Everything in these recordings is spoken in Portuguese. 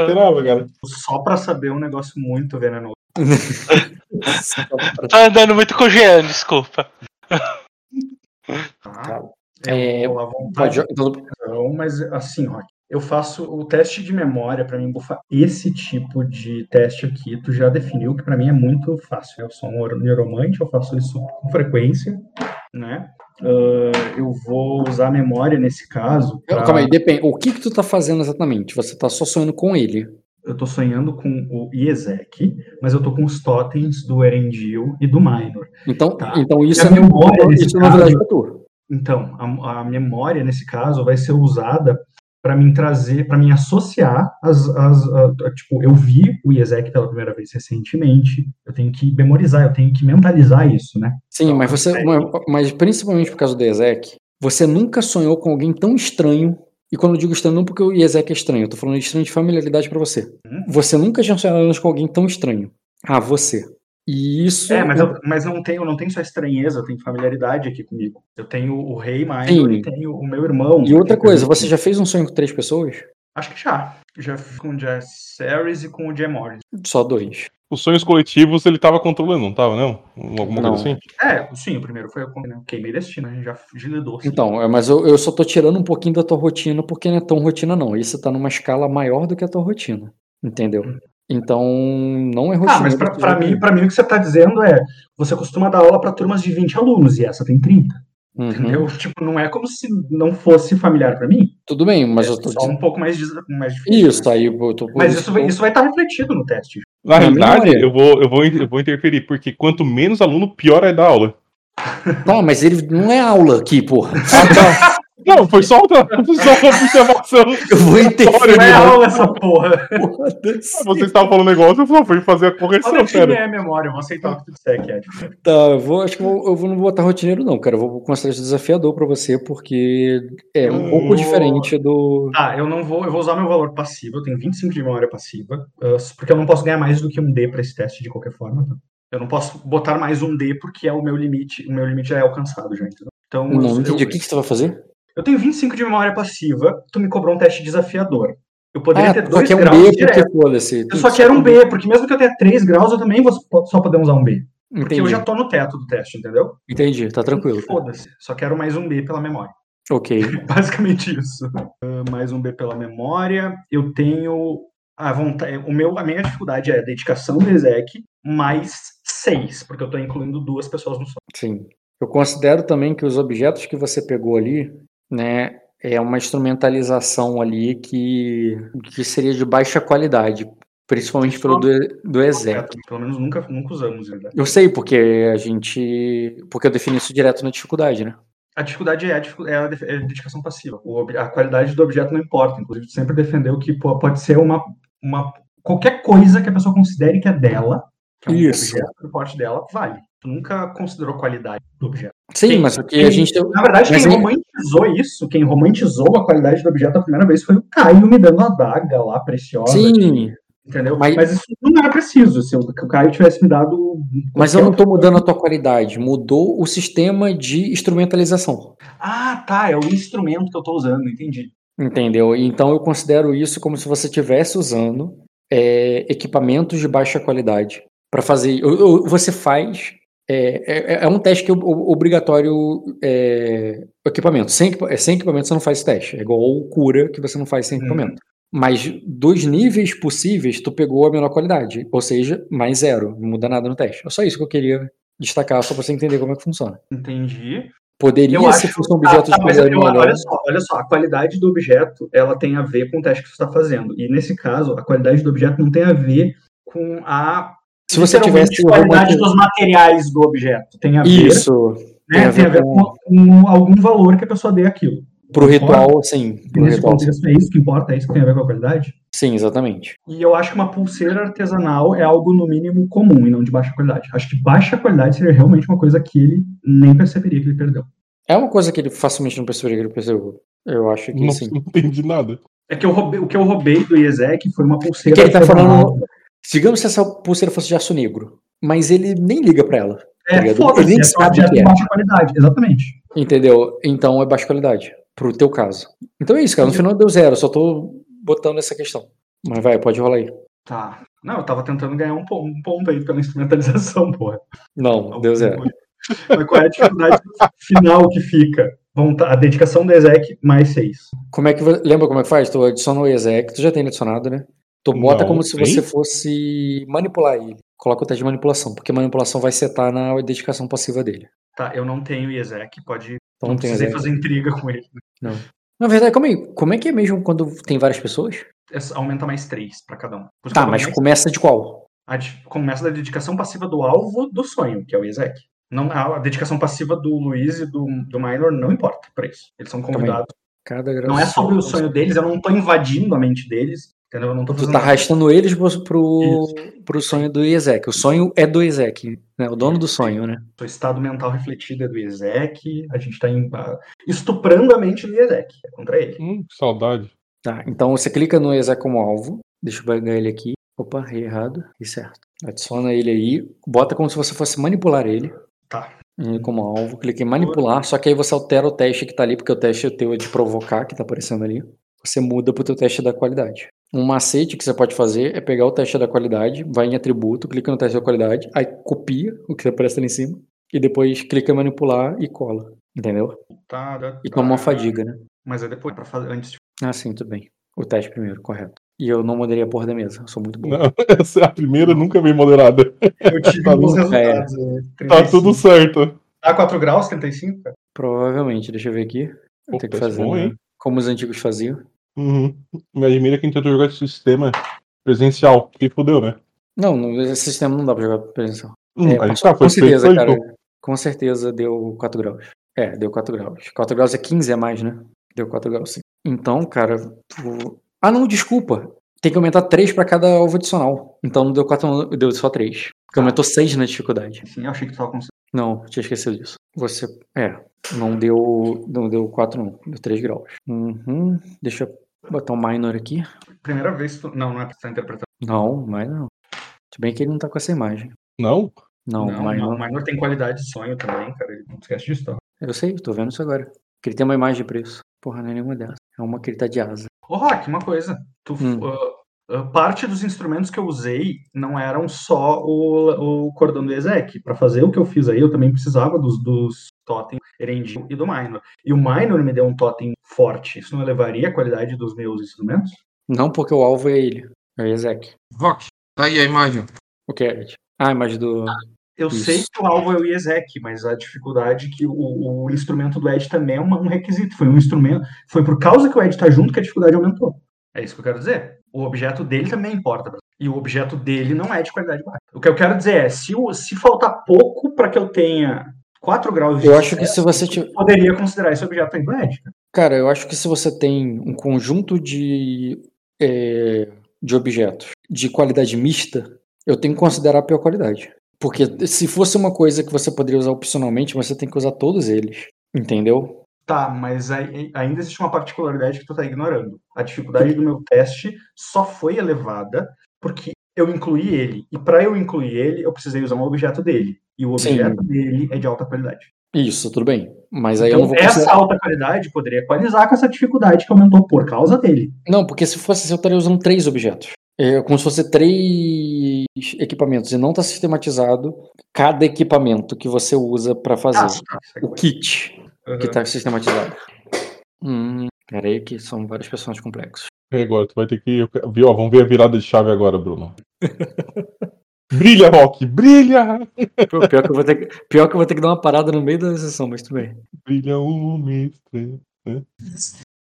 Esperava, cara. Só pra saber um negócio muito venenoso. Tá andando muito com o Jean, desculpa. Tá? É, Eu vou à vontade, Pode, então, não, mas assim, Rock, eu faço o teste de memória pra mim bufar esse tipo de teste aqui. Tu já definiu que pra mim é muito fácil. Eu sou um neuromante, eu faço isso com frequência, né? Ah, eu vou usar a memória nesse caso. pra- Calma aí, depende. O que que tu tá fazendo exatamente? Você tá só sonhando com ele. Eu tô sonhando com o Iezek, mas eu tô com os totens do Erendil e do Minor. Então, Tá. então isso é, memória nesse isso é novidade caso- pra tu. Então, a, a memória nesse caso vai ser usada para mim trazer, para mim associar as, as a- tipo, eu vi o Iezek pela primeira vez recentemente, eu tenho que memorizar, eu tenho que mentalizar isso, né? Sim, mas você. É. Mas, principalmente por causa do Ezek, você nunca sonhou com alguém tão estranho. E quando eu digo estranho, não porque o Ezek é estranho, eu tô falando de estranho de familiaridade pra você. Hum. Você nunca tinha sonhado com alguém tão estranho. Ah, você. E isso. É, mas eu, mas não tenho, não tenho só estranheza, eu tenho familiaridade aqui comigo. Eu tenho o rei Minor Sim. e tenho o meu irmão. E outra coisa, eu- você já fez um sonho com três pessoas? Acho que já. Já fiz com o Jess Series e com o Jay Morris. Só dois. Os sonhos coletivos ele tava controlando, não tava, não? Alguma Não. coisa assim? É, sim, o primeiro foi eu né? queimei destino, a gente já lidou. Então, é, mas eu, eu só tô tirando um pouquinho da tua rotina, porque não é tão rotina, não. Isso tá numa escala maior do que a tua rotina. Entendeu? Então, não é rotina. Ah, mas pra, pra mim, pra mim o que você tá dizendo é, você costuma dar aula pra turmas de 20 alunos e essa tem 30, Uhum. entendeu? Tipo, não é como se não fosse familiar pra mim. Tudo bem, mas é eu tô só dizendo. um pouco mais, mais difícil. Isso, aí eu tô. Mas isso vai, isso vai estar refletido no teste. Na realidade, eu vou, eu, vou, eu vou interferir, porque quanto menos aluno, pior é dar aula. Tá, mas ele não é aula aqui, porra. Não, foi só só uma observação. Eu vou interferir. Não é aula essa porra. porra desse- Você estava falando um negócio, eu só fui fazer a correção, Olha que cara. é a memória, eu vou aceitar o que tu disser. Tá, eu vou, acho que eu, vou- eu vou- não vou botar rotineiro, não, cara. Eu vou considerar isso desafiador pra você, porque é um Eu pouco vou- diferente do. Tá, eu não vou, eu vou usar meu valor passivo, eu tenho 25 de memória passiva, ah, porque eu não posso ganhar mais do que um D pra esse teste de qualquer forma. tá? Eu não posso botar mais um D porque é o meu limite, o meu limite já é alcançado já, entendeu? Então, Não, não eu, entendi. O que, que você vai fazer? Eu tenho 25 de memória passiva, tu me cobrou um teste desafiador. Eu poderia Ah, ter só dois um graus B direto. porque foda-se. Eu só quero um B, porque mesmo que eu tenha 3 graus, eu também vou só poder usar um B. Porque Entendi. eu já tô no teto do teste, entendeu? Entendi, tá tranquilo. Foda-se, só quero mais um B pela memória. Ok. Basicamente isso. Ah, mais um B pela memória. Eu tenho a vontade. O meu, a minha dificuldade é a dedicação do exec mais seis, porque eu tô incluindo duas pessoas no sonho. Sim. Eu considero também que os objetos que você pegou ali, né, é uma instrumentalização ali que, que seria de baixa qualidade, principalmente pelo do, do exec. Pelo menos nunca, nunca usamos, né? Eu sei, porque a gente. Porque eu defini isso direto na dificuldade, né? A dificuldade é a, é a é a dedicação passiva. O a qualidade do objeto não importa. Inclusive, sempre defendeu que pô, pode ser uma, uma. qualquer coisa que a pessoa considere que é dela, que é um Isso. objeto do porte dela, vale. Tu nunca considerou a qualidade do objeto. Sim, Quem- mas o que a gente. Na verdade, Mas quem romantizou isso, quem romantizou a qualidade do objeto a primeira vez foi o Caio me dando a adaga lá, preciosa. Sim, Entendeu? Mas- Mas, isso não era preciso. Se o Caio tivesse me dado. mas eu não tô outra- mudando a tua qualidade. Mudou o sistema de instrumentalização. Ah, tá. É o instrumento que eu tô usando, entendi. Entendeu? Então eu considero isso como se você estivesse usando é, equipamentos de baixa qualidade para fazer. Você faz. É, é- é um teste que é obrigatório é, equipamento. Sem, é, sem equipamento você não faz esse teste. É igual cura que você não faz sem Uhum. equipamento. Mas dos níveis possíveis, tu pegou a menor qualidade. Ou seja, mais zero. Não muda nada no teste. É só isso que eu queria destacar, só pra você entender como é que funciona. Entendi. Poderia, Eu se acho- fosse um objeto Ah, de qualidade eu- melhor. olha só, olha só, a qualidade do objeto ela tem a ver com o teste que você está fazendo. E nesse caso, a qualidade do objeto não tem a ver com a Se você tivesse qualidade uma- dos materiais do objeto. Tem a ver, Isso. né, tem a ver com, com algum valor que a pessoa dê aquilo. Pro ritual, sim. Pro nesse ritual, sim. é isso que importa, é isso que tem a ver com a qualidade. Sim, exatamente. E eu acho que uma pulseira artesanal é algo, no mínimo, comum e não de baixa qualidade. Acho que baixa qualidade seria realmente uma coisa que ele nem perceberia que ele perdeu. É uma coisa que ele facilmente não perceberia que ele percebeu. Eu acho que Não, sim. não entendi nada. É que eu roubei- o que eu roubei do Iezek foi uma pulseira Que ele tá falando. Digamos se essa pulseira fosse de aço negro, mas ele nem liga pra ela. tá É, foda-se, Ele nem é sabe o que é. baixa qualidade, exatamente. Entendeu? Então é baixa qualidade. Pro teu caso. Então é isso, cara. No final deu zero. Só tô botando essa questão. Mas vai, pode rolar aí. Tá. Não, eu tava tentando ganhar um, po- um ponto aí pela instrumentalização, porra. Não, deu zero. Mas qual é a dificuldade final que fica? Vonta- A dedicação do exec mais 6. Como é que lembra como é que faz? Tu adiciona o exec, tu já tem adicionado, né? Tu bota Não, como se você fosse manipular ele. Coloca o teste de manipulação, porque manipulação vai setar na dedicação passiva dele. Tá, eu não tenho exec, pode. Então não não precisei fazer intriga com ele. Na verdade, calma aí. Como é que é mesmo quando tem várias pessoas? Essa Aumenta mais 3 pra cada um. Por Tá, mas começa de qual? a começa da dedicação passiva do alvo do sonho, que é o exec. Não, a a dedicação passiva do Luiz e do, do Minor não importa pra isso. Eles são convidados. Cada grau. Não é sobre o sonho deles, eu não tô invadindo a mente deles, entendeu? Eu não tô Tu tá nada. arrastando eles pro, pro, pro sonho do Ezek. O sonho é do Ezek, né? O dono do sonho, né? O estado mental refletido é do exec, a gente tá em- estuprando a mente do exec, é contra ele. Hum, que saudade. Tá, então você clica no Ezek como alvo. Deixa eu pegar ele aqui. Opa, errei errado. E certo. Adiciona ele aí. Bota como se você fosse manipular ele. Tá. Ele como alvo. Clica em manipular. Só que aí você altera o teste que tá ali, porque o teste teu é de provocar, que tá aparecendo ali. Você muda pro teu teste da qualidade. Um macete que você pode fazer é pegar o teste da qualidade, vai em atributo, clica no teste da qualidade, aí copia o que aparece ali em cima, e depois clica em manipular e cola. Entendeu? Tá, tá, E toma uma tá. fadiga, né? Mas é depois, pra fazer, antes de Ah, sim, tudo bem. O teste primeiro, correto. E eu não mudaria a porra da mesa, eu sou muito bom. Não, essa é a primeira nunca bem moderada. Eu tive Tá bons resultados. é, Tá 35. tudo certo. Tá 4 graus, 35, cara? Provavelmente, deixa eu ver aqui. Ter que teste fazer, bom, né? hein? Como os antigos faziam. Uhum. Me admira quem tentou jogar esse sistema presencial. Que fudeu, né? Não, no- esse sistema não dá pra jogar presencial. Hum, É, passou- tá, foi com certeza, cara. então. Com certeza deu 4 graus. É, deu 4 graus. 4 graus é 15 a mais, né? Deu 4 graus, sim. Então, cara, tu... Ah, não, desculpa. Tem que aumentar 3 pra cada alvo adicional. Então não deu 4, não, deu só 3. Porque Tá. aumentou 6 na dificuldade. Sim, eu achei que tu tava com Não, tinha esquecido disso. Você. É, não deu. Não deu 4, não. Deu 3 graus. Uhum. Deixa eu botar um minor aqui. Primeira vez que tu... Não, não é pra tu tá interpretando. Não, mas não. Se bem que ele não tá com essa imagem. Não? Não, não, minor. o Minor tem qualidade de sonho também, cara. Ele não esquece disso, tá? Eu sei, tô vendo isso agora. Que ele tem uma imagem de preço. Porra, não é nenhuma dessas. É uma que ele tá de asa. Ô, Rock, uma coisa. Tu, Hum. ah, parte dos instrumentos que eu usei não eram só o, o cordão do exec. Para fazer o que eu fiz aí, eu também precisava dos, dos totem Erendil e do Minor. E o Minor me deu um totem forte. Isso não elevaria a qualidade dos meus instrumentos? Não porque o alvo é ele. É o Ezek. Rock, tá aí a imagem. O que é? Ed? Ah, a imagem do. Eu Isso. sei que o alvo é o Iezek, mas a dificuldade é que o, o instrumento do Ed também é uma- um requisito. Foi um instrumento. Foi por causa que o Ed tá junto que a dificuldade aumentou. É isso que eu quero dizer. O objeto dele também importa. E o objeto dele não é de qualidade baixa. O que eu quero dizer é, se, se faltar pouco para que eu tenha 4 graus de Eu acho que se você tiver. poderia considerar esse objeto cara. Cara, eu acho que se você tem um conjunto de, é, de objetos de qualidade mista, eu tenho que considerar a pior qualidade. Porque se fosse uma coisa que você poderia usar opcionalmente, você tem que usar todos eles. Entendeu? Tá, mas aí- ainda existe uma particularidade que tu tá ignorando. A dificuldade do meu teste só foi elevada porque eu incluí ele. E para eu incluir ele, eu precisei usar um objeto dele. E o Sim. objeto dele é de alta qualidade. Isso, tudo bem. Mas aí eu Então, não vou essa considerar. alta qualidade poderia equalizar com essa dificuldade que aumentou por causa dele. Não, porque se fosse assim, eu estaria usando três objetos. É como se fosse três equipamentos. E não está sistematizado cada equipamento que você usa para fazer. Ah, sim, o kit coisa. que está sistematizado. Hum, peraí, que são vários personagens complexos. E agora, tu vai ter que. Viu, ó, vamos ver a virada de chave agora, Bruno. brilha, Rock! Brilha! Pô, Pior que, eu vou ter que, pior que eu vou ter que dar uma parada no meio da sessão, mas tudo bem. Brilha uma estrela.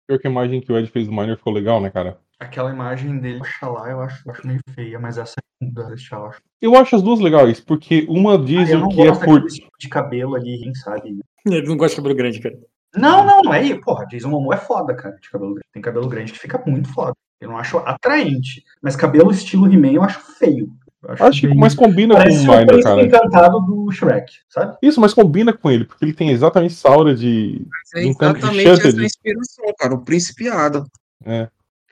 Pior que a imagem que o Ed fez do Miner ficou legal, né, cara? Aquela imagem dele, Oxalá, eu acho, eu acho meio feia, mas essa é da eu acho. Eu acho as duas legais, porque uma Ah, diz eu não que é por. tipo de cabelo ali, quem sabe? Ele não gosta de cabelo grande, cara. Não, não, não é aí. Porra, Jason Momoa é foda, cara, de cabelo grande. Tem cabelo grande que fica muito foda. Eu não acho atraente. Mas cabelo estilo He-Man eu acho feio. Eu Acho que bem- mais combina com o Parece o Miner, príncipe cara. encantado do Shrek, sabe? Isso, mas combina com ele, porque ele tem exatamente essa aura de. É Encanto de exatamente essa inspiração, cara. O principiado.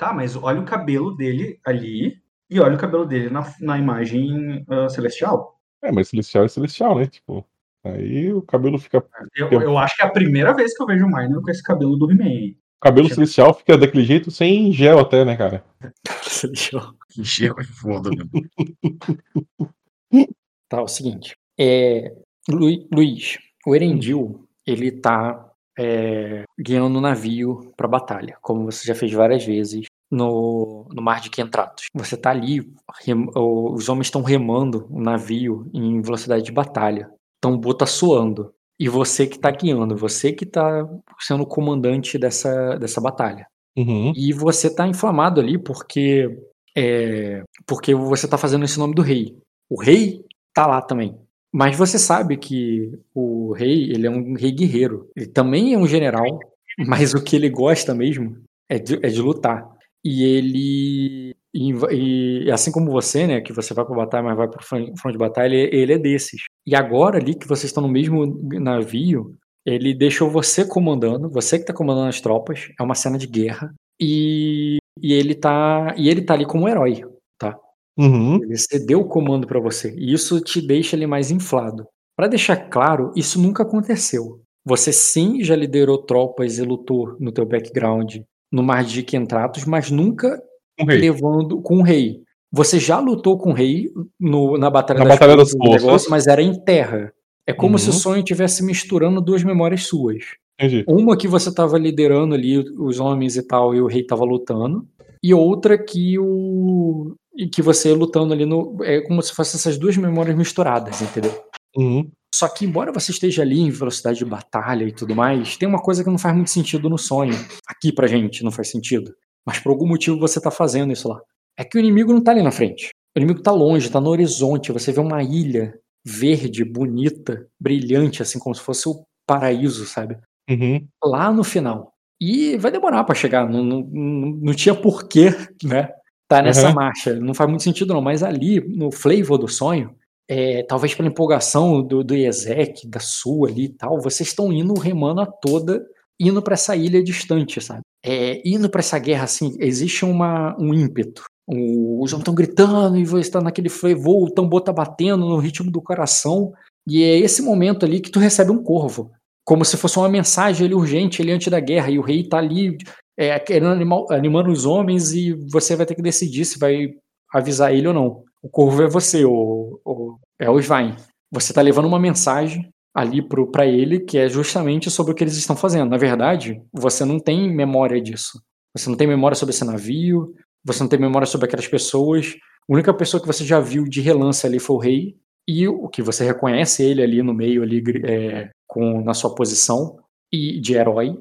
Tá, mas olha o cabelo dele ali e olha o cabelo dele na, na imagem ah, celestial. É, mas celestial é celestial, né? Tipo. Aí o cabelo fica. Eu, Eu- acho que é a primeira vez que eu vejo o Minor com esse cabelo do He-Man. cabelo celestial fica daquele jeito sem gel até, né, cara? Encheu é foda, meu. Tá, é o seguinte. É, Lu- Luiz, o Erendil, ele tá é, guiando o navio pra batalha, como você já fez várias vezes no, no Mar de Quentratos. Você tá ali, rem- os homens estão remando o navio em velocidade de batalha. Boot tá suando. E você que tá guiando, você que tá sendo o comandante dessa, dessa batalha. Uhum. E você tá inflamado ali porque é, porque você tá fazendo esse nome do rei. O rei tá lá também. Mas você sabe que o rei, ele é um rei guerreiro. Ele também é um general, mas o que ele gosta mesmo é de, é de lutar. E ele e, e assim como você, né, que você vai pra batalha, mas vai pro front front de batalha, ele, ele é desses. E agora ali que vocês estão no mesmo navio, ele deixou você comandando, você que tá comandando as tropas, é uma cena de guerra. E, e ele tá e ele tá ali como herói, tá? Uhum. Ele cedeu o comando pra você. E isso te deixa ele mais inflado. Pra deixar claro, isso nunca aconteceu. Você sim já liderou tropas e lutou no teu background no Mar de Quentratos, mas nunca Um levando com o rei. Você já lutou com o rei no- na Batalha Na das Batalha das Forças do Forças. negócio, mas era em terra. É como se o Uhum. sonho estivesse misturando duas memórias suas. Entendi. Uma que você estava liderando ali os homens e tal, e o rei estava lutando. E outra que o. Que você lutando ali no. É como se fossem essas duas memórias misturadas, entendeu? Uhum. Só que, embora você esteja ali em velocidade de batalha e tudo mais, tem uma coisa que não faz muito sentido no sonho. Aqui pra gente não faz sentido. Mas por algum motivo você tá fazendo isso lá. É que o inimigo não tá ali na frente. O inimigo tá longe, tá no horizonte. Você vê uma ilha verde, bonita, brilhante, assim como se fosse o paraíso, sabe? Uhum. lá no final. E vai demorar pra chegar, não, não, não, não tinha porquê, né? Tá nessa Uhum. marcha, não faz muito sentido não, mas ali, no flavor do sonho, é, talvez pela empolgação do, do da sua ali e tal, vocês estão indo remando a toda, indo pra essa ilha distante, sabe? É, indo pra essa guerra, assim, existe uma, um ímpeto. Os homens estão gritando e você está naquele flavor, o tambor tá batendo no ritmo do coração, e é esse momento ali que tu recebe um corvo como se fosse uma mensagem urgente ali antes da guerra e o rei tá ali é, querendo animar, animando os homens e você vai ter que decidir se vai avisar ele ou não. O corvo é você, o, o- é o Svein. Você tá levando uma mensagem ali pro, pra ele que é justamente sobre o que eles estão fazendo. Na verdade, você não tem memória disso. Você não tem memória sobre esse navio, você não tem memória sobre aquelas pessoas. A única pessoa que você já viu de relance ali foi o rei e o que você reconhece ele ali no meio ali é, com na sua posição e de herói,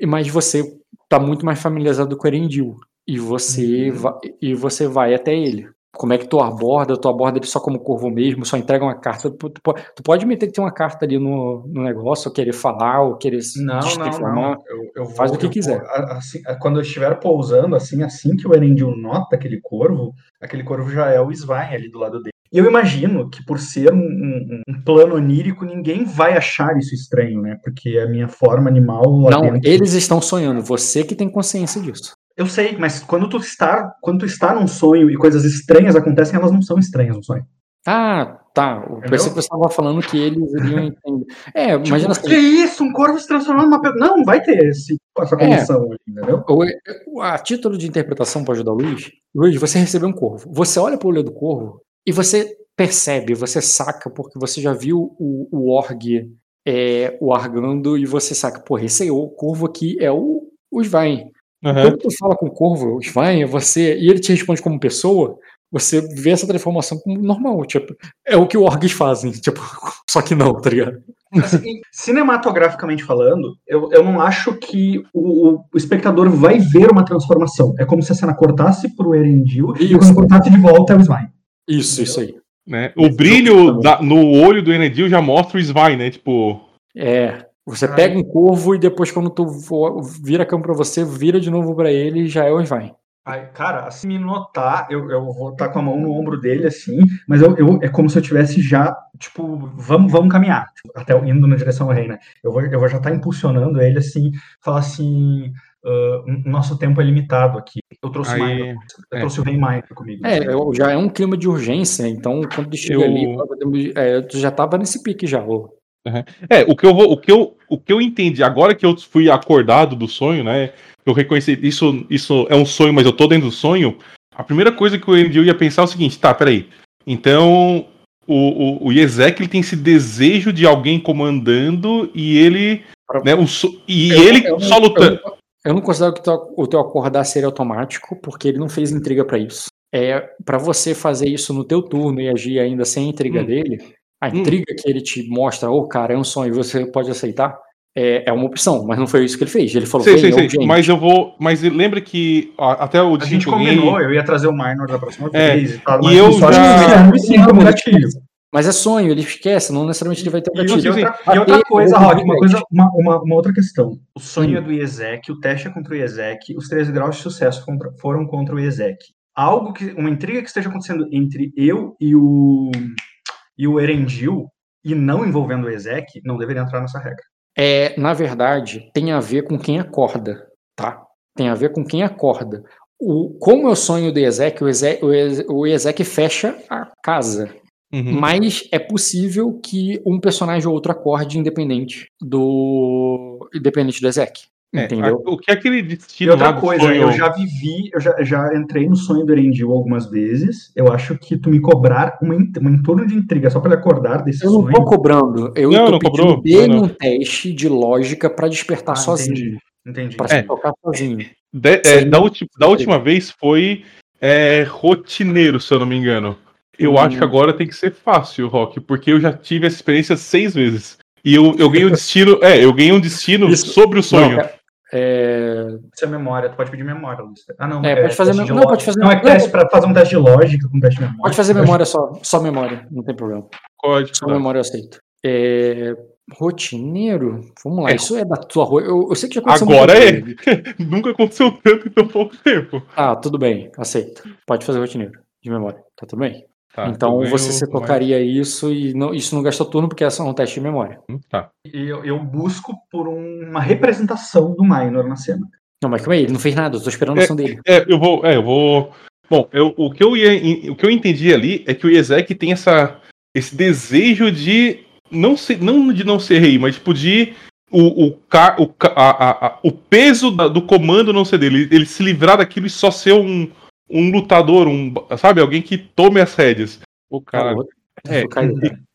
e- mas você tá muito mais familiarizado com o Erendil e você Uhum. vai, e você vai até ele. Como é que tu aborda? Tu aborda ele só como corvo mesmo, só entrega uma carta. Tu, tu tu pode meter que tem uma carta ali no, no negócio, ou querer falar, ou querer se Não, não, não. Eu, eu vou, Faz o que eu quiser. assim, a- quando eu estiver pousando, assim, assim que o Erendil nota aquele corvo, aquele corvo já é o Svein ali do lado dele. E eu imagino que por ser um, um- um plano onírico, ninguém vai achar isso estranho, né? Porque a minha forma animal Não, dentro- eles estão sonhando, você que tem consciência disso. Eu sei, mas quando tu está, quando tu está num sonho e coisas estranhas acontecem, elas não são estranhas no sonho. Ah, tá. Eu pensei que você estava falando que eles iriam entender. É, Tipo, imagina assim. que isso? Um corvo se transformando numa pessoa. Não, vai ter esse, essa É. condição ali, entendeu? A título de interpretação para ajudar o Luiz, Luiz, você recebeu um corvo. Você olha para o olho do corvo e você percebe, você saca, porque você já viu o, o org é, o argando e você saca, pô, esse é o corvo aqui é o, o Svein. Aham. Quando tu fala com o corvo, o Svein é você, e ele te responde como pessoa, você vê essa transformação como normal, tipo, é o que orgs fazem, tipo, só que não, tá ligado? Assim, cinematograficamente falando, eu, eu não acho que o, o- espectador vai ver uma transformação. É como se a cena cortasse pro Erendil e quando cortasse de volta é o Svein. Isso, isso aí. Né? O brilho da- no olho do Enedil já mostra o Svein, né? Tipo, É, você Ai. pega um corvo e depois quando tu vira a câmera pra você, vira de novo pra ele e já é o Svein. Ai, cara, assim me notar, eu, eu vou estar com a mão no ombro dele, assim, mas eu, eu- é como se eu tivesse já, tipo, vamos, vamos caminhar, tipo, até indo na direção ao rei, né? Eu vou, eu vou já estar impulsionando ele, assim, falar assim, ah, nosso tempo é limitado aqui. Eu trouxe Aí, Minor, eu é. trouxe o rei Minor comigo. É, eu- já é um clima de urgência, então quando ele chega Eu- ali, é, tu já tava nesse pique já, ô. É, o que eu vou, o que eu, o que eu entendi agora que eu fui acordado do sonho, né? Eu reconheci isso, isso é um sonho, mas eu tô dentro do sonho. A primeira coisa que o Endil ia pensar é o seguinte, tá, peraí. Então, o, o, o Yezek, ele tem esse desejo de alguém comandando e ele, né, o, e Eu- ele eu- só lutando. Eu, eu não considero que o teu- acordar seria automático, porque ele não fez intriga pra isso. É para você fazer isso no teu turno e agir ainda sem a intriga Hum. dele, a Hum. intriga que ele te mostra, ô cara, é um sonho, você pode aceitar, é, é uma opção, mas não foi isso que ele fez. Ele falou, "Vem, sei, é urgente." Mas eu vou. Mas lembra que ó, até o A gente combinou, eu ia trazer o Minor da próxima É, vez e tal, e mas eu já- é sim. Mas é sonho, ele esquece, não necessariamente ele vai ter um outra- gatilho. e outra, e outra coisa, o Rock, uma, coisa uma, uma, uma outra questão. O sonho Hum. é do Iezek, o teste é contra o Iezek, os 13 graus de sucesso contra- foram contra o Iezek. Algo que. Uma intriga que esteja acontecendo entre eu e o. e o Erendil, e não envolvendo o Iezek, não deveria entrar nessa regra. É, na verdade, tem a ver com quem acorda, tá? Tem a ver com quem acorda. O, como é o sonho do Ezek, o Ezek, o Ezek, o Ezek fecha a casa. Uhum. Mas é possível que um personagem ou outro acorde independente do. independente do Ezek. É, Entendeu? a- o que é aquele E destino lá outra coisa, sonho? eu já vivi, eu já, já entrei no sonho do Erendil algumas vezes. Eu acho que tu me cobrar uma, in- um entorno de intriga só pra ele acordar desse Eu não sonho. tô cobrando, eu Não, tô não pedindo cobrou? dele Não, não. um teste de lógica pra despertar Ah, sozinho. entendi, entendi. Pra É. se tocar sozinho. De- é, da, ulti- da última vez foi é, rotineiro, se eu não me engano. Eu Hum. acho que agora tem que ser fácil, Rock, porque eu já tive essa experiência seis vezes. E eu, eu ganhei um destino. É, eu ganhei um destino Isso- sobre o sonho. Não, é- é, Isso é memória, tu pode pedir memória, Luiz. Ah, não. É, pode fazer não, lógica. pode fazer- Não, é teste pra fazer um teste de lógica com teste de memória. pode fazer memória só, só memória, não tem problema. Código. Só memória eu aceito. É, rotineiro? Vamos lá, É. isso é da tua ro- eu, eu sei que já aconteceu Agora é. Nunca aconteceu tanto em tão pouco tempo. Ah, tudo bem, aceito. Pode fazer rotineiro de memória, tá tudo bem? Tá, então você ganho se mais- tocaria isso e não, isso não gasta turno porque é só um teste de memória. Hum, Tá. E eu, eu busco por um- uma representação do Minor na cena. Não, mas calma aí, ele não fez nada, eu tô esperando a ação dele. É, eu vou. É, eu vou. Bom, eu, o, que eu ia, o que eu entendi ali é que o Ezek tem essa, esse desejo de não ser, não de não ser rei, mas tipo de o, o, ca- o, a- a- a- o peso da- do comando não ser dele, ele se livrar daquilo e só ser um, um lutador, um, sabe, alguém que tome as rédeas. O cara, é, Eu caí.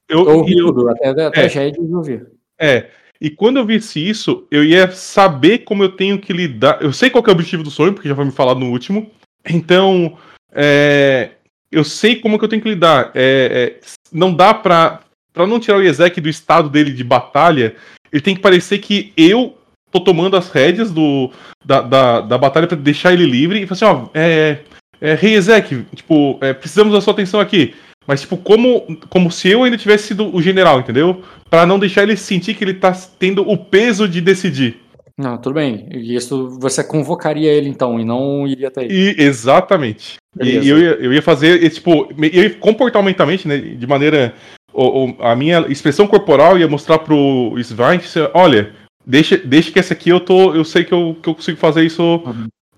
eu, Eu eu- tudo, até, até é. já eu ouvi. é. E quando eu visse isso, eu ia saber como eu tenho que lidar. Eu sei qual que é o objetivo do sonho, porque já foi me falado no último. Então, é, eu sei como que eu tenho que lidar. É, é, não dá pra. Pra não tirar o Ezek do estado dele de batalha, ele tem que parecer que eu tô tomando as rédeas do, da, da, da batalha pra deixar ele livre e falar assim, ó, é. É, Rei Ezek, tipo, é, precisamos da sua atenção aqui. Mas, tipo, como, como se eu ainda tivesse sido o general, entendeu? Pra não deixar ele sentir que ele tá tendo o peso de decidir. Não, tudo bem. E isso você convocaria ele então, e não iria até ele. E, exatamente. E, Beleza. eu, ia, eu ia fazer, tipo, eu ia comportamentalmente, né, de maneira. o- o- a minha expressão corporal ia mostrar pro Svein, olha, deixa, deixa que esse aqui eu tô. Eu sei que eu, que eu consigo fazer isso.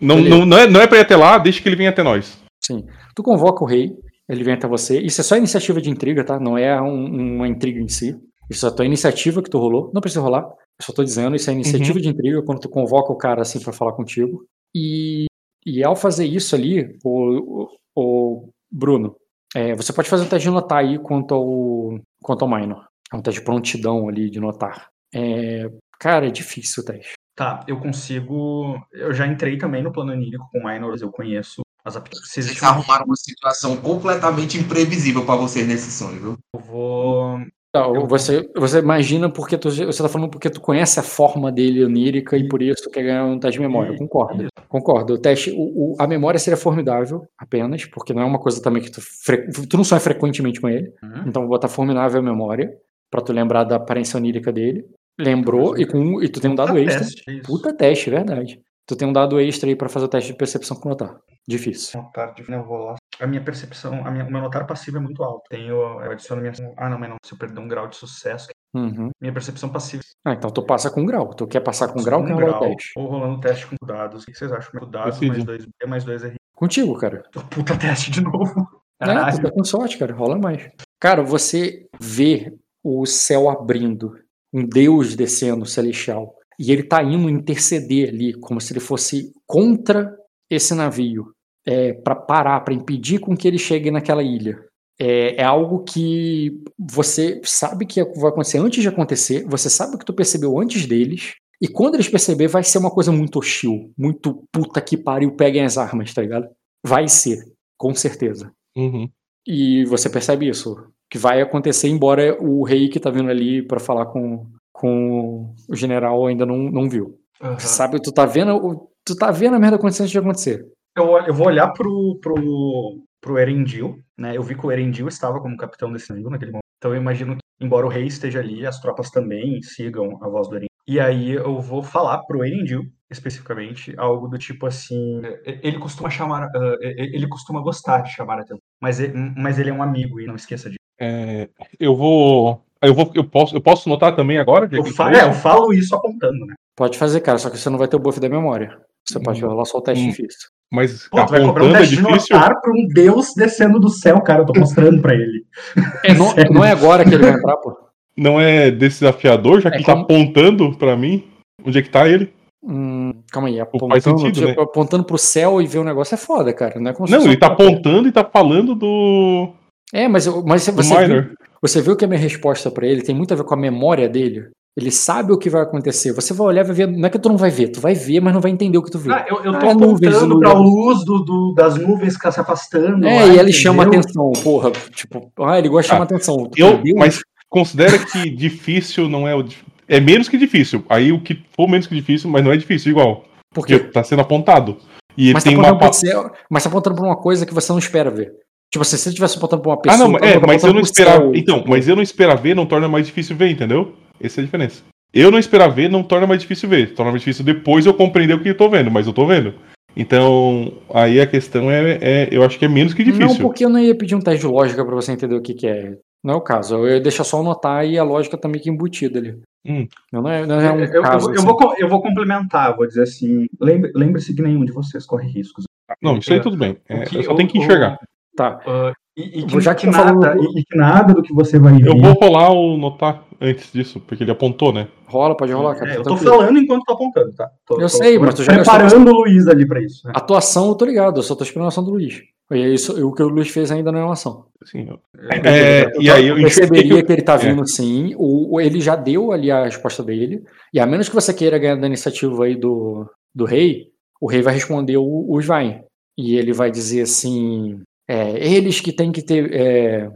Uhum. Não, Beleza. não, não, é, não é pra ir até lá, deixa que ele venha até nós. Sim. Tu convoca o rei, ele vem até você. Isso é só iniciativa de intriga, tá? Não é um- uma intriga em si. Isso é a tua iniciativa que tu rolou. Não precisa rolar. Eu só tô dizendo, isso é iniciativa de intriga quando tu convoca o cara assim pra falar contigo. E, e ao fazer isso ali, o, o, o Bruno, é, você pode fazer um teste de notar aí quanto ao, quanto ao minor. É um teste de prontidão ali de notar. É, cara, é difícil o teste. Tá, eu consigo. Eu já entrei também no plano onírico com Minors, eu conheço as aptidões. Vocês uma... arrumaram uma situação completamente imprevisível pra vocês nesse sonho, viu? Eu vou. Não, Eu- você, você imagina porque tu, você tá falando porque tu conhece a forma dele onírica e por isso tu quer ganhar um teste de memória. Eu Concordo. Concordo. O teste, o, o- a memória seria formidável apenas, porque não é uma coisa também que tu, fre- tu não sonha frequentemente com ele. Hum? Então vou botar formidável a memória pra tu lembrar da aparência onírica dele. Lembrou e, com, e tu tem um dado Puta extra. teste, é. Puta teste, verdade. Tu tem um dado extra aí pra fazer o teste de percepção com notar. Difícil. Notar de- eu vou lá. A minha percepção, a minha, o meu notar passivo é muito alto. Tenho, eu adiciono minha. Ah, não, mas não. Se eu perder um grau de sucesso, Uhum. minha percepção passiva. Ah, então tu passa com grau. Tu quer passar com grau, com quer rolar o grau, teste. Ou rolando teste com dados. O que vocês acham? Dados Decide. mais dois B, mais dois R. Contigo, cara. Puta teste de novo. É, Caralho. tu tá com sorte, cara. Rola mais. Cara, você vê o céu abrindo, um Deus descendo celestial. E ele tá indo interceder ali, como se ele fosse contra esse navio, é, para parar, para impedir com que ele chegue naquela ilha. É, é algo que você sabe que vai acontecer antes de acontecer, você sabe que tu percebeu antes deles, e quando eles perceber, vai ser uma coisa muito hostil, muito puta que pariu, peguem as armas, tá ligado? Vai ser, com certeza. Uhum. E você percebe isso, que vai acontecer, embora o rei que tá vindo ali para falar com, com o general ainda não, não viu. Aham. Sabe, tu tá vendo, tu tá vendo a merda acontecendo antes de acontecer. Eu, eu vou olhar pro, pro, pro Erendil, né? Eu vi que o Erendil estava como capitão desse navio naquele momento. Então eu imagino que, embora o rei esteja ali, as tropas também sigam a voz do Erendil. E aí eu vou falar pro Erendil, especificamente, algo do tipo assim... e- Ele costuma chamar... e- ele costuma gostar de chamar a atenção. Mas ele, mas ele é um amigo, e não esqueça disso. É, eu vou. Eu vou. Eu posso, eu posso notar também agora? Eu, que fa falou é, eu falo isso apontando, né? Pode fazer, cara, só que você não vai ter o buff da memória. Você pode Hum. rolar só o teste Hum. difícil. Mas Pô, tu vai cobrar um apontando é teste de difícil. notar pra um deus descendo do céu, cara. Eu tô mostrando pra ele. É, não, não é agora que ele vai entrar, pô. Não é desafiador, já que É ele tá como- apontando pra mim onde é que tá ele. Hum, calma aí, faz apontando, sentido, tipo, né? apontando pro céu e ver o negócio é foda, cara. Não, é como se Não, ele tá apontando e tá falando do. É, mas, mas você, viu, você viu que a minha resposta pra ele tem muito a ver com a memória dele? Ele sabe o que vai acontecer. Você vai olhar e vai ver. Não é que tu não vai ver, tu vai ver, mas não vai entender o que tu viu. Ah, eu, eu tô Ah, apontando pra luz do, do- das nuvens que tá se afastando. É, lá, e ele entendeu? chama atenção, porra. Tipo, ah, ele gosta de chamar atenção. Tu Eu, mas considera que difícil não é o. É menos que difícil. Aí o que for menos que difícil, mas não é difícil igual. Por Porque quê? tá sendo apontado. E ele Mas tá, tem uma. pro céu, mas tá apontando pra uma coisa que você não espera ver. Tipo, se você estivesse apontando pra uma Ah, pessoa. não, tá é, apontando mas eu não esperava. Então, mas eu não esperar ver não torna mais difícil ver, entendeu? Essa é a diferença. Eu não esperar ver não torna mais difícil ver. Torna mais difícil depois eu compreender o que eu tô vendo, mas eu tô vendo. Então, aí a questão é, é- eu acho que é menos que Não, difícil. porque eu não ia pedir um teste de lógica pra você entender o que, que é. Não é o caso. Eu ia deixar só anotar e a lógica tá meio que embutida ali. Hum. Não é, não é um Eu, caso. eu assim. vou, eu vou complementar, vou dizer assim. lembre- Lembre-se que nenhum de vocês corre riscos. Não, isso aí tudo bem. É, só tenho que o- enxergar. Tá. ah, e, e que, Já que que tá nada, do- e, e que nada do que você vai ver. Eu vou rolar o notar antes disso, porque ele apontou, né? Rola, pode rolar, cara. É, eu tá tô tranquilo. falando enquanto tô apontando, tá? Tô- Eu tô- sei, tô mas tu já preparando o Luiz ali pra isso. né? Atuação, eu tô ligado. Eu só tô esperando a ação do Luiz. E é isso, o que o Luiz fez ainda não é uma ação. Assim, eu- É, Eu e tô- aí eu eu perceberia enxerguei. que ele tá é. vindo sim. O, o- ele já deu ali a resposta dele. E a menos que você queira ganhar da iniciativa aí do, do rei, o rei vai responder o, o Svain. E ele vai dizer assim: é, eles que têm que ter. é,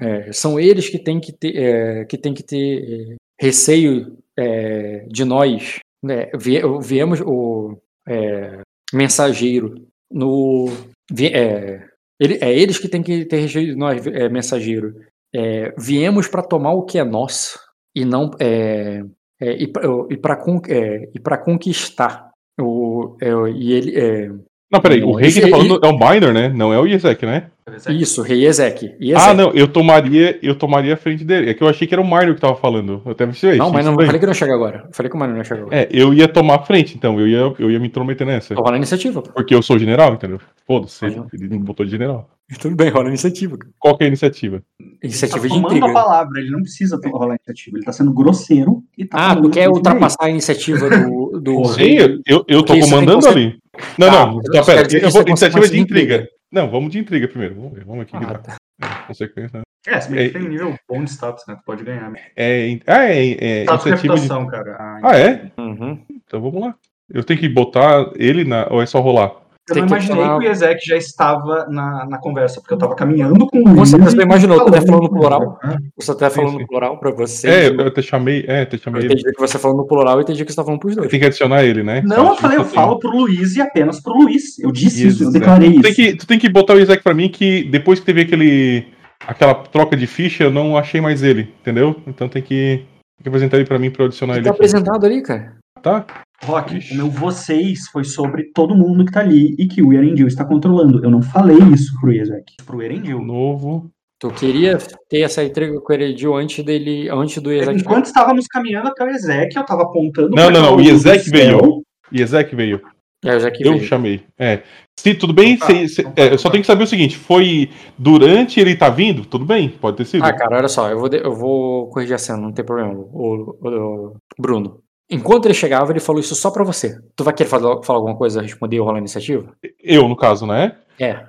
é, são eles que têm que ter, é, que têm que ter é, receio é, de nós. Né? Vie- Viemos o mensageiro no. ele, é eles que têm que ter receio de nós, mensageiro. Viemos para tomar o que é nosso e não é, e para conquistar o e ele Não, peraí, o Não, rei que tá falando é o Minor, né? Não é o Iezek, né? isso rei Ezek, e Ah, não, eu tomaria, eu tomaria a frente dele. É que eu achei que era o Minor que tava falando. Eu até me sei, não, mas não falei que não chega agora. Eu falei que o Mano não chega agora. É, eu ia tomar a frente, então. Eu ia, eu ia me intrometer nessa. Rola a iniciativa. pô. Porque eu sou general, entendeu? Foda-se, ele, ele me botou de general. Tudo bem, rola a iniciativa. Qual que é a iniciativa? Iniciativa tá de intriga. a palavra, ele não precisa rolar iniciativa. Ele tá sendo grosseiro e tá Ah, tu quer bem. ultrapassar a iniciativa do, do. Sim, rei? eu, eu, eu tô comandando ali. Não, Tá, não, tá, pera. que Eu vou, iniciativa de intriga. intriga. Não, vamos de intriga primeiro. Vamos ver, vamos aqui. Ah, tá. É, consequência. É, se bem que É- tem um nível bom de status, né? Tu pode ganhar. É, ah, é, é, Status de iniciativa de. reputação, cara. Ah, Ah, é? Uhum. Então vamos lá. Eu tenho que botar ele na. Ou é só rolar? Eu não que imaginei falar- que o Ezek já estava na, na conversa, porque eu tava caminhando com o você imaginou, tu até falando ele. plural. Ah, Você tá Sim, falando sim. no plural pra você. É, eu até chamei. É, até eu chamei ele. entendi que você falando no plural e entendi que você tá falando pros dois. Tem que adicionar ele, né? Não, eu falei, eu que falo pro Luiz e apenas pro Luiz. Eu disse isso, eu Exato. declarei Tu tem, isso. que, tu tem que botar o Isaac pra mim que depois que teve aquele. aquela troca de ficha, eu não achei mais ele, entendeu? Então tem que, tem que apresentar ele pra mim pra eu adicionar Ele ele tá aqui. apresentado ali, cara. Tá? Rock, Ixi. o meu vocês foi sobre todo mundo que tá ali e que o Erendil está controlando. Eu não falei isso pro Ezek, pro Erendil. Novo. Tu queria ter essa entrega com o Heredio antes dele, antes do Isaac. Enquanto estávamos caminhando até o Ezek, eu tava apontando Não, não, não, o Ezek veio. Isaac veio. É, eu veio. chamei. É. Se tudo bem, Então tá, se- se- então tá, é, eu só então tenho que saber o seguinte: foi durante ele tá vindo? Tudo bem, pode ter sido. Ah, cara, olha só, eu vou, de- eu vou corrigir a cena, não tem problema. O, o- o- Bruno, enquanto ele chegava, ele falou isso só pra você. Tu vai querer falar, falar alguma coisa, responder ou rolar a iniciativa? Eu, no caso, né? É.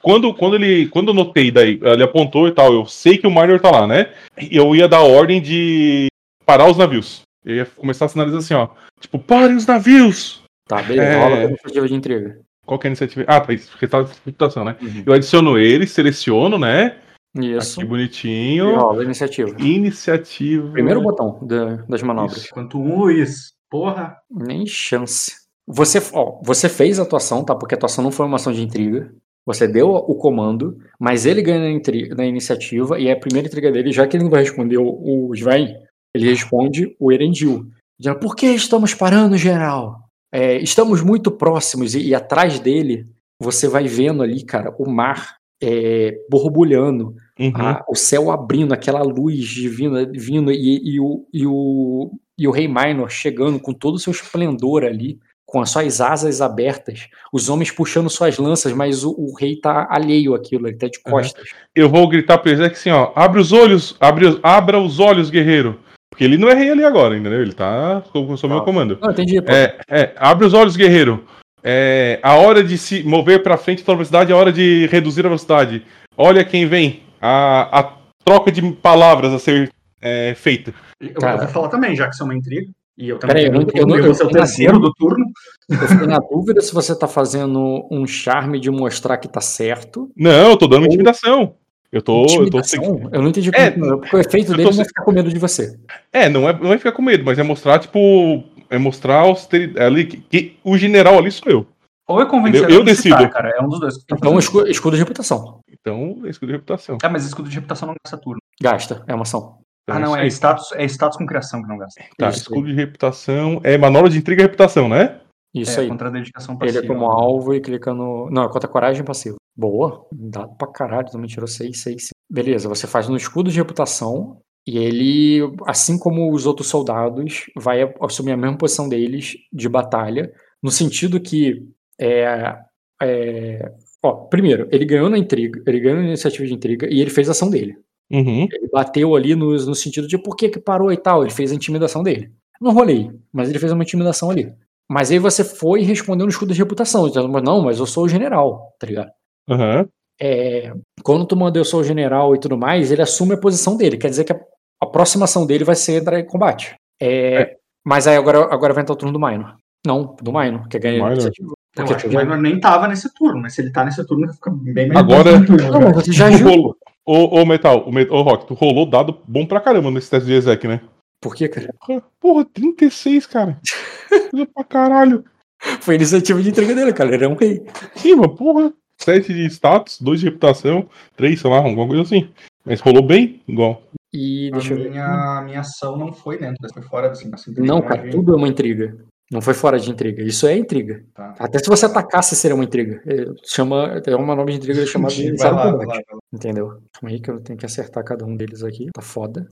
Quando, quando ele. Quando eu notei daí, ele apontou e tal, eu sei que o Minor tá lá, né? Eu ia dar ordem de parar os navios. Eu ia começar a sinalizar assim, ó. Tipo, parem os navios! Tá, beleza, É. rola a iniciativa de intriga. Qual que é a iniciativa? Ah, tá, isso, resultado de reputação, né? Uhum. Eu adiciono ele, seleciono, né? Isso. Aqui E bonitinho. rola a iniciativa. Iniciativa. Primeiro botão da- das manobras. Isso. Quanto um, Luiz. Porra. Nem chance. Você, ó, você fez a atuação, tá? Porque a atuação não foi uma ação de intriga. Você deu o comando, mas ele ganha na, intri- na iniciativa e é a primeira intriga dele, já que ele não vai responder o, o Svain, ele responde o Erendil. Dizendo, por que estamos parando, geral? É, estamos muito próximos e, e atrás dele você vai vendo ali, cara, o mar é, borbulhando, Uhum. a- o céu abrindo, aquela luz divina vindo e, e o, e, o, e o rei Minor chegando com todo o seu esplendor ali, com as suas asas abertas, os homens puxando suas lanças, mas o, o rei tá alheio àquilo, ele tá de Uhum. costas. Eu vou gritar pra ele assim, ó. Abre os olhos, abre, os- abra os olhos, guerreiro. Porque ele não é rei ali agora, entendeu? Ele tá sob sob meu comando. Não, entendi, pô. É, é, abre os olhos, guerreiro. É, a hora de se mover pra frente da velocidade é a hora de reduzir a velocidade. Olha quem vem. A, a troca de palavras a ser é, feita. Eu, Cara. eu vou falar também, já que isso é uma intriga. E eu também Peraí, eu não- eu não- eu vou ser o terceiro dúvida. do turno. Eu fiquei na dúvida se você tá fazendo um charme de mostrar que tá certo. Não, eu tô dando Ou- intimidação. Eu tô. Eu tô Intimidação? Eu não entendi É, como, porque o efeito dele tô não é ficar com medo de você. É, não é, não é ficar com medo, mas é mostrar, tipo. É mostrar austeridade. Ali, que, que o general ali sou eu. Ou é convencer Eu- eu decido. cara. É um dos dois. Então, escudo, escudo de reputação. Então, é escudo de reputação. Ah, mas escudo de reputação não gasta turno. Gasta, é uma ação. Então, ah, não, isso é aí. status, é status com criação que não gasta. Tá, Isso escudo de reputação. É manobra de intriga e reputação, né? Isso é, aí. contra a dedicação Ele passiva. é como alvo e clica no. Não, é contra coragem passiva. Boa. Dado pra caralho, também tirou 6, 6, 5. Beleza, você faz no escudo de reputação e ele, assim como os outros soldados, vai assumir a mesma posição deles de batalha, no sentido que. É, é, ó, primeiro, ele ganhou na intriga, ele ganhou na iniciativa de intriga e ele fez a ação dele. Uhum. Ele bateu ali no, no sentido de por que, que parou e tal. Ele fez a intimidação dele. Não rolei, mas ele fez uma intimidação ali. Mas aí você foi e respondeu no escudo de reputação. Dizendo, não, mas eu sou o general, tá ligado? Aham. É, quando tu manda eu sou o general e tudo mais, ele assume a posição dele. Quer dizer que a, a próxima ação dele vai ser entrar em combate. É, Mas aí agora, agora vai entrar o turno do Minor. Não, do Minor, que ganha Minor. iniciativa. Eu Porque acho que o Minor nem tava nesse turno, mas se ele tá nesse turno, fica bem melhor. Agora- Não, mas você já rolou- Ô, ô, Metal, ô, Rock, tu rolou dado bom pra caramba nesse teste de exec, né? Por quê, cara? Porra, Porra, 36, cara. Coisa pra caralho. Foi a iniciativa de entrega dele, cara. Ele é um rei. Sim, mas porra. 7 de status, 2 de reputação, 3, sei lá, alguma coisa assim. Mas rolou bem, igual. E A deixa eu ver. minha, a minha ação não foi dentro, dessa, foi fora dessa intriga, Não, né, cara, gente? tudo é uma intriga. Não foi fora de intriga. Isso é intriga. Tá. Até se você atacasse, seria uma intriga. É, Chama, é uma nova de intriga chamada de lá, vai lá, vai lá. Entendeu? Calma aí que eu tenho que acertar cada um deles aqui. Tá foda.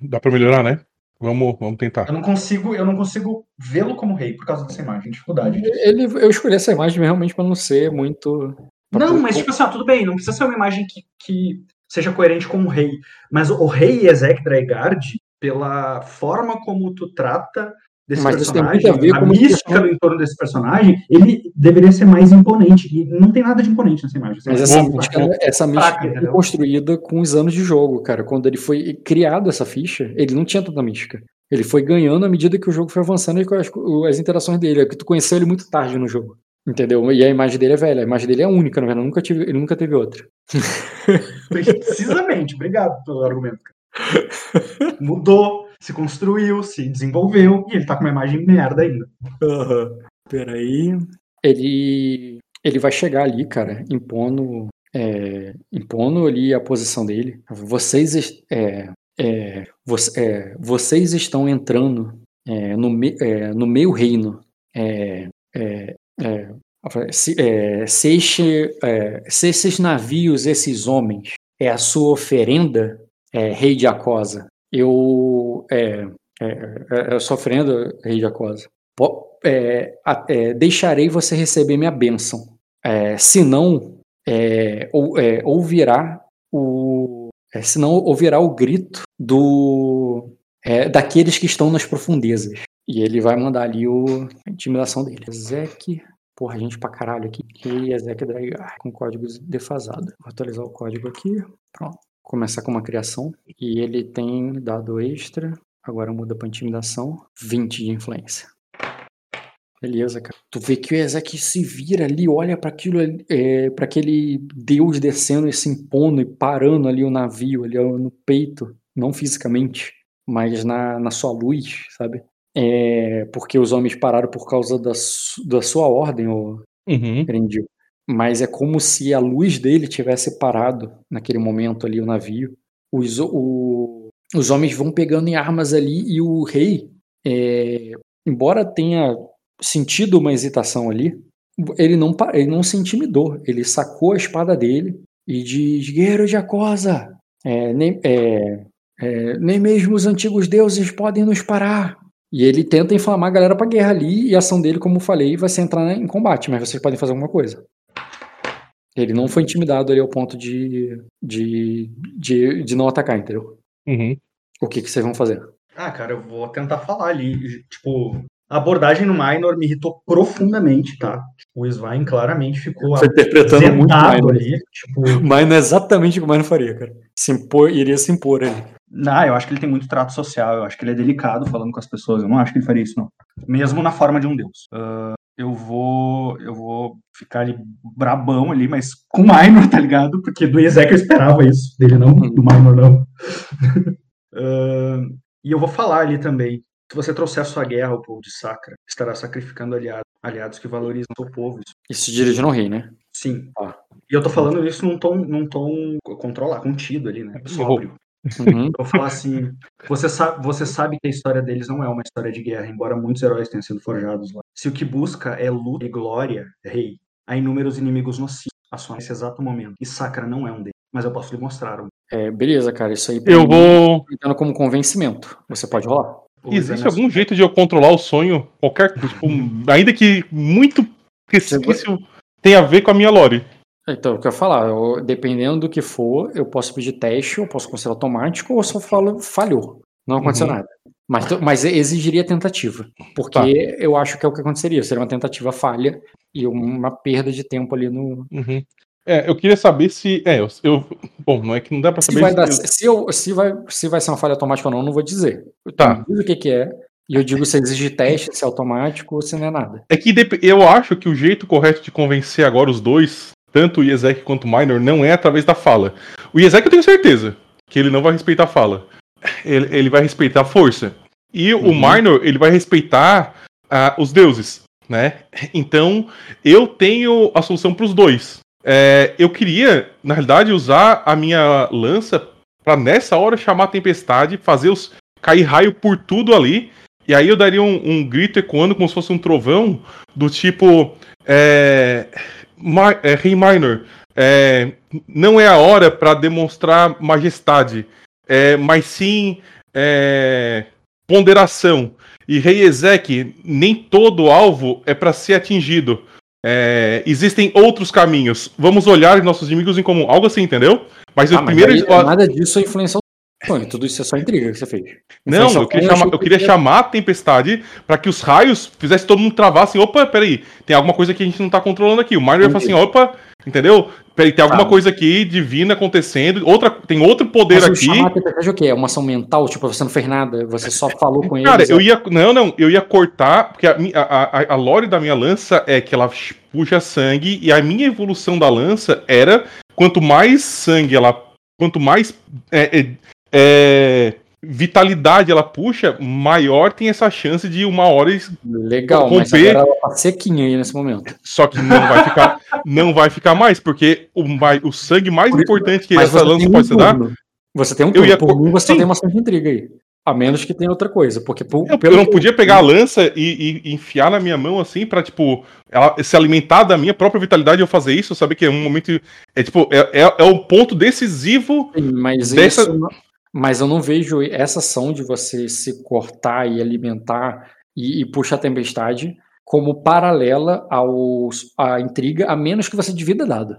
Dá pra melhorar, né? Vamos, vamos tentar. Eu não consigo, eu não consigo vê-lo como rei por causa dessa imagem, dificuldade. Ele, eu escolhi essa imagem realmente pra não ser muito. Não, mas tipo assim, ó, tudo bem, não precisa ser uma imagem que, que seja coerente com o rei. Mas o rei Ezek Draigard, pela forma como tu trata desse Mas personagem, a a mística do entorno desse personagem, ele deveria ser mais imponente. E não tem nada de imponente nessa imagem. Mas Essa essa mística, essa mística foi entendeu? construída com os anos de jogo, cara. Quando ele foi criado essa ficha, ele não tinha tanta mística. Ele foi ganhando à medida que o jogo foi avançando e com as, as interações dele. É que tu conheceu ele muito tarde no jogo. Entendeu? E a imagem dele é velha. A imagem dele é única, na verdade. Nunca tive, ele nunca teve outra. Precisamente, obrigado pelo argumento. cara. Mudou, se construiu, se desenvolveu, e ele tá com uma imagem merda ainda. Peraí. Ele. Ele vai chegar ali, cara, impondo. é, impondo ali a posição dele. Vocês. É, é, é, vocês estão entrando é, no, me- é, no meio reino. É, é, é, é, se, esses navios, esses homens, é a sua oferenda, é, rei de Acosa, eu. É, é, é, é sua oferenda, rei de Acosa. é, deixarei você receber minha bênção. Senão, ou, ouvirá o. Senão ouvirá o grito do daqueles que estão nas profundezas. E ele vai mandar ali o, a intimidação dele. Ezek. Porra, gente pra caralho aqui. E Ezek Draigar, com código defasado. Vou atualizar o código aqui. Pronto. Começar com uma criação. E ele tem dado extra. Agora muda pra intimidação. 20 de influência. Beleza, cara. Tu vê que o Ezek se vira ali, olha para aquilo, é, para aquele deus descendo e se impondo e parando ali o navio, ali no peito, não fisicamente, mas na, na sua luz, sabe? É, porque os homens pararam por causa da, su- da sua ordem, ô Uhum. Grendil. Mas é como se a luz dele tivesse parado naquele momento ali o navio. Os, o- os homens vão pegando em armas ali e o rei, é, embora tenha sentido uma hesitação ali, ele não, ele não se intimidou. Ele sacou a espada dele e diz: Guerreiro de Acosa, é, nem, é, é, nem mesmo os antigos deuses podem nos parar. E ele tenta inflamar a galera pra guerra ali, e a ação dele, como eu falei, vai ser entrar em combate, mas vocês podem fazer alguma coisa. Ele não foi intimidado ali ao ponto de, de, de, de não atacar, entendeu? Uhum. O que, que vocês vão fazer? Ah, cara, eu vou tentar falar ali. Tipo, a abordagem no Minor me irritou profundamente, tá? Tipo, o Svein claramente ficou Foi interpretando muito Minor. ali. Tipo, não é exatamente o que o Mano faria, cara. Se impor, iria se impor ali. Não, eu acho que ele tem muito trato social, eu acho que ele é delicado falando com as pessoas. Eu não acho que ele faria isso, não. Mesmo na forma de um deus. Ah, eu vou. Eu vou ficar ali brabão ali, mas com o Minor, tá ligado? Porque do Ezek eu esperava isso. Dele não, do Minor não. Ah, e eu vou falar ali também. Se você trouxer a sua guerra ao povo de Sacra, estará sacrificando aliados, aliados que valorizam o seu povo. Isso- Isso dirigindo ao rei, né? Sim. Ah. E eu tô falando isso num tom, num tom controlar, contido ali, né? Sóbrio. Uhum. Eu vou falar assim, você sabe, você sabe que a história deles não é uma história de guerra, embora muitos heróis tenham sido forjados lá. Se o que busca é luta e glória, rei, há inúmeros inimigos nocivos a sua nesse exato momento. E Sacra não é um deles, mas eu posso lhe mostrar um. É, beleza, cara. Isso aí Eu vou. entendo como convencimento. Você pode rolar. Existe algum jeito de eu controlar o sonho? Qualquer coisa, tipo, ainda que muito resquício tenha a ver com a minha lore. Então, o que eu ia falar, eu- dependendo do que for, eu posso pedir teste, eu posso considerar automático, ou só falo, falhou. Não aconteceu Uhum. nada. Mas, mas exigiria tentativa. Porque Tá. eu acho que é o que aconteceria. Seria uma tentativa falha e uma perda de tempo ali no. Uhum. É, eu queria saber se. É, eu, eu- Bom, não é que não dá pra Se saber vai, se. dar, se, eu, se, vai, se vai ser uma falha automática ou não, não vou dizer. Eu Tá. digo o que, que é. E eu digo se exige teste, se é automático ou se não é nada. É que eu acho que o jeito correto de convencer agora os dois, tanto o Iezek quanto o Minor, não é através da fala. O Iezek eu tenho certeza que ele não vai respeitar a fala. Ele, ele vai respeitar a força. E o Uhum. Minor, ele vai respeitar ah, os deuses, né? Então, eu tenho a solução para os dois. É, eu queria, na realidade, usar a minha lança para nessa hora chamar a tempestade, fazer os cair raio por tudo ali. E aí eu daria um, um grito ecoando como se fosse um trovão, do tipo. É, Ma- é, Rei Minor, é, não é a hora para demonstrar majestade, é, mas sim é, ponderação. E Rei Ezek, nem todo alvo é para ser atingido. É, existem outros caminhos. Vamos olhar nossos inimigos em comum. Algo assim, entendeu? Mas Ah, o mas primeiro. aí nada disso influencia o sonho. Tudo isso é só intriga que você fez. Não, eu queria, chamar, eu queria que- chamar a tempestade para que os raios fizessem todo mundo travar assim, opa, peraí, tem alguma coisa que a gente não tá controlando aqui. O Minor ia falar assim, opa, entendeu? Peraí, tem alguma Tá. coisa aqui divina acontecendo, outra, tem outro poder Mas aqui. chamar a tempestade é o quê? É uma ação mental? Tipo, você não fez nada, você só falou com eles. Cara, eu é- ia. Não, não, eu ia cortar, porque a, a, a, a lore da minha lança é que ela puxa sangue, e a minha evolução da lança era quanto mais sangue ela. Quanto mais é, é, é, vitalidade ela puxa, maior tem essa chance de uma hora. Legal, mas romper- agora ela tá sequinha aí nesse momento. Só que não vai ficar, não vai ficar mais, porque o, o sangue mais importante que Mas essa lança um pode se dar. turno. Você tem um Eu turno. ia Por mim, você Sim. tem uma ação de intriga aí. A menos que tenha outra coisa. Porque por, Eu, eu não podia pegar a lança e, e enfiar na minha mão assim pra, tipo, ela se alimentar da minha própria vitalidade e eu fazer isso, sabe? Que é um momento. É tipo, é, é, é o ponto decisivo. Sim, mas dessa- isso Mas eu não vejo essa ação de você se cortar e alimentar e, e puxa a tempestade como paralela ao, à intriga, a menos que você divida dado.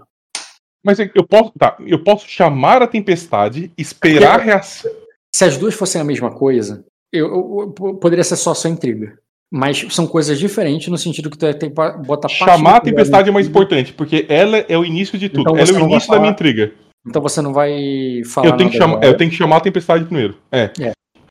Mas eu posso, tá, eu posso chamar a tempestade, esperar a reação. Se as duas fossem a mesma coisa, eu, eu- eu- poderia ser só sua intriga. Mas são coisas diferentes no sentido que tu tem que botar parte Chamar a tempestade é mais intriga, importante, porque ela é o início de tudo. Então ela é o início da minha falar- intriga. Então você não vai falar Eu tenho, que chamar, agora. eu tenho que chamar a tempestade primeiro. É.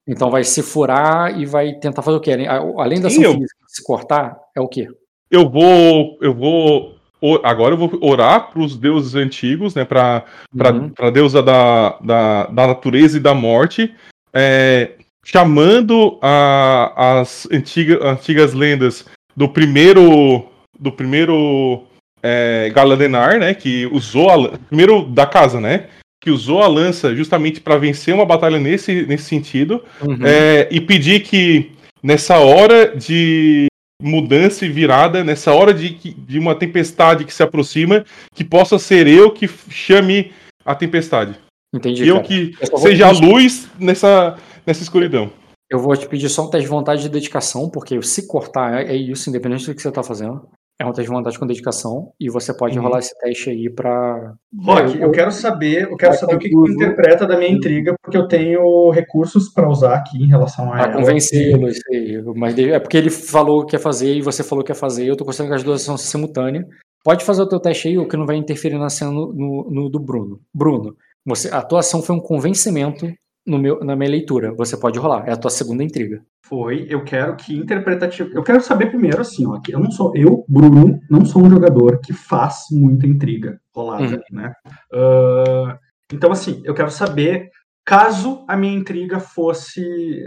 Então vai se furar e vai tentar fazer o quê? Além da Sim, ação eu- física, se cortar, é o quê? Eu vou. Eu vou. Agora eu vou orar para os deuses antigos, né? Para Uhum. a deusa da, da, da natureza e da morte, é, chamando a- as antiga, antigas lendas do primeiro do primeiro é, Galadenar, né? Que usou a primeiro da casa, né? Que usou a lança justamente para vencer uma batalha nesse, nesse sentido. Uhum. É, e pedir que nessa hora de mudança e virada, nessa hora de, de uma tempestade que se aproxima, que possa ser eu que chame a tempestade. Entendi. E eu cara. que Eu seja a luz nessa, nessa escuridão. Eu vou te pedir só um teste de vontade de dedicação, porque se cortar é é isso, independente do que você tá fazendo. É um teste de vontade com dedicação, e você pode Uhum. rolar esse teste aí pra. Rock, É, eu quero saber, eu quero saber o que, que interpreta da minha intriga, porque eu tenho recursos pra usar aqui em relação a Pra convencê-lo, isso aí. Mas é porque ele falou que ia fazer e você falou que ia fazer, eu tô considerando que as duas são simultâneas. Pode fazer o teu teste aí, o que não vai interferir na cena no, no- no do Bruno. Bruno, você, a tua ação foi um convencimento meu, na minha leitura. Você pode rolar. É a tua segunda intriga. Foi, eu quero que interpretativo. Eu quero saber primeiro assim, ó, que eu não sou, eu, Bruno, não sou um jogador que faz muita intriga rolada, Uhum. né? Ah, então, assim, eu quero saber caso a minha intriga fosse.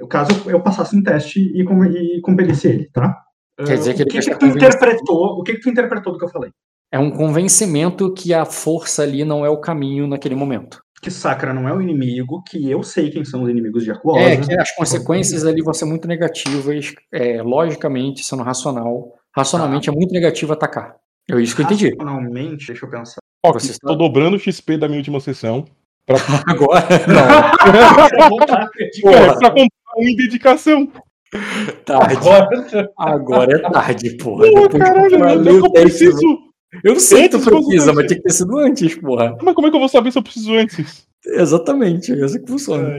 Caso eu passasse um teste e, e compelisse ele, tá? Quer dizer que o ele que, que ser tu interpretou? O que, que tu interpretou do que eu falei? É um convencimento que a força ali não é o caminho naquele momento. Que Sakra não é o inimigo, que eu sei quem são os inimigos de Aquosa. É, que as consequências ali vão ser muito negativas, é, logicamente, sendo racional. Racionalmente é muito negativo atacar. É isso que eu entendi. Racionalmente, deixa eu pensar. Ok, Você estou está- dobrando o XP da minha última sessão. Agora, Pô, é pra comprar um em dedicação. tarde. Agora, Agora é tarde, porra. Pô, caralho, eu não preciso. Eu não sei que tu precisa, mas tinha que ter sido antes, porra. Mas como é que eu vou saber se eu preciso antes? Exatamente, é assim que funciona.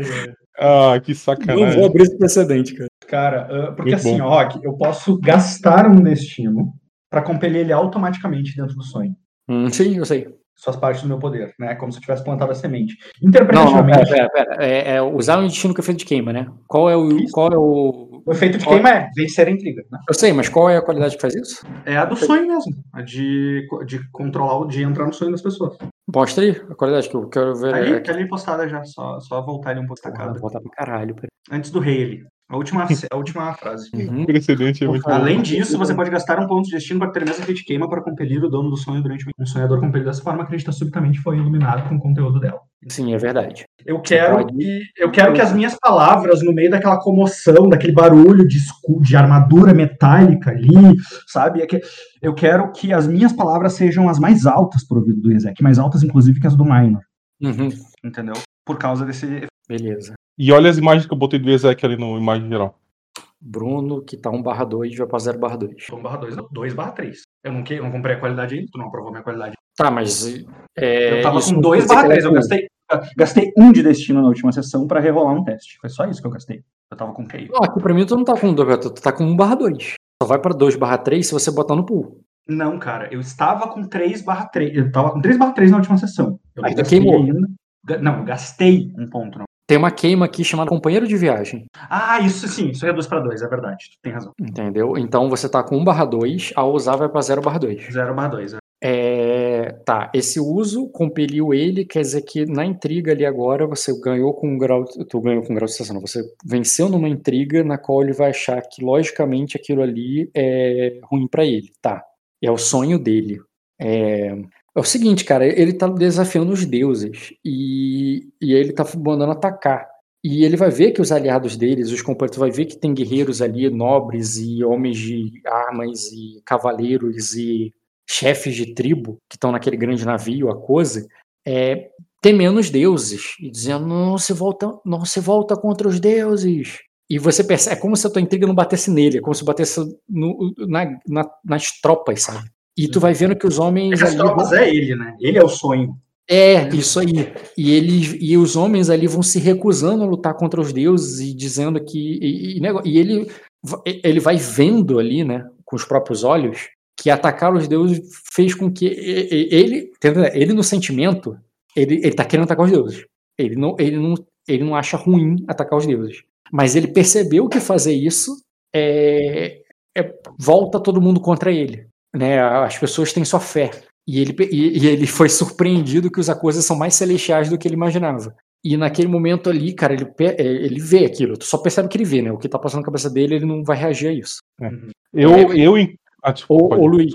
Ah, que Não sacanagem. vou abrir esse precedente, cara. Cara, ah, porque Muito assim, bom. Rock, eu posso gastar um destino pra compelir ele automaticamente dentro do sonho. Hum, sim, eu sei. Suas partes do meu poder, né? Como se eu tivesse plantado a semente. Não, não, pera, Interpretativamente, pera, pera. É, é usar um destino que é feito de queima, né? Qual é o. Isso. Qual é o. o efeito de queima é vencer a intriga, né? Eu sei, mas qual é a qualidade que faz isso? É a do sonho mesmo. A de, de controlar, o- de entrar no sonho das pessoas. Mostra aí a qualidade que eu quero ver. Ali, é tá ali postada já, só, só voltar ali um pouco vou voltar pra caralho. pera. Antes do rei ali. A última, a última frase. Uhum. Precedente é muito bom. Além disso, você pode gastar um ponto de destino para ter mesmo efeito de queima para compelir o dono do sonho durante um sonhador compelido dessa forma acredita subitamente foi iluminado com o conteúdo dela. Sim, é verdade. Eu quero que eu quero que as minhas palavras no meio daquela comoção, daquele barulho de escu- de armadura metálica ali, sabe? É que- Eu quero que as minhas palavras sejam as mais altas pro ouvido do Ezek, mais altas inclusive que as do Minor, Uhum. entendeu? Por causa desse Beleza. E olha as imagens que eu botei do Ezek ali no imagem geral. Bruno, que tá 1 barra 2, vai pra 0 barra 2. 1 barra 2, 2 barra 3. Eu não, que- eu não comprei a qualidade ainda, tu não aprovou minha qualidade. Tá, mas. É, eu tava com não 2 quer dizer barra que 3, eu gastei, gastei um de destino na última sessão para rerolar um teste. Foi só isso que eu gastei. Eu tava com Keio. Não, aqui pra mim tu não tá com 2, tu tá com 1 barra 2. Só vai pra 2 barra 3 se você botar no pool. Não, cara, eu estava com 3 barra 3. Eu tava com 3 barra 3 na última sessão. Eu Aí tu gastei queimou. ainda. Não, eu gastei um ponto. Não. Tem uma queima aqui chamada companheiro de viagem. Ah, isso sim, isso reduz para 2, é verdade. Tu tem razão. Entendeu? Então você tá com 1 barra 2, ao usar vai pra 0 barra 2. 0 barra 2. É. É, tá, esse uso compeliu ele, quer dizer que na intriga ali agora você ganhou com um grau, tu ganhou com um grau de sucesso, não, você venceu numa intriga na qual ele vai achar que logicamente aquilo ali é ruim pra ele, tá? É o sonho dele. É, é o seguinte, cara, ele tá desafiando os deuses e, e ele tá mandando atacar. E ele vai ver que os aliados deles, os companheiros, vai ver que tem guerreiros ali, nobres e homens de armas e cavaleiros e chefes de tribo que estão naquele grande navio, a Cose, é, temendo os deuses e dizendo não se volta, não se volta contra os deuses. E você percebe, é como se a tua intriga não batesse nele, é como se batesse no, na, na, nas tropas, sabe? E tu vai vendo que os homens. As tropas é ele, né? Ele é o sonho. É, isso aí. E, ele, e os homens ali vão se recusando a lutar contra os deuses e dizendo que. E, e, e ele, ele vai vendo ali, né, com os próprios olhos, que atacar os deuses fez com que ele, ele no sentimento, ele, ele tá querendo atacar os deuses. Ele não, ele, não, ele não acha ruim atacar os deuses. Mas ele percebeu que fazer isso é, é, volta todo mundo contra ele. Né? As pessoas têm só fé. E ele, e, e ele foi surpreendido que as coisas são mais celestiais do que ele imaginava. E naquele momento ali, cara, ele, é, ele vê aquilo. Tu só percebe que ele vê, né? O que tá passando na cabeça dele, ele não vai reagir a isso. É. Eu, é, eu, ah, desculpa, ô, ô Luiz,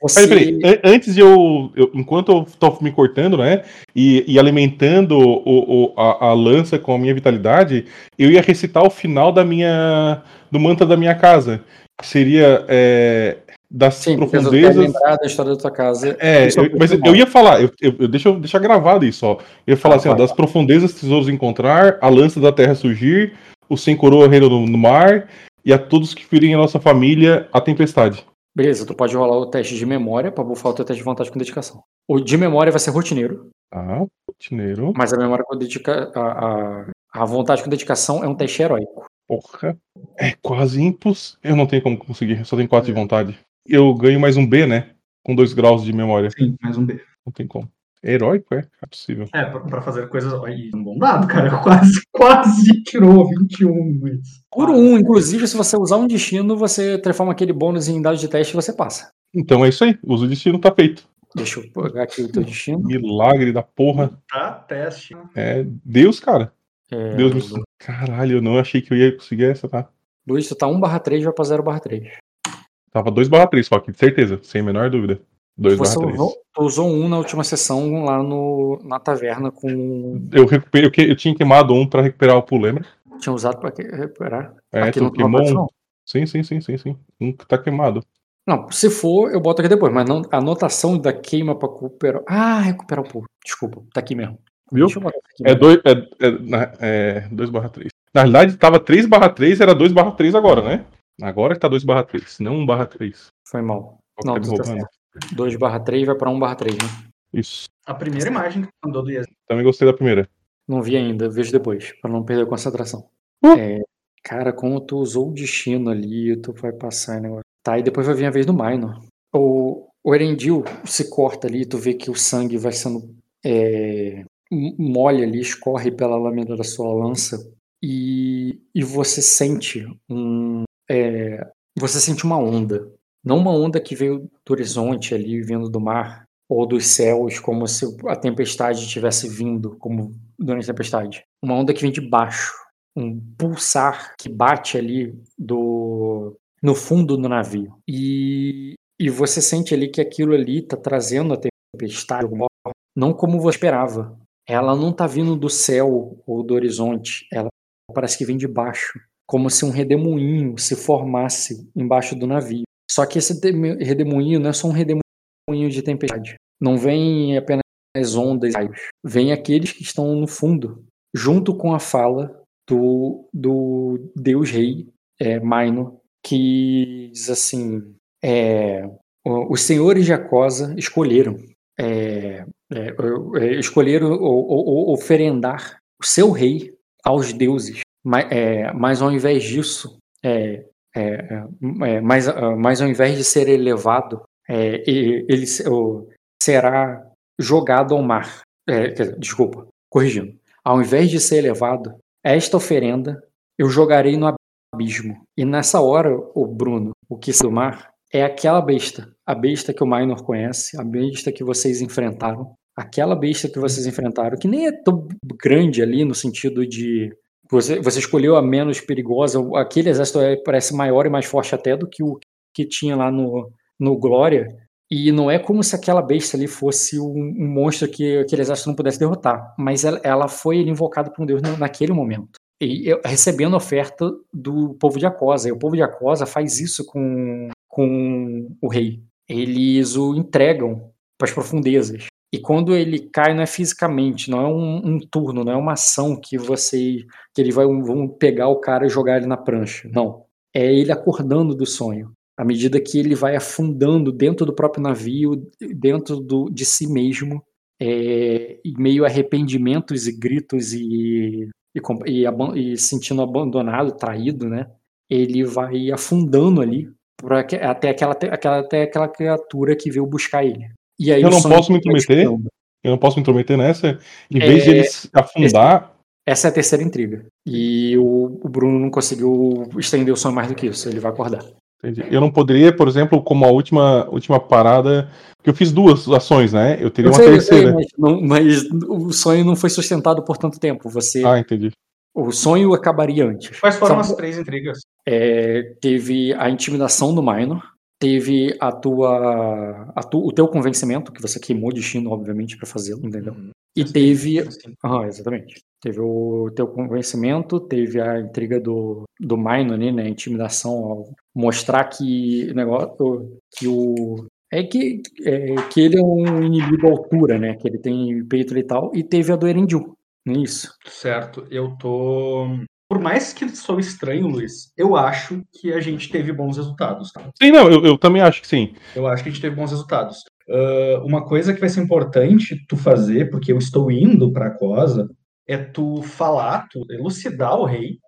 você... peraí, peraí. Antes de eu, eu, Enquanto eu tô me cortando, né? E, e alimentando o, o, a, a, lança com a minha vitalidade, eu ia recitar o final da minha. do mantra da minha casa. Que seria. É, das Sim, profundezas. lembrar da história da tua casa. É, eu, mas eu, eu ia falar, eu, eu, deixa eu deixar gravado isso, ó. Eu ia falar ah, assim, ó, das profundezas tesouros encontrar, a lança da terra surgir, o sem coroa reino no, no mar, e a todos que virem a nossa família, a tempestade. Beleza, tu pode rolar o teste de memória para bufar o teu teste de vantagem com dedicação. O de memória vai ser rotineiro. Ah, rotineiro. Mas a memória com dedica... a, a, a vontade com dedicação é um teste heróico. Porra. É quase impossível. Eu não tenho como conseguir, só tenho 4 de vontade. Eu ganho mais um B, né? Com 2 graus de memória. Sim, mais um B. Não tem como. É heróico, é? É possível. É, pra, pra fazer coisas. Aí, um bom dado, cara. Quase, quase tirou 21. Mas... Por um, inclusive, se você usar um destino, você transforma aquele bônus em dado de teste e você passa. Então é isso aí. Usa o destino, tá feito. Deixa eu pegar aqui o teu destino. Milagre da porra. Tá, teste. É Deus, cara. É... Deus me. Caralho, eu não achei que eu ia conseguir essa, tá? Luiz, tu tá 1 barra 3 vai pra 0 barra 3. Tava 2 barra 3, só que, certeza, sem a menor dúvida. 2 Você usou, usou um na última sessão lá no, na taverna com. Eu recuperei, eu, eu tinha queimado um pra recuperar o pool, lembra? Tinha usado pra recuperar. É, aqui tu queimou um. Sim, sim, sim, sim, sim. Um que tá queimado. Não, se for, eu boto aqui depois, mas não, a anotação da queima pra recuperar. Ah, recuperar o pool. Desculpa, tá aqui mesmo. Viu? Aqui é 2 é, é, é 2 barra 3. Na realidade, tava 3 barra 3, era 2 barra 3 agora, né? Agora que tá 2 barra 3, não 1 barra 3. Foi mal. Não, tá tá certo. 2 barra 3 vai pra 1 barra 3, né? Isso. A primeira imagem que mandou do Yes. Também gostei da primeira. Não vi ainda, vejo depois, pra não perder a concentração. Uh. É, cara, como tu usou o destino ali, tu vai passar negócio. Tá, e depois vai vir a vez do Minor. O, o Erendil se corta ali, tu vê que o sangue vai sendo é, molha ali, escorre pela lâmina da sua lança e, e você sente um é, você sente uma onda não uma onda que veio do horizonte ali, vindo do mar, ou dos céus, como se a tempestade tivesse vindo, como durante a tempestade. Uma onda que vem de baixo, um pulsar que bate ali do no fundo do navio. E, e você sente ali que aquilo ali está trazendo a tempestade, não como você esperava. Ela não está vindo do céu ou do horizonte, ela parece que vem de baixo, como se um redemoinho se formasse embaixo do navio. Só que esse redemoinho não é só um redemoinho de tempestade. Não vem apenas ondas raios. Vem aqueles que estão no fundo, junto com a fala do, do Deus Rei, é, Maino, que diz assim: é, os senhores de Acosa escolheram. É, é, é escolheram oferendar o seu rei aos deuses, mas, é, mas ao invés disso, é, é, é, é, mas, ah, mas ao invés de ser elevado, é, ele será jogado ao mar. É, desculpa, corrigindo. Ao invés de ser elevado, esta oferenda eu jogarei no abismo. E nessa hora, o Bruno, o que do mar é aquela besta, a besta que o Minor conhece, a besta que vocês enfrentaram, aquela besta que vocês enfrentaram, que nem é tão grande ali no sentido de você, você escolheu a menos perigosa. Aquele exército parece maior e mais forte até do que o que tinha lá no, no Glória. E não é como se aquela besta ali fosse um, um monstro que aquele exército não pudesse derrotar. Mas ela, ela foi invocada por um deus naquele momento. E recebendo oferta do povo de Acosa. E o povo de Acosa faz isso com, com o rei. Eles o entregam para as profundezas. E quando ele cai, não é fisicamente, não é um, um turno, não é uma ação que você. que ele vai vão pegar o cara e jogar ele na prancha. Não. É ele acordando do sonho. À medida que ele vai afundando dentro do próprio navio, dentro do, de si mesmo, é, e meio arrependimentos e gritos e, e, e, e sentindo abandonado, traído, né? Ele vai afundando ali até, aquela, aquela, até aquela criatura que veio buscar ele. E aí eu não posso me intrometer? Eu não posso me intrometer nessa? Em vez é, de ele afundar. Essa é a terceira intriga. E o, o, Bruno não conseguiu estender o sonho mais do que isso. Ele vai acordar. Entendi. Eu não poderia, por exemplo, como a última, última parada. Porque eu fiz duas ações, né? Eu teria eu uma sei, terceira. Sei, mas, não, mas, o sonho não foi sustentado por tanto tempo. Você. Ah, entendi. O sonho acabaria antes. Quais foram Sabe? as três intrigas? É, teve a intimidação do Minor, teve a tua, a tu, o teu convencimento, que você queimou destino, obviamente, para fazê-lo, entendeu? Uhum. E teve. Ah, exatamente. Teve o teu convencimento, teve a intriga do, do Minor, né? A intimidação, ao mostrar que, negócio, que o. É que, é que ele é um inimigo à altura, né? Que ele tem peito e tal. E teve a do Erendil, não é isso? Certo. Eu tô por mais que sou estranho, Luiz, eu acho que a gente teve bons resultados. Tá? Sim, não, eu, eu, também acho que sim. Eu acho que a gente teve bons resultados. Uh, uma coisa que vai ser importante tu fazer, porque eu estou indo para a Cosa, é tu falar, tu elucidar o rei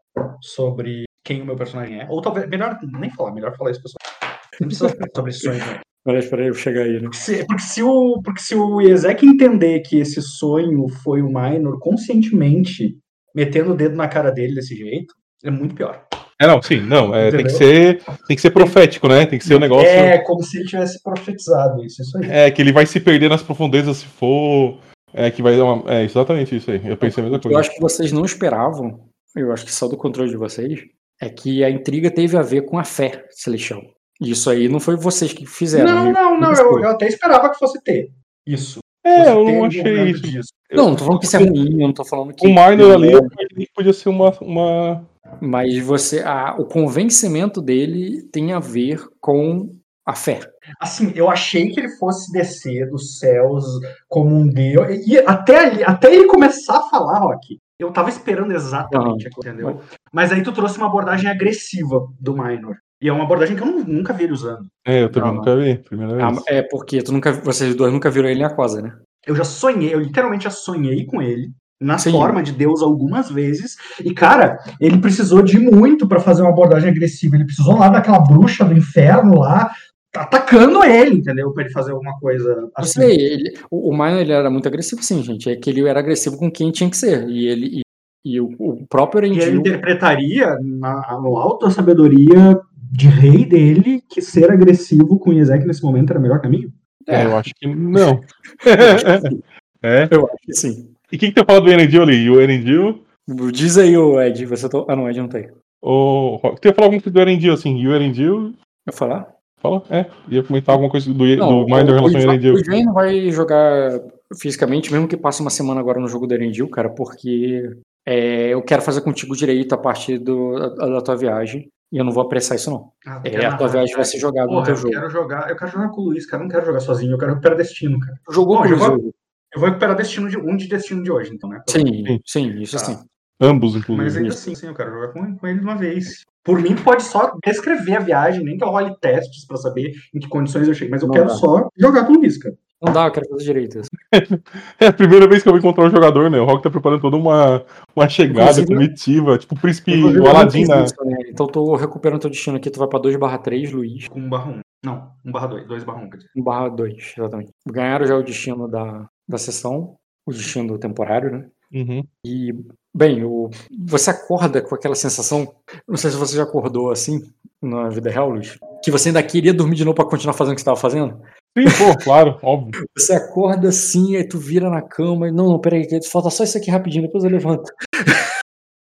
sobre quem o meu personagem é. Ou talvez, melhor nem falar, melhor falar isso, pessoal. Não precisa falar sobre esse sonho, né? Olha, espera aí, eu chegar aí, né? Porque se, porque se o, porque se o Ezek entender que esse sonho foi o Minor conscientemente metendo o dedo na cara dele desse jeito, é muito pior. É, não, sim, não, é, tem que ser, tem que ser profético, né? Tem que ser um negócio. É, como se ele tivesse profetizado isso, isso aí. É, que ele vai se perder nas profundezas se for. É, que vai dar uma. É exatamente isso aí. Eu pensei a mesma coisa. Eu acho que vocês não esperavam, eu acho que só do controle de vocês, é que a intriga teve a ver com a fé celestial. Isso aí não foi vocês que fizeram. Não, não, não, eu, eu até esperava que fosse ter isso. É, eu não achei isso. Disso. Não, não tô falando que isso é ruim, eu não tô falando que. O minor ali podia ser uma. uma... Mas você. A, o convencimento dele tem a ver com a fé. Assim, eu achei que ele fosse descer dos céus como um deus. E até, ali, até ele começar a falar, Rock, eu tava esperando exatamente, uhum. entendeu? Mas aí tu trouxe uma abordagem agressiva do Minor. E é uma abordagem que eu nunca vi ele usando. É, eu também não, nunca vi, primeira vez. Ah, é, porque tu nunca, vocês dois nunca viram ele em Aquosa, né? Eu já sonhei, eu literalmente já sonhei com ele na Sim. forma de Deus algumas vezes. E, cara, ele precisou de muito para fazer uma abordagem agressiva. Ele precisou lá daquela bruxa do inferno lá, atacando ele, entendeu? Para ele fazer alguma coisa assim. Eu sei, ele, o, o ele era muito agressivo, sim, gente. É que ele era agressivo com quem tinha que ser. E ele. E, e o, o, próprio Erendil... E ele interpretaria, na, no alto da sabedoria, de rei dele que ser agressivo com Ezek nesse momento era o melhor caminho? É, eu acho que não. é? Eu acho que sim. E quem que tá falando do Erendil ali? O Erendil? Diz aí, o Ed, você tô... Ah, não, Ed não tá aí. O... Você ia falar alguma coisa do Erendil, assim, e o Erendil... Eu falar? Fala, é. Ia comentar alguma coisa do, não, do Mind em relação ao Erendil. O Jay não vai jogar fisicamente, mesmo que passe uma semana agora no jogo do Erendil, cara, porque é, eu quero fazer contigo direito a partir do, da, da tua viagem. E eu não vou apressar isso, não. Ah, é, a tua viagem vai ser jogada no teu jogo. Eu quero jogar, eu quero jogar com o Luiz, cara. Eu não quero jogar sozinho, eu quero recuperar destino, cara. Jogou Bom, com o Luiz. Eu vou recuperar destino de um de destino de hoje, então, né? Sim, sim, isso tá. sim. Ambos, inclusive. Mas ainda assim, sim, eu quero jogar com, com ele de uma vez. Por mim, pode só descrever a viagem, nem que eu role testes pra saber em que condições eu chego. Mas eu não quero dá. só jogar com o Luiz, cara. Não dá, eu quero fazer direito. é a primeira vez que eu vou encontrar um jogador, né? O Rock tá preparando toda uma, uma chegada Inclusive, comitiva, tipo o príncipe o Aladdin, né? Então tô recuperando teu destino aqui, tu vai pra 2 barra 3, Luiz. Com 1 barra 1. Não, 1 barra 2, 2 barra 1, quer dizer. 1 barra 2, exatamente. Ganharam já o destino da, da sessão, o destino temporário, né? Uhum. E, bem, o, você acorda com aquela sensação, não sei se você já acordou assim, na vida real, Luiz, que você ainda queria dormir de novo pra continuar fazendo o que você tava fazendo? Sim, pô, claro, óbvio. Você acorda assim, aí tu vira na cama e, não, não, peraí, falta só isso aqui rapidinho, depois eu levanto.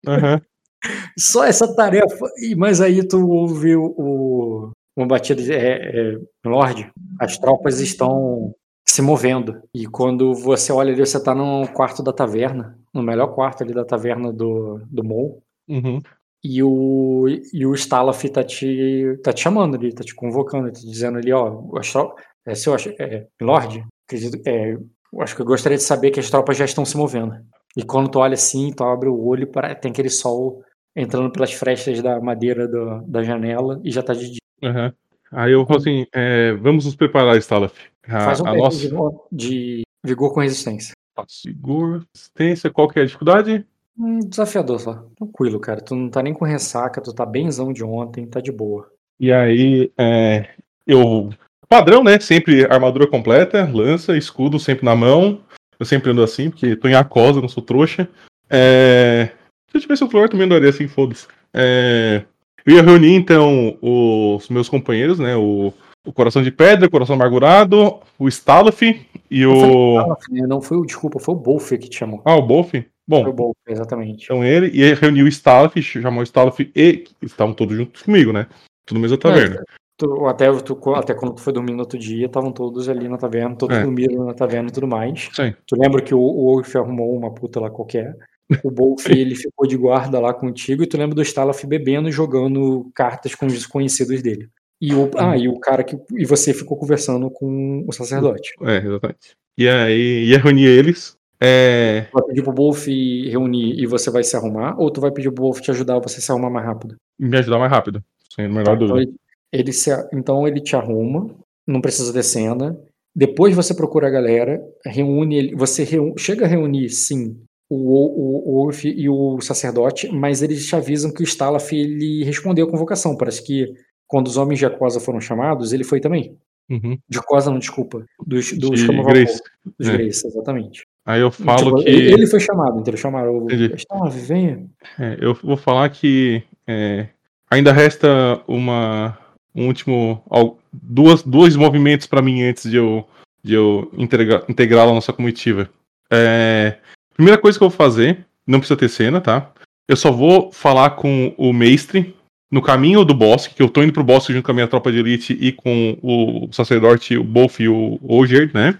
Uhum. Só essa tarefa. E, mas aí tu ouve o, uma batida de é, é, Lorde, as tropas estão se movendo. E quando você olha ali, você tá no quarto da taverna, no melhor quarto ali da taverna do, do Mou. Uhum. E o, e o Stalaf tá te, tá te chamando ali, tá te convocando, tá te dizendo ali, ó, as tropas, é, seu é, Lorde, acredito, é, Eu acho que eu gostaria de saber que as tropas já estão se movendo. E quando tu olha assim, tu abre o olho, para tem aquele sol entrando pelas frestas da madeira do, da janela e já tá de dia. Aham. Aí eu falo assim, é, vamos nos preparar, Stalaf. A, Faz um a nossa de, vigor- de vigor com resistência. segura, resistência, qual que é a dificuldade? Hum, desafiador só. Tranquilo, cara. Tu não tá nem com ressaca, tu tá benzão de ontem, tá de boa. E aí, é, eu. Padrão, né? Sempre armadura completa, lança, escudo sempre na mão. Eu sempre ando assim, porque tô em acosa, não sou trouxa. É, se eu tivesse o flor, também andaria assim, foda-se. É, eu ia reunir, então, os meus companheiros, né? O, o Coração de Pedra, o Coração Amargurado, o Stalaf e o. Ah, Não foi o, desculpa, foi o Bolf que te chamou. Ah, o Bolf? Bom, Foi o Bolf, exatamente. Então ele e reuniu o Stalaf, chamou o Stalaf e estavam todos juntos comigo, né? Tudo na mesma taverna. Tu- até, tu- até quando tu foi dormir no outro dia, estavam todos ali na taverna, todos É. dormiram na taverna e tudo mais. Sim. Tu lembra que o, o Wolf arrumou uma puta lá qualquer. O Bolf, ele ficou de guarda lá contigo, e tu lembra do Stalaf bebendo e jogando cartas com os desconhecidos dele. E o, ah, e o cara que. E você ficou conversando com o sacerdote. É, exatamente. E aí ia reunir eles. É, Tu vai pedir pro Bolf reunir e você vai se arrumar, ou tu vai pedir pro Bolf te ajudar você se arrumar mais rápido? me ajudar mais rápido. Sem a menor Tá, então, dúvida. ele, ele se, então ele te arruma, não precisa de cena. Depois você procura a galera, reúne ele. Você reu- chega a reunir, sim, o, o, o Wolf e o sacerdote, mas eles te avisam que o Stalaf ele respondeu a convocação. Parece que quando os homens de Acosa foram chamados, ele foi também. Uhum. De Acosa, não, desculpa. Dos, dos De Grace. Dos É. Grace, exatamente. Aí eu falo Tipo, que. ele foi chamado, então eles chamaram o. Stalaf, venha. é, eu vou falar que é, ainda resta uma. Um último. Duas, dois movimentos pra mim antes de eu, de eu integrá-la à nossa comitiva. É, primeira coisa que eu vou fazer, não precisa ter cena, tá? Eu só vou falar com o mestre no caminho do bosque, que eu tô indo pro bosque junto com a minha tropa de elite e com o sacerdote, o Bolf e o Oger, né?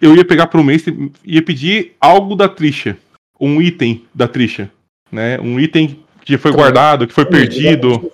Eu ia pegar pro mestre e ia pedir algo da Trisha. Um item da Trisha, né? Um item que foi Tá. guardado, que foi perdido.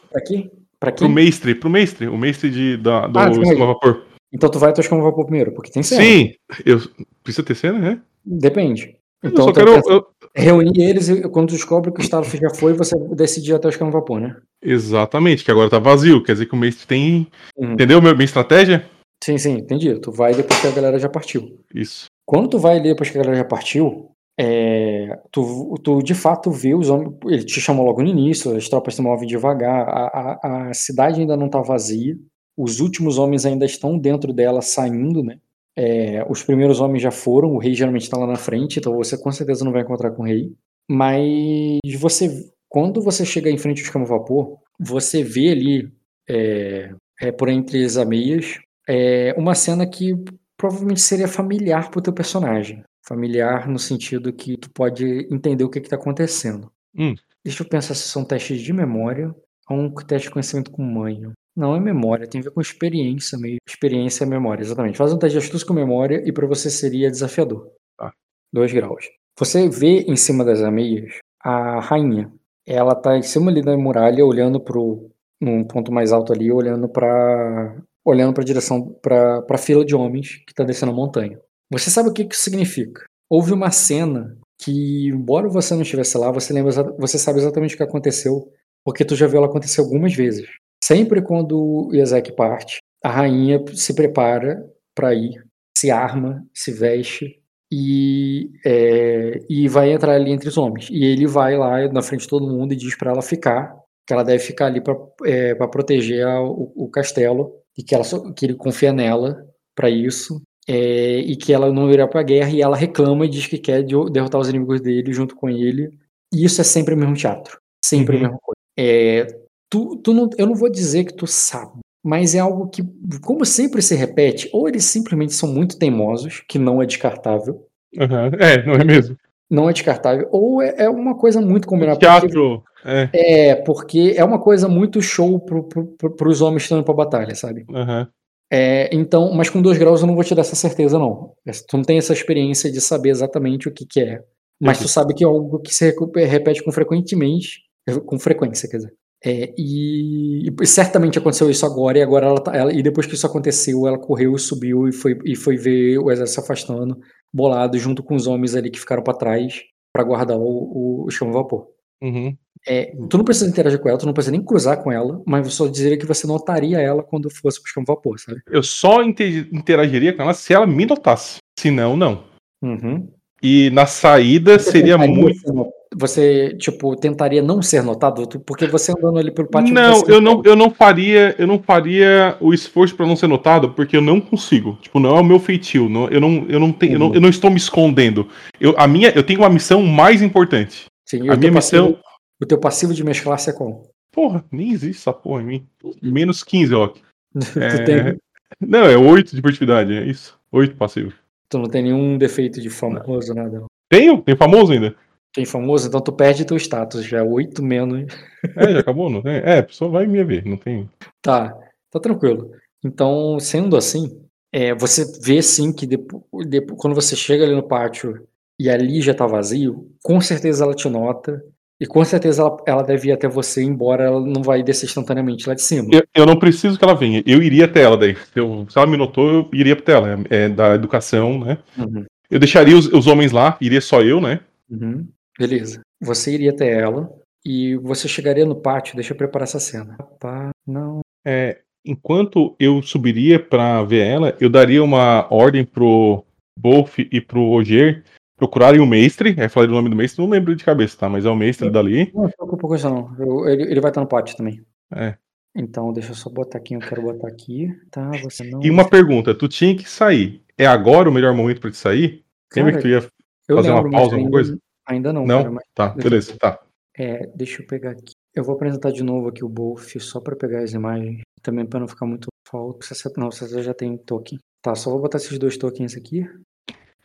Pra? Pra Pro quem? mestre, pro mestre, o mestre de, da, do Ah, vapor. Então tu vai até os Camavapor primeiro, porque tem cena. Sim, eu. Precisa ter cena, né? Depende. eu Então, só tu quero. eu- reunir eles e quando tu descobre que o Stalf já foi, você decide até os Camavapor, né? Exatamente, que agora tá vazio. Quer dizer que o mestre tem. Uhum. Entendeu minha, minha estratégia? Sim, sim, entendi. Tu vai depois que a galera já partiu. Isso. Quando tu vai ali depois que a galera já partiu, é, tu, tu de fato vê os homens. Ele te chamou logo no início, as tropas se movem devagar, a, a, a cidade ainda não tá vazia, os últimos homens ainda estão dentro dela saindo, né? É, os primeiros homens já foram, o rei geralmente está lá na frente, então você com certeza não vai encontrar com o rei. Mas você, quando você chega em frente aos Camavapor, você vê ali, é, é, por entre as ameias, é, uma cena que provavelmente seria familiar pro teu personagem. Familiar no sentido que tu pode entender o que está acontecendo. Hum. Deixa eu pensar se são testes de memória ou um teste de conhecimento com manho. Não é memória, tem a ver com experiência meio. Experiência é memória, exatamente. Faz um teste de astúcia com memória e para você seria desafiador. Tá. Dois graus. Você vê em cima das ameias a rainha. Ela tá em cima ali da muralha, olhando pro. num ponto mais alto ali, olhando para olhando para a direção, para a fila de homens que está descendo a montanha. Você sabe o que, que isso significa? Houve uma cena que, embora você não estivesse lá, você lembra, você sabe exatamente o que aconteceu, porque tu já viu ela acontecer algumas vezes. Sempre quando o Ezek parte, a rainha se prepara para ir, se arma, se veste e, é, e vai entrar ali entre os homens. E ele vai lá na frente de todo mundo e diz para ela ficar, que ela deve ficar ali para proteger a- o, o castelo e que, ela que ele confia nela para isso. É, e que ela não irá para a guerra e ela reclama e diz que quer de- derrotar os inimigos dele junto com ele. E isso é sempre o mesmo teatro, sempre Uhum. a mesma coisa. É, tu, tu não, eu não vou dizer que tu sabe, mas é algo que, como sempre se repete, ou eles simplesmente são muito teimosos, que não é descartável, Aham. É, não é mesmo? não é descartável, ou é, é uma coisa muito combinada. porque- Teatro. É. É, porque é uma coisa muito show pro, pro, pro, pros homens indo pra batalha, sabe? Aham. É, então, mas com dois graus eu não vou te dar essa certeza, não. Tu não tem essa experiência de saber exatamente o que, que é. Mas tu sabe que é algo que se recu- repete com frequentemente, com frequência, quer dizer. É, e, e certamente aconteceu isso agora, e agora ela, tá- ela- e depois que isso aconteceu, ela correu e subiu e foi, e foi ver o exército se afastando, bolado, junto com os homens ali que ficaram pra trás pra guardar o, o chama vapor. Uhum. É, tu não precisa interagir com ela, tu não precisa nem cruzar com ela, mas eu só dizeria que você notaria ela quando fosse pro chama vapor, sabe? Eu só inte- interagiria com ela se ela me notasse. Se não, não. Uhum. E na saída Você seria muito. Você, tipo, tentaria não ser notado? Porque você andando ali pelo pátio. Não, eu não, eu não faria, eu não faria o esforço pra não ser notado, porque eu não consigo. Tipo, não é o meu feitio. Não, eu não, eu não tenho, eu não, eu não estou me escondendo. Eu, a minha, eu tenho uma missão mais importante. Sim, A minha missão, o teu passivo de mesclar é qual? porra, nem existe essa porra em mim. Menos 15, ó. tu, É, tem, Não, é 8 de furtividade, é isso. 8 passivo. tu não tem nenhum defeito de famoso, nada. não. Tenho? Tem famoso ainda? Tem famoso, então tu perde teu status, já é 8 menos. É, já acabou? Não tem? É, a pessoa vai me ver, não tem. Tá, tá tranquilo. Então, sendo assim, é, você vê sim que depo, depo- quando você chega ali no pátio e ali já tá vazio, com certeza ela te nota. E com certeza ela, ela deve ir até você, embora ela não vai descer instantaneamente lá de cima. Eu, eu não preciso que ela venha, eu iria até ela daí. Se, eu- se ela me notou, eu iria até ela. É, é da educação, né? Uhum. Eu deixaria os, os homens lá, iria só eu, né? Uhum. Beleza. Você iria até ela e você chegaria no pátio. Deixa eu preparar essa cena. Pá, não. É, enquanto eu subiria pra ver ela, eu daria uma ordem pro Wolf e pro Ogier procurarem o mestre. É, falei o nome do mestre, não lembro de cabeça, tá? Mas é o mestre dali. Não se preocupa com isso, não. Eu- ele, ele vai estar no pátio também. É. Então, deixa eu só botar aqui. Eu quero botar aqui. Tá, você não. E uma pergunta, tu tinha que sair. É agora o melhor momento pra te sair? Lembra que tu ia. fazer uma lembro, mas pausa, alguma coisa? Ainda não, Não? cara, mas- Tá, beleza, tá. É, deixa eu pegar aqui. Eu vou apresentar de novo aqui o Bolf, só pra pegar as imagens. Também pra não ficar muito falta. Você- Não, você já tem token. Tá, só vou botar esses dois tokens aqui.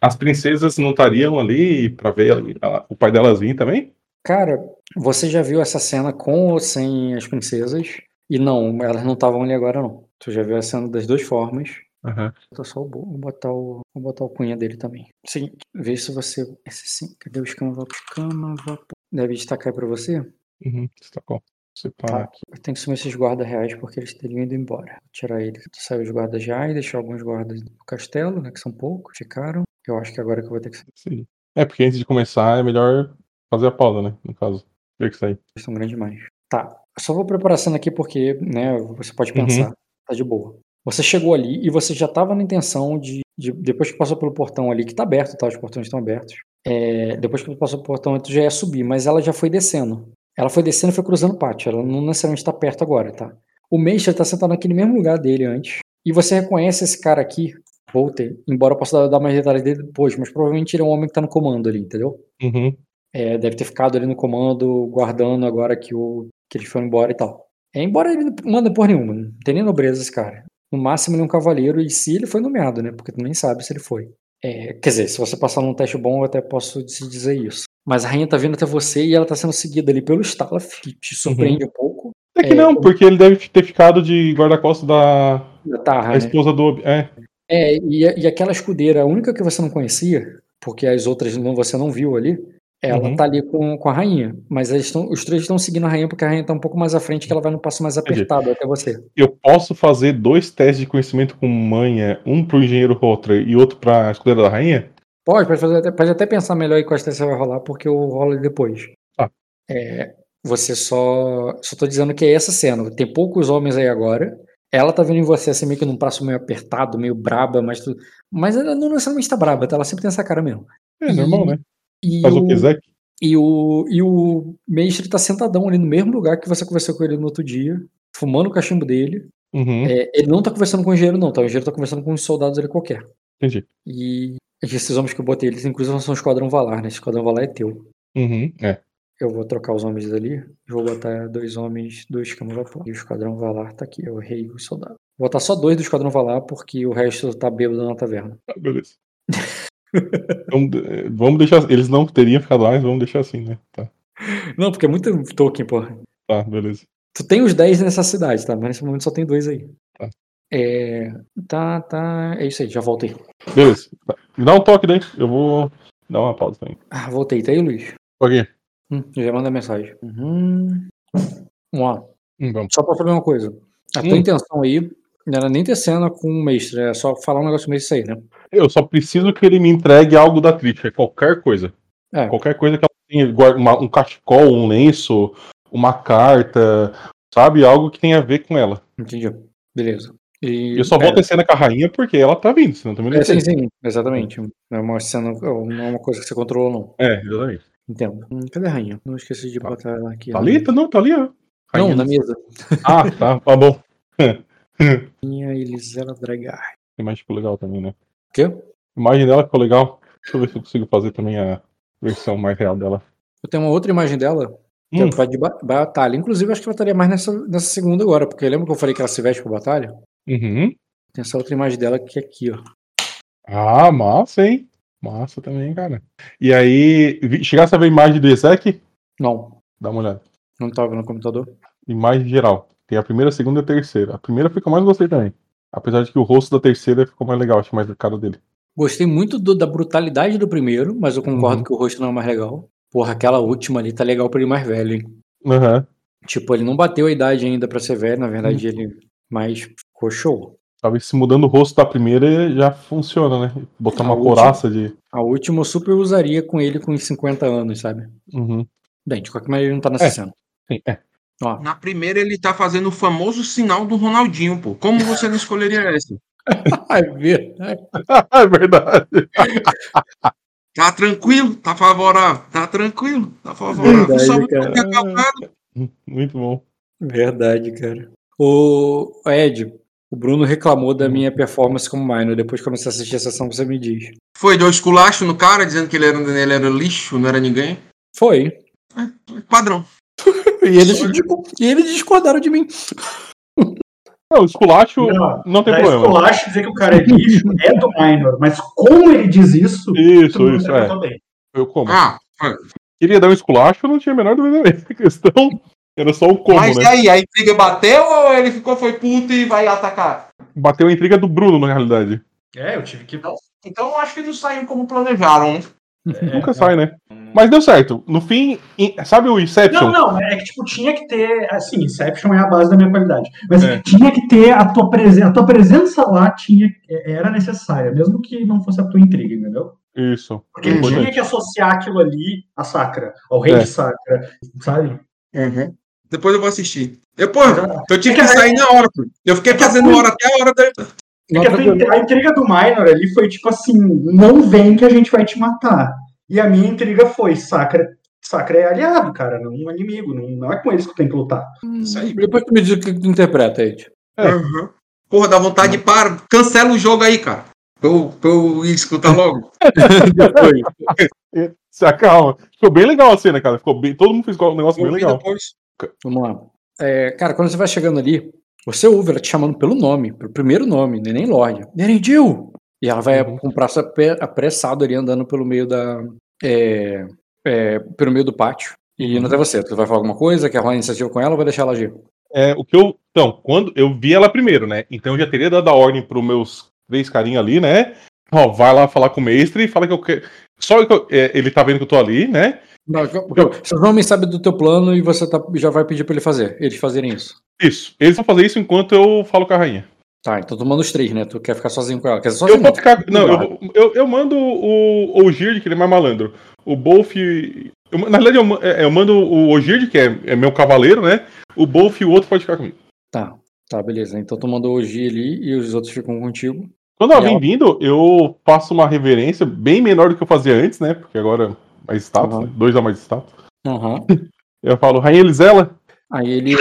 As princesas não estariam ali pra ver ela- o pai delas vir também? Cara, você já viu essa cena com ou sem as princesas? E não, elas não estavam ali agora, não. Tu já viu a cena das duas formas. Aham. Vou só o Bo- vou botar o, vou botar o cunha dele também. Seguinte, vê se você. Esse sim. Cadê o escama? Escama. Deve destacar pra você? Uhum. Destacou. Separar Tá. aqui. Eu tenho que sumir esses guardas reais porque eles teriam ido embora. Vou tirar ele. Saiu os guardas e deixar alguns guardas no castelo, né? Que são poucos. Ficaram. Eu acho que agora que eu vou ter que sair. Sim. É, porque antes de começar é melhor fazer a pausa, né? No caso. Ver que sair. Eles são grandes demais. Tá. Só vou preparar a cena aqui porque, né? Você pode Uhum. pensar. Tá de boa. Você chegou ali e você já tava na intenção de, de- Depois que passou pelo portão ali, que tá aberto, tá? Os portões estão abertos. É, depois que passou pelo portão, tu já ia subir, mas ela já foi descendo. Ela foi descendo e foi cruzando o pátio. Ela não necessariamente tá perto agora, tá? O Mestre tá sentado naquele mesmo lugar dele antes. E você reconhece esse cara aqui, Volter, embora eu possa dar, mais detalhes dele depois, mas provavelmente ele é um homem que tá no comando ali, entendeu? Uhum. É, deve ter ficado ali no comando, guardando agora que, o, que eles foram embora e tal. É, embora ele não manda por nenhuma, não tem nem nobreza esse cara. No máximo ele é um cavaleiro, e se ele foi nomeado, né? Porque tu nem sabe se ele foi. É, quer dizer, se você passar num teste bom, eu até posso te dizer isso. Mas a rainha tá vindo até você e ela tá sendo seguida ali pelo Staff, que te surpreende um pouco. É que É, não, porque ele deve ter ficado de guarda-costas da Da Tarra, da né? esposa do. É. É, e, e aquela escudeira, a única que você não conhecia, porque as outras não, você não viu ali, ela Uhum. tá ali com, com a rainha. Mas tão, os três estão seguindo a rainha porque a rainha tá um pouco mais à frente, que ela vai no passo mais Entendi. apertado até você. Eu posso fazer dois testes de conhecimento com manha, um pro engenheiro Rotter e outro pra escudeira da rainha? Pode, pode, fazer, até- pode até pensar melhor em quais testes você vai rolar, porque eu rolo depois. Tá. É, você só. Só tô dizendo que é essa cena. Tem poucos homens aí agora. Ela tá vendo em você assim, meio que num braço meio apertado, meio braba, mas tu, Mas ela não necessariamente tá braba, tá? Ela sempre tem essa cara mesmo. É E- normal, né? E Faz o o- que quiser. E o, e o mestre tá sentadão ali no mesmo lugar que você conversou com ele no outro dia, fumando o cachimbo dele. Uhum, É, ele não tá conversando com o engenheiro, não, tá? O engenheiro tá conversando com uns soldados ali qualquer. entendi. E esses homens que eu botei, eles inclusive são o Esquadrão Valar, né? Esse Esquadrão Valar é teu. Uhum, é. Eu vou trocar os homens ali. Eu vou botar dois homens do Escama Vapor. E o Esquadrão Valar tá aqui, é o rei e o soldado. Vou botar só dois do Esquadrão Valar, porque o resto tá bêbado na taverna. Tá, beleza. vamos, eh, vamos deixar. Eles não teriam ficado lá, mas vamos deixar assim, né? Tá, Não, porque é muito token, porra. tá beleza. Tu tem os 10 nessa cidade, tá? Mas nesse momento só tem dois aí. Tá. É. Tá, tá. É isso aí, já voltei. Beleza. Tá. Me dá um toque daí. Eu vou dar uma pausa também. Ah, voltei. Tá aí, Luiz? Ok. Hum, já manda mensagem. Uhum. Vamos lá. Hum, vamos. Só pra saber uma coisa. A tua Hum. intenção aí não era nem ter cena com o mestre, é só falar um negócio meio isso aí, né? Eu só preciso que ele me entregue algo da Trisha, qualquer coisa. É. Qualquer coisa que ela tenha, um cachecol, um lenço, uma carta, sabe? Algo que tenha a ver com ela. Entendi. Beleza. E, Eu só vou ter cena com a rainha porque ela tá vindo, senão também não É, sim, sim, exatamente. Não é uma cena, não é uma coisa que você controla, não. É, exatamente. Entendo. Hum, cadê a rainha? Não esqueci de Tá. botar ela aqui. Tá ali? Tá, não, tá ali, ó. Não, Rainha na do- mesa. Ah, tá, tá bom. Rainha Elisela Dragar. A imagem ficou legal também, né? O quê? A imagem dela ficou legal. Deixa eu ver se eu consigo fazer também a versão mais real dela. Eu tenho uma outra imagem dela, que é Hum. vai de ba- batalha. Inclusive, acho que ela estaria mais nessa, nessa segunda agora, porque lembra que eu falei que ela se veste pra batalha? Uhum. Tem essa outra imagem dela que é aqui, ó. Ah, massa, hein? Massa também, cara. E aí, chegasse a ver a imagem do Ezek? Não, Dá uma olhada. não tava no computador. Imagem geral. Tem a primeira, a segunda e a terceira. A primeira foi que eu mais gostei também. Apesar de que o rosto da terceira ficou mais legal, achei mais a cara dele. Gostei muito do- da brutalidade do primeiro, mas eu concordo Uhum. que o rosto não é mais legal. Porra, aquela última ali tá legal pra ele mais velho, hein? Aham. Tipo, ele não bateu a idade ainda pra ser velho, na Uhum. verdade ele. Mas ficou show. Talvez se mudando o rosto da primeira já funciona, né? Botar A uma última. coraça de. A última eu super usaria com ele com uns 50 anos, sabe? Uhum. Bem, de qualquer maneira ele não tá nessa É. cena. Sim, é. Ó, Na primeira ele tá fazendo o famoso sinal do Ronaldinho, pô. Como você não escolheria essa? é verdade. é verdade. Tá tranquilo? Tá favorável? Tá tranquilo? Tá favorável? Verdade, Só cara. Muito bom. Verdade, cara. O Ed, o Bruno reclamou da minha performance como minor. Depois que comecei a assistir a sessão, você me diz. Foi deu esculacho no cara, dizendo que ele era, ele era lixo, não era ninguém. Foi. Padrão. E eles, e eles discordaram de mim. Não, o esculacho Não, não, tem problema. esculacho dizer que o cara é lixo é do minor, mas como ele diz isso, Isso, isso, é. bem. Eu como. Ah, foi. Queria dar um esculacho, eu não tinha a menor dúvida mesmo. A questão era só o como, Mas e né? aí, a intriga bateu ou ele ficou, foi puto e vai atacar? Bateu a intriga do Bruno, na realidade. É, eu tive que. Então eu acho que não saiu como planejaram? É, Nunca sai, né? Mas deu certo. No fim, sabe o Inception? Não, não, é que tipo, tinha que ter, assim, Inception é a base da minha qualidade. Mas É. tinha que ter a tua presença, a tua presença lá tinha, era necessária, mesmo que não fosse a tua intriga, entendeu? Isso. Porque ele tinha que associar aquilo ali a Sacra, ao rei É. de Sacra, sabe? Depois eu vou assistir. Eu, pô, Mas, eu tive que sair na hora, pô. Eu fiquei fazendo hora até a hora da. É que a, intriga do Minor ali foi tipo assim: não vem que a gente vai te matar. E a minha intriga foi: Sacra, Sacra é aliado, cara, não é inimigo, não, não é com eles que tu tem que lutar. Isso aí. Depois tu me diz o que tu interpreta, Ed. É. Uhum. Porra, dá vontade de para. Cancela o jogo aí, cara. Pra eu, pra eu ir escutar logo. Depois. Se acalma. Ficou bem legal a cena, cara. Ficou bem... Todo mundo fez um negócio bem Ouvi legal. depois. Vamos lá. É, cara, quando você vai chegando ali, você ouve ela te chamando pelo nome, pelo primeiro nome, nem Lorde. Nerendil! E ela vai Uhum. com o braço apre- apressado ali andando pelo meio da. é, é, pelo meio do pátio. E indo até você. Tu vai falar alguma coisa? Quer rolar iniciativa com ela ou vai deixar ela agir? É, o que eu. Então, quando eu vi ela primeiro, né? Então eu já teria dado a ordem pros meus três carinhas ali, né? Ó, vai lá falar com o mestre e fala que eu quero. Só que eu- é, ele tá vendo que eu tô ali, né? Não, porque seus homens sabem do teu plano e você tá- já vai pedir pra ele fazer, eles fazerem isso. Isso. Eles vão fazer isso enquanto eu falo com a rainha. Tá, então tu manda os três, né? Tu quer ficar sozinho com ela. Quer dizer, Eu sozinho vou não. ficar. Não, eu, eu, eu mando o Ogird, que ele é mais malandro. O Bolf. eu- na verdade, eu, é, eu mando o Ogird, que é, é meu cavaleiro, né? O Bolf e o outro pode ficar comigo. Tá, tá, beleza. Então tu mandou o G ali e os outros ficam contigo. Quando ela vem ela- vindo, eu faço uma reverência bem menor do que eu fazia antes, né? Porque agora mais status, Uhum. né? dois a mais status. Aham. Eu falo, Rainha Elisela, Aí ele.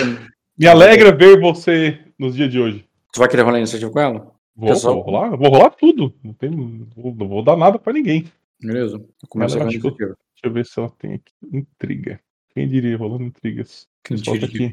me alegra ver você nos dias de hoje. Tu vai querer rolar iniciativa com ela? Vou, Pessoal- vou rolar, vou rolar tudo. Não, tem, vou- não vou dar nada pra ninguém. Beleza. Ela com a iniciativa. Deixa eu ver se ela tem aqui. Intriga. Quem diria, rolando intrigas. Intriga. Solta aqui.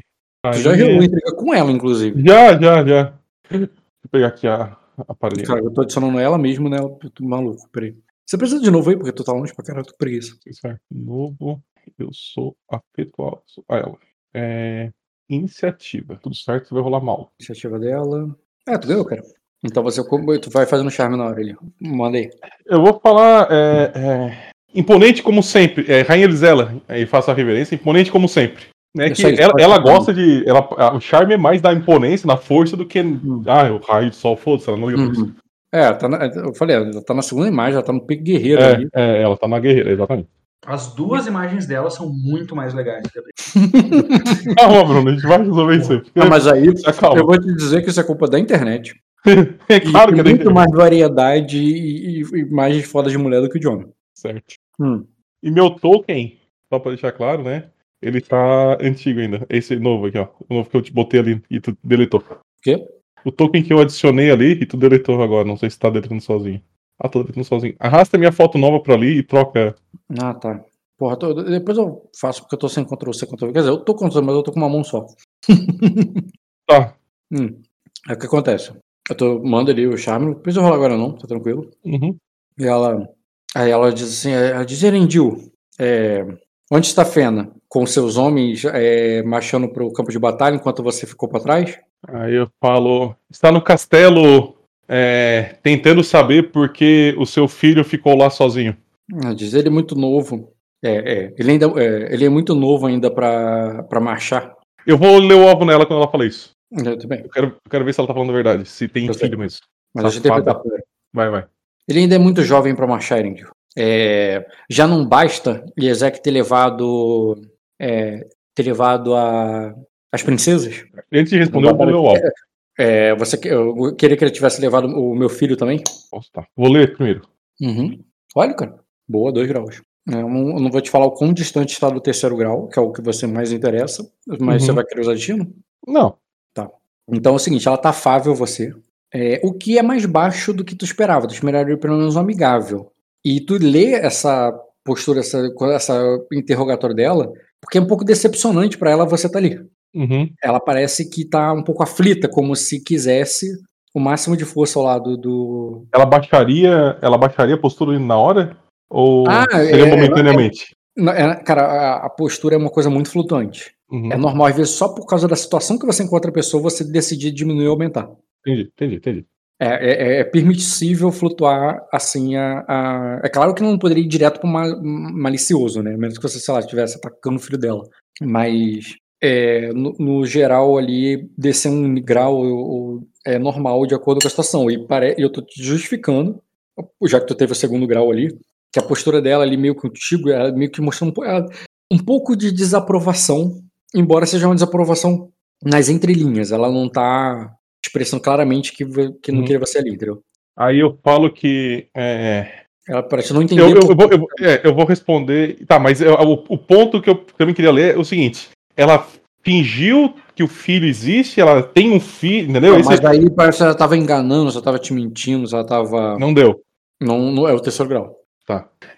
Tu já rolou intriga com ela, inclusive. Já, já, já. Deixa eu pegar aqui a, a parede. Cara, eu tô adicionando ela mesmo, né? Eu tô maluco, peraí. Você precisa de novo aí, porque tu tá longe pra caralho, tô com preguiça. Certo. Novo, eu sou afetuoso. Ah, ela. É, iniciativa. Tudo certo, você vai rolar mal. Iniciativa dela. É, tu ganhou, cara. Então você tu vai fazendo charme na hora ali. Manda aí. Eu vou falar. é, é, imponente como sempre. É, Rainha Elisela. Aí faço a reverência. Imponente como sempre. É Isso que ela, ela gosta de. Ela, a- o charme é mais da imponência, na força, do que. Ah, o raio de sol, foda-se, ela não liga. Uhum. É, tá na- eu falei, ela tá na segunda imagem, ela tá no pique guerreiro É, ali. é, ela tá na guerreira, exatamente. As duas imagens dela são muito mais legais. Gabriel. Calma, Bruno, a gente vai resolver isso aí. Ah, mas aí Se acalma. eu vou te dizer que isso é culpa da internet. É E claro que tem é muito mais variedade e, e- e imagens fodas de mulher do que de homem. Certo. Hum. E meu token, só pra deixar claro, né? Ele tá antigo ainda. Esse novo aqui, ó. O novo que eu te botei ali e tu deletou. O quê? O token que eu adicionei ali e tu deletou agora. Não sei se tá deletando sozinho. Ah, tô deletando sozinho. Arrasta minha foto nova pra ali e troca. Ah, tá. Porra, tô- depois eu faço porque eu tô sem Ctrl C, Ctrl V. Quer dizer, eu tô com mas eu tô com uma mão só. Tá. Hum. Aí o que acontece? Eu tô, mando ali o charme, não precisa rolar agora não, tá tranquilo. Uhum. E ela. Aí ela diz assim: ela diz, Erendil, é, onde está Fena? Com seus homens é, marchando pro campo de batalha enquanto você ficou pra trás? Aí eu falo. Está no castelo é, tentando saber por que o seu filho ficou lá sozinho. Ela diz, ele é muito novo. É, é, ele, ainda, é, ele é muito novo ainda pra, pra marchar. Eu vou ler o alvo nela quando ela fala isso. É, tudo bem, Eu quero, eu quero ver se ela tá falando a verdade. Se tem Eu sei. filho mesmo. mas deixa eu Safada. interpretar primeiro. Vai, vai. Ele ainda é muito jovem para marchar, Erendil. É, já não basta Ezek ter levado é, ter levado a, as princesas? Antes de responder, eu vou ler o alvo. É, você eu queria que ele tivesse levado o meu filho também? Posso, tá. Vou ler primeiro. Uhum. Olha, cara. Boa, dois graus. É, Eu não, eu não vou te falar o quão distante está do terceiro grau, que é o que você mais interessa, mas Uhum. você vai querer usar destino? Não. Então é o seguinte, ela tá afável a você. É, o que é mais baixo do que tu esperava. Tu esperaria pelo menos um amigável. E tu lê essa postura, essa, essa interrogatório dela, porque é um pouco decepcionante pra ela você tá ali. Uhum. Ela parece que tá um pouco aflita, como se quisesse o máximo de força ao lado do. Ela baixaria, ela baixaria a postura na hora? Ou Ah, seria é, momentaneamente? Não, é, Cara, a, a postura é uma coisa muito flutuante. Uhum. É normal, às vezes, só por causa da situação que você encontra a pessoa, você decidir diminuir ou aumentar. Entendi, entendi, entendi. É, é, é permissível flutuar assim a, a- É claro que não poderia ir direto para malicioso, né? A Menos que você, sei lá, estivesse atacando o filho dela. Mas é, no, no geral ali, descer um grau ou- é normal de acordo com a situação. E pare... eu tô te justificando, já que tu teve o segundo grau ali, que a postura dela ali meio contigo, ela meio que mostrando um, pouco de desaprovação, embora seja uma desaprovação nas entrelinhas. Ela não tá expressando claramente que, que não Uhum. queria você ali, entendeu? Aí eu falo que. é, Ela parece não entender. eu, eu, eu vou, eu, é, eu vou responder. Tá, mas o, o ponto que eu também queria ler é o seguinte: ela fingiu que o filho existe, ela tem um filho, entendeu? Não, Esse- mas aí parece que ela tava enganando, ela tava te mentindo, ela tava. Não deu. Não, não é o terceiro grau.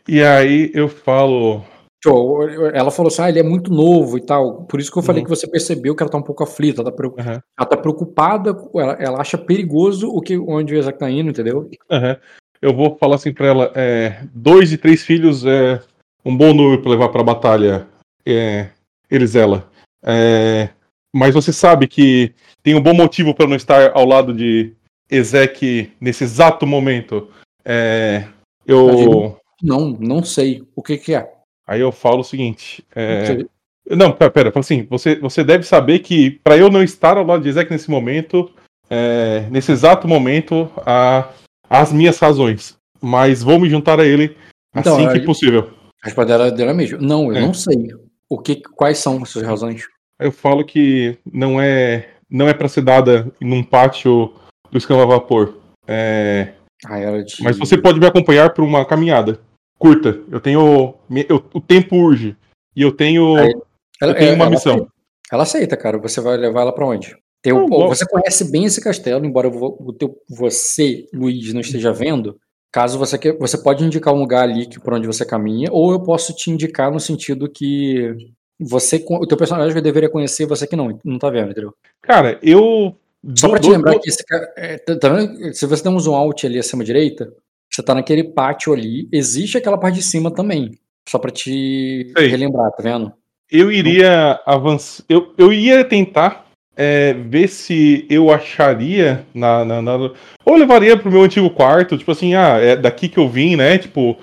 E aí eu falo. Tipo, Ela falou assim: ah, ele é muito novo e tal. Por isso que eu falei Uhum. que você percebeu que ela tá um pouco aflita, ela tá, preo- Aham, ela tá preocupada, ela, ela acha perigoso o que, onde o Isaac tá indo, entendeu? aham. Eu vou falar assim pra ela: é, dois e três filhos é um bom número pra levar pra batalha. É, eles, ela. É, mas você sabe que tem um bom motivo pra não estar ao lado de Ezek nesse exato momento. É, eu. Não, não sei. O que que é? Aí eu falo o seguinte. é, Não, pera, assim, você, você deve saber que pra eu não estar ao lado de Ezek nesse momento, é, nesse exato momento, há as minhas razões. Mas vou me juntar a ele Então, assim que possível. A resposta dela, dela mesmo. Não, eu É. não sei. O que, quais são as suas razões? Eu falo que não é não é para ser dada num pátio do escama vapor. É, Ah, te... mas você pode me acompanhar por uma caminhada curta. Eu tenho eu- o tempo urge e eu tenho Aí- Ela, eu tenho é, uma ela missão. aceita. Ela aceita, cara. Você vai levar ela pra onde? Tem o- Não, você conhece bem esse castelo, embora o teu, você, Luiz, não esteja vendo. Caso você que você pode indicar um lugar ali que por onde você caminha, ou eu posso te indicar no sentido que você, o teu personagem deveria conhecer, você que não, não tá vendo, entendeu? Cara, eu Só pra te do- lembrar do- que esse cara, é, tá- tá vendo? se você der um zoom out ali acima à direita, você tá naquele pátio ali, existe aquela parte de cima também. Só pra te Sei. relembrar, tá vendo? Eu iria avançar. Eu, eu ia tentar é, ver se eu acharia na, na, na- Ou levaria pro meu antigo quarto, tipo assim, ah, é daqui que eu vim, né? Tipo,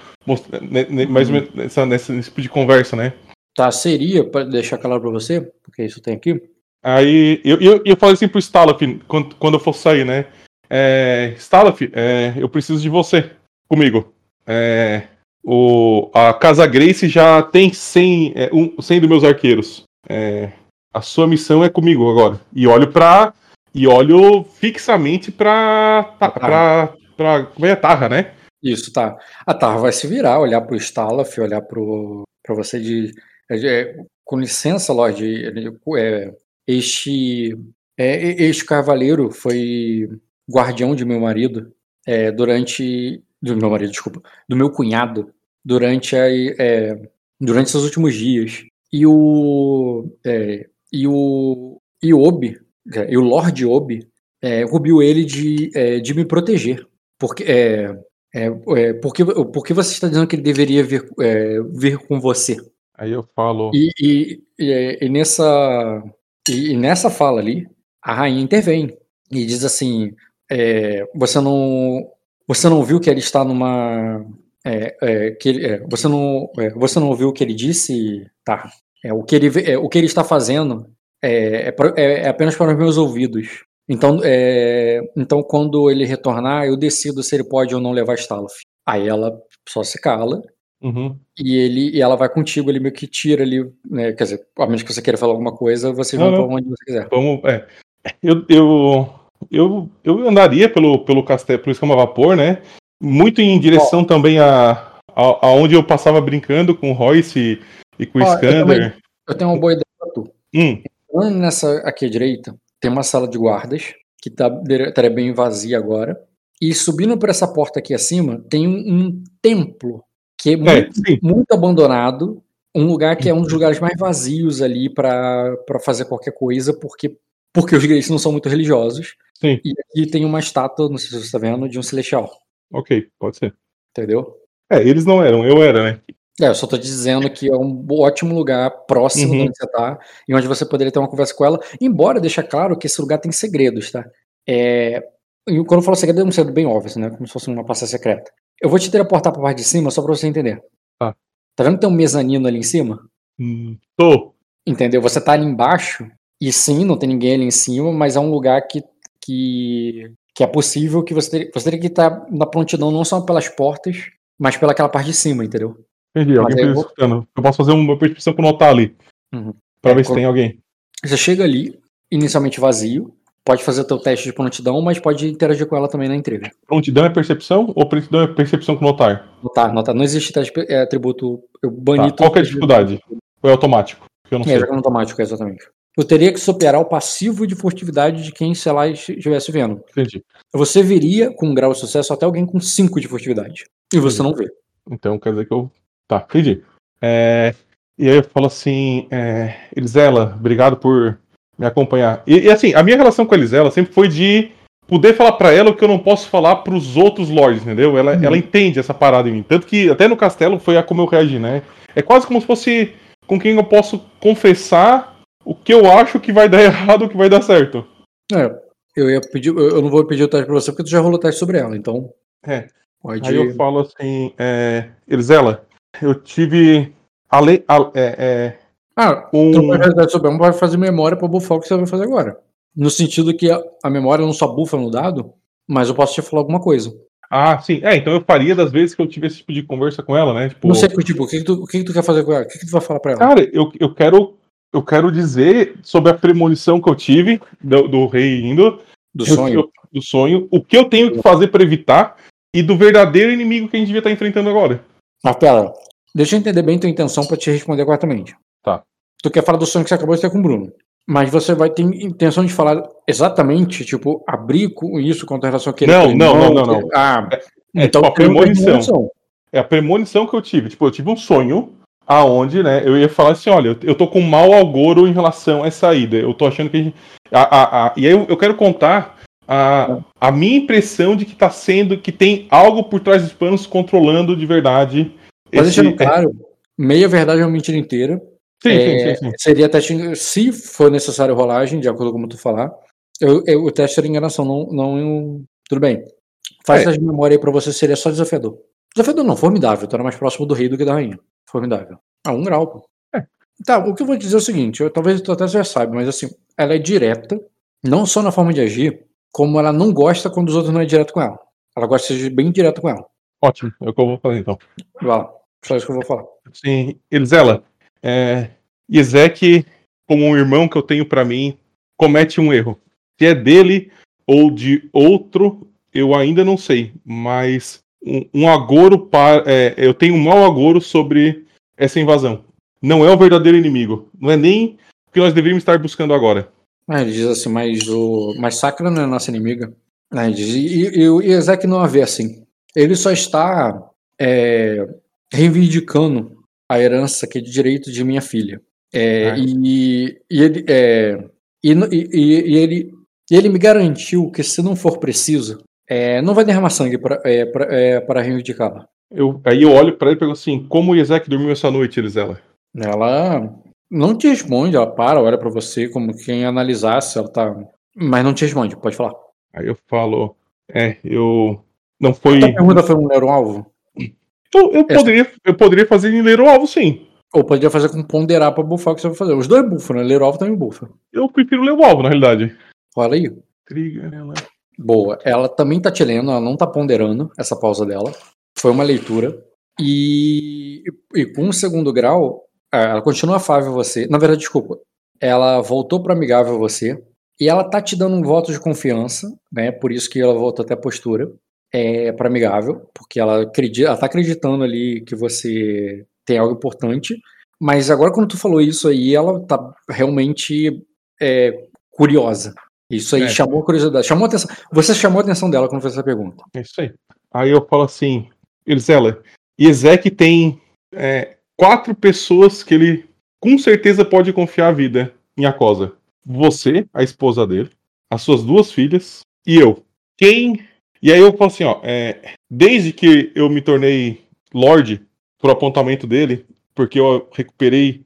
né, né, mais ou menos nessa, nessa- nesse tipo de conversa, né? Tá, seria, para deixar claro pra você, porque isso tem aqui. Aí eu, eu, eu falei assim pro Stalaf quando, quando eu fosse sair, né? É, Stalaf, é, eu preciso de você comigo. É, o, a Casa Grace já tem 100, é, um, 100 dos meus arqueiros. É, a sua missão é comigo agora. E olho pra. E olho fixamente pra. pra, pra, pra como é Tarra, né? Isso, tá. A Tarra vai se virar, olhar pro Stalaf, olhar pro, pra você de. é, com licença, Lorde. É, este, é, este cavaleiro foi guardião de meu marido é, durante. Do meu marido, desculpa. Do meu cunhado durante, a, é, durante esses últimos dias. E o. É, e o. E Obi, e o Lord Obi, é, rubiu ele de, é, de me proteger. Porque. É, é, é, porque, porque você está dizendo que ele deveria vir, é, vir com você? Aí eu falo. E, e, e, e nessa, e, nessa fala ali, a rainha intervém e diz assim: é, você não você não viu que ele está numa é, é, que ele, é, você não é, você não ouviu o que ele disse tá é, o que ele o que ele está fazendo é, é, apenas para os meus ouvidos então então quando ele retornar eu decido se ele pode ou não levar Stalf aí ela só se cala Uhum. E ele e ela vai contigo, ele meio que tira ali, né? Quer dizer, a menos que você queira falar alguma coisa, você vai para onde você quiser. Vamos, é. Eu, eu, eu, eu andaria pelo, pelo castelo, pelo escama vapor, né? Muito em direção também a, a, aonde eu passava brincando com o Royce e, com o Skander. Eu, eu, tenho uma boa ideia pra tu. Hum. Entrando nessa aqui à direita, tem uma sala de guardas, que tá, estaria bem vazia agora. E subindo por essa porta aqui acima, tem um, um templo que é, é muito, muito, abandonado, um lugar que é um dos lugares mais vazios ali para fazer qualquer coisa, porque, porque os gays não são muito religiosos. Sim. E aqui tem uma estátua, não sei se você está vendo, de um celestial. Ok, pode ser. Entendeu? É, eles não eram, eu era, né? É, eu só tô dizendo que é um ótimo lugar próximo uhum. de onde você tá e onde você poderia ter uma conversa com ela, embora deixa claro que esse lugar tem segredos, tá? É, quando eu falo segredo, é um segredo bem óbvio, né? Como se fosse uma passagem secreta. Eu vou te teleportar pra parte de cima só pra você entender. Tá. Tá vendo que tem um mezanino ali em cima? Hum, tô. Entendeu? Você tá ali embaixo, e sim, não tem ninguém ali em cima, mas é um lugar que, que, que é possível que você você teria que estar na prontidão não só pelas portas, mas pelaquela parte de cima, entendeu? Entendi, alguém tá vou... escutando. Eu posso fazer uma percepção com notar ali. Uhum. Pra é, ver se tem alguém. Você chega ali, inicialmente vazio, pode fazer o teu teste de prontidão, mas pode interagir com ela também na entrega. Prontidão é percepção ou prontidão é percepção com notar? Notar, notar. Não existe teste é, atributo. Eu bani tá. Qual é a dificuldade? Ou é automático? Eu não é, sei. É automático, exatamente. Eu teria que superar o passivo de furtividade de quem, sei lá, estivesse vendo. Entendi. Você veria com um grau de sucesso até alguém com 5 de furtividade. E você não vê. Então quer dizer que eu. Tá, entendi. É... E aí eu falo assim, é... Elisela, obrigado por me acompanhar. E, e, assim, a minha relação com a Elisela sempre foi de poder falar para ela o que eu não posso falar para os outros lords, entendeu? Ela, uhum. ela entende essa parada em mim. Tanto que até no castelo foi a como eu reagi, né? É quase como se fosse com quem eu posso confessar o que eu acho que vai dar errado o que vai dar certo. É, eu ia pedir, eu não vou pedir o teste pra você porque tu já rolou o teste sobre ela, então. É. Pode... Aí eu falo assim, é, Elisela, eu tive. Ale, a, é, é, ah, um... então realidade sobre vai fazer memória para bufar o que você vai fazer agora. No sentido que a, a memória não só bufa no dado, mas eu posso te falar alguma coisa. Ah, sim. É, então eu faria das vezes que eu tive esse tipo de conversa com ela, né? Tipo... Não sei, tipo, o que, que, tu, o que, que tu quer fazer com ela? O que, que tu vai falar pra ela? Cara, eu, eu quero. Eu quero dizer sobre a premonição que eu tive do, do rei indo. Do sonho. Eu, do sonho. O que eu tenho que fazer para evitar e do verdadeiro inimigo que a gente devia estar enfrentando agora. Mas pera, deixa eu entender bem tua intenção para te responder corretamente. Tá. Tu quer falar do sonho que você acabou de ter com o Bruno. Mas você vai ter intenção de falar exatamente, tipo, abrir com isso a relação que ele Não, não, não, não, não. Ah, é, é então tipo, a premonição. É a premonição que eu tive. Tipo, eu tive um sonho aonde, né, eu ia falar assim, olha, eu tô com mau algoro em relação a essa ida. Eu tô achando que a gente... A, a, a, e aí eu, eu quero contar a, a minha impressão de que tá sendo, que tem algo por trás dos panos controlando de verdade. Mas esse, deixando claro, meia verdade é uma mentira inteira. Sim, é, sim, sim, Seria teste, se for necessário rolagem, de acordo com tu falar, eu, eu, o teste seria enganação, não, não. Tudo bem. Faz é. de memória aí pra você, seria só desafiador. Desafiador não, formidável. Tu era mais próximo do rei do que da rainha. Formidável. Ah, um grau, pô. É. Tá, o que eu vou dizer é o seguinte, eu, talvez tu até já saiba, mas assim, ela é direta, não só na forma de agir, como ela não gosta quando os outros não é direto com ela. Ela gosta de ser bem direto com ela. Ótimo, é o que eu vou fazer então. Vai lá, só isso que eu vou falar. Sim, Elisela, é, Ezek, como um irmão que eu tenho pra mim, comete um erro. Se é dele ou de outro, eu ainda não sei, mas um, um agouro para, é, eu tenho um mau agouro sobre essa invasão. Não é o verdadeiro inimigo, não é nem o que nós deveríamos estar buscando agora. Ah, ele diz assim, mas o. Mas Sakra não é nossa inimiga. Ah, ele diz, e, e, o Ezek não a vê assim. Ele só está é, reivindicando a herança que é de direito de minha filha. É, Ah. e, e ele, é, e, e- ele, ele me garantiu que se não for preciso, é, não vai derramar sangue para é, pra- é, para reivindicá-la. Eu, aí eu olho pra ele e pergunto assim: como o Ezek dormiu essa noite, Elisela? Ela não te responde, ela para, olha pra você como quem analisasse, ela tá. Mas não te responde, pode falar. Aí eu falo: é, eu. Não foi. A pergunta foi um neuro-alvo? Eu, eu poderia, eu poderia fazer em ler o alvo, sim. Ou poderia fazer com ponderar pra bufar o que você vai fazer. Os dois bufam, né? Ler alvo também bufa. Eu prefiro ler o alvo, na realidade. Olha aí. Trigger, ela. Boa. Ela também tá te lendo, ela não tá ponderando essa pausa dela. Foi uma leitura. E, e com o segundo grau, ah, ela continua afável você. Na verdade, desculpa. Ela voltou para amigável você. E ela tá te dando um voto de confiança, né? Por isso que ela voltou até a postura. É, para amigável, porque ela, acredita, ela tá acreditando ali que você tem algo importante. Mas agora, quando tu falou isso aí, ela tá realmente é, curiosa. Isso aí É. chamou a curiosidade, chamou a atenção. Você chamou a atenção dela quando fez essa pergunta. É isso aí. Aí eu falo assim, Elisela, Ezek tem é, quatro pessoas que ele com certeza pode confiar a vida em Acosa. Você, a esposa dele, as suas duas filhas e eu. Quem. E aí eu falo assim, ó, é, desde que eu me tornei Lorde por apontamento dele, porque eu recuperei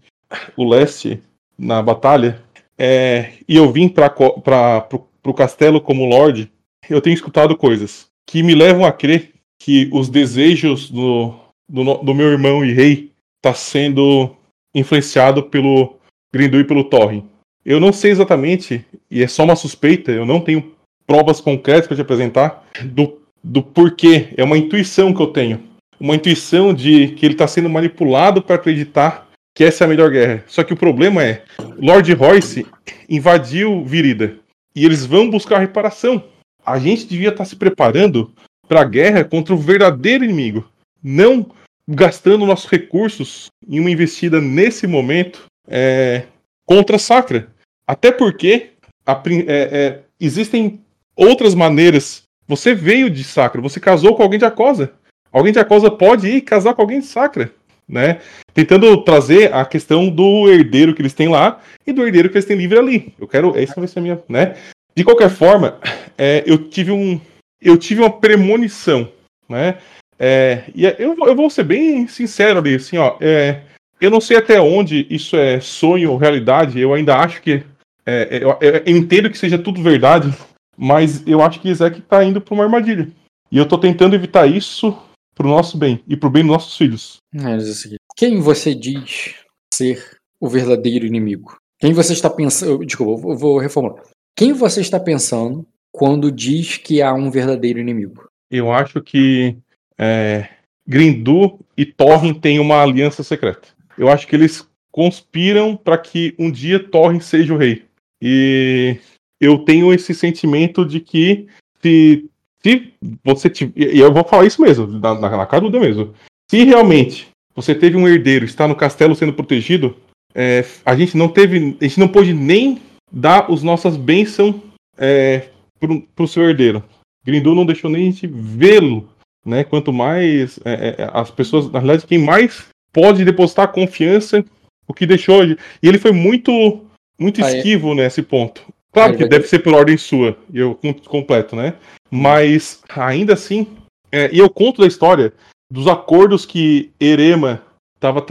o leste na batalha, é, e eu vim para pro castelo como Lorde, eu tenho escutado coisas que me levam a crer que os desejos do, do, do meu irmão e rei tá sendo influenciado pelo Grindu e pelo Torren. Eu não sei exatamente, e é só uma suspeita, eu não tenho provas concretas para te apresentar do, do porquê. É uma intuição que eu tenho. Uma intuição de que ele está sendo manipulado para acreditar que essa é a melhor guerra. Só que o problema é, Lord Royce invadiu Virida e eles vão buscar reparação. A gente devia estar se preparando para a guerra contra o verdadeiro inimigo, não gastando nossos recursos em uma investida nesse momento é, contra Sacra. Até porque a é, é, existem outras maneiras. Você veio de Sacra, você casou com alguém de Acosa. Alguém de Acosa pode ir casar com alguém de Sacra, né? Tentando trazer a questão do herdeiro que eles têm lá e do herdeiro que eles têm livre ali. Eu quero, essa vai ser a minha, né? De qualquer forma, é, eu tive um, eu tive uma premonição, né? É, e é- eu, eu vou ser bem sincero ali, assim, ó. é, eu não sei até onde isso é sonho ou realidade. Eu ainda acho que é, é, eu- eu entendo que seja tudo verdade, mas eu acho que Isaac tá indo para uma armadilha. E eu tô tentando evitar isso pro nosso bem e pro bem dos nossos filhos. É, seguinte, Quem você diz ser o verdadeiro inimigo? Quem você está pensando. Desculpa, eu vou reformular. Quem você está pensando quando diz que há um verdadeiro inimigo? Eu acho que é, Grindu e Torren têm uma aliança secreta. Eu acho que eles conspiram para que um dia Torren seja o rei. E eu tenho esse sentimento de que se, se você tiver. E eu vou falar isso mesmo, na, na, na caruda mesmo. Se realmente você teve um herdeiro, está no castelo sendo protegido, é, a gente não teve. A gente não pôde nem dar as nossas bênçãos é, pro, pro seu herdeiro. Grindu não deixou nem a gente vê-lo, né? Quanto mais é, é, as pessoas, na realidade, quem mais pode depositar confiança, o que deixou. de- E ele foi muito, muito Ah, é. esquivo nesse ponto. Claro que deve ser por ordem sua, e eu com- completo, né? Mas ainda assim, é, e eu conto da história dos acordos que Erema estava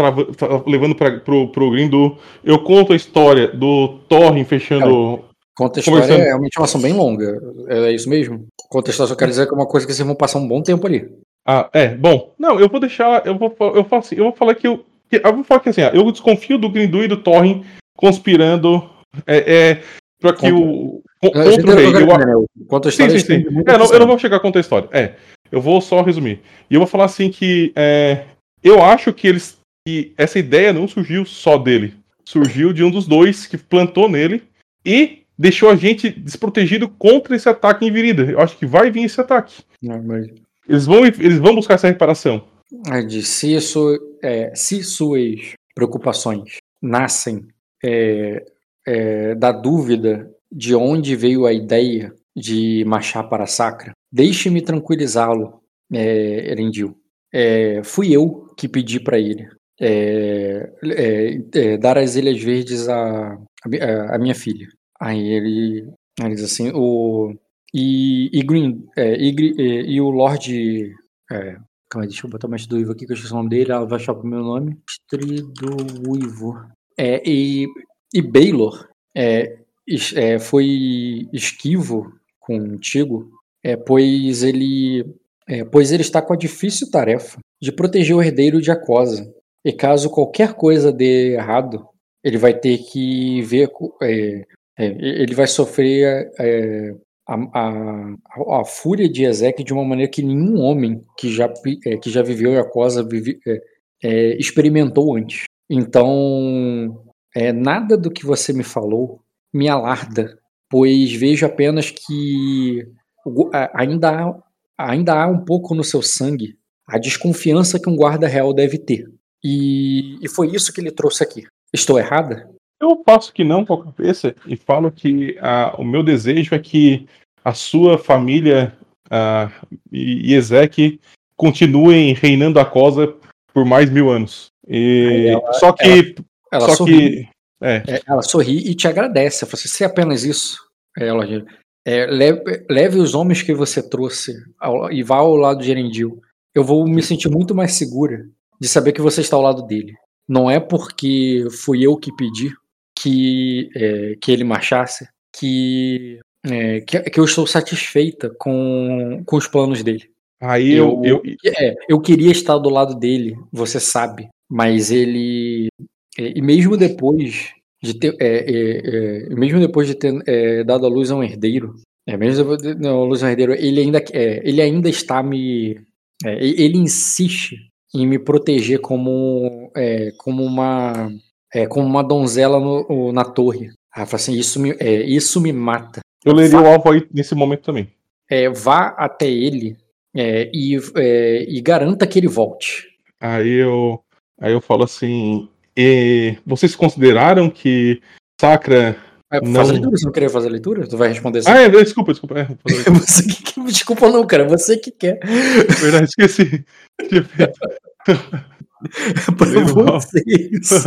levando para pro, pro Grindu. Eu conto a história do Thorrin fechando. Conta a história, é realmente uma ação bem longa. É isso mesmo? Conta a história, só quero dizer que é uma coisa que vocês vão passar um bom tempo ali. Ah, é, bom, não, eu vou deixar, eu vou, eu falo assim, eu vou falar que eu, Eu vou falar que assim, eu desconfio do Grindu e do Thorin conspirando é, é, para que o. Contra o rei. Eu, Conta a sim, história. sim, sim. muito É, não, eu não vou chegar a contar a história. É, eu vou só resumir. E eu vou falar assim que é, eu acho que eles. que essa ideia não surgiu só dele. Surgiu de um dos dois que plantou nele e deixou a gente desprotegido contra esse ataque em virida. Eu acho que vai vir esse ataque. Não, mas- Eles vão, eles vão buscar essa reparação. É de se, isso, é, se suas preocupações nascem é, é, da dúvida de onde veio a ideia de marchar para a Sacra, deixe-me tranquilizá-lo, é, Erendil. É, fui eu que pedi para ele é, é, é, dar as Ilhas Verdes à, à minha filha. Aí ele, ele diz assim, o, e, e, Green, e, é, e o Lorde Calma aí, deixa eu botar mais do Uivo aqui, que eu esqueci o nome dele. Ela vai achar o meu nome. Estrido Uivo. É, e, e Baylor é, é, foi esquivo contigo, é, pois ele é, pois ele está com a difícil tarefa de proteger o herdeiro de Acosa. E caso qualquer coisa dê errado, ele vai ter que ver. é, é, ele vai sofrer é, a, a, a, fúria de Ezequiel de uma maneira que nenhum homem que já, que já viveu a coisa vive, experimentou antes. Então, é, nada do que você me falou me alarda, pois vejo apenas que ainda há, ainda há um pouco no seu sangue a desconfiança que um guarda real deve ter. E, e foi isso que ele trouxe aqui. Estou errada? Eu faço que não com a cabeça e falo que ah, o meu desejo é que a sua família ah, e, e Ezek continuem reinando a Cosa por mais mil anos. E, ela- só que. Ela só sorri. que. É, É, ela sorri e te agradece. Ela fala assim, se é apenas isso, é, ela, é, leve, leve os homens que você trouxe ao- e vá ao lado de Erendil. Eu vou me sentir muito mais segura de saber que você está ao lado dele. Não é porque fui eu que pedi que, é, que ele marchasse que, é, que, que eu estou satisfeita com, com os planos dele. aí eu, eu, É, eu queria estar do lado dele, você sabe, mas ele. É, E mesmo depois de ter. é, é, é, mesmo depois de ter é, dado a luz a um herdeiro, é, mesmo depois de a um herdeiro, ele ainda, é, ele ainda está me. é, e- ele insiste em me proteger como, é, como uma. como uma donzela no- na torre. Fala assim, isso me, é, isso me mata eu leria o alvo aí nesse momento também. é, vá até ele e, e garanta que ele volte. Aí eu, aí eu falo assim: e vocês consideraram que Sacra. É, Não. Faz a leitura, você não queria fazer a leitura? Tu vai responder assim. Ah, é, desculpa, desculpa. É, Você que, desculpa não, cara, você que quer. verdade, esqueci. Legal. vocês.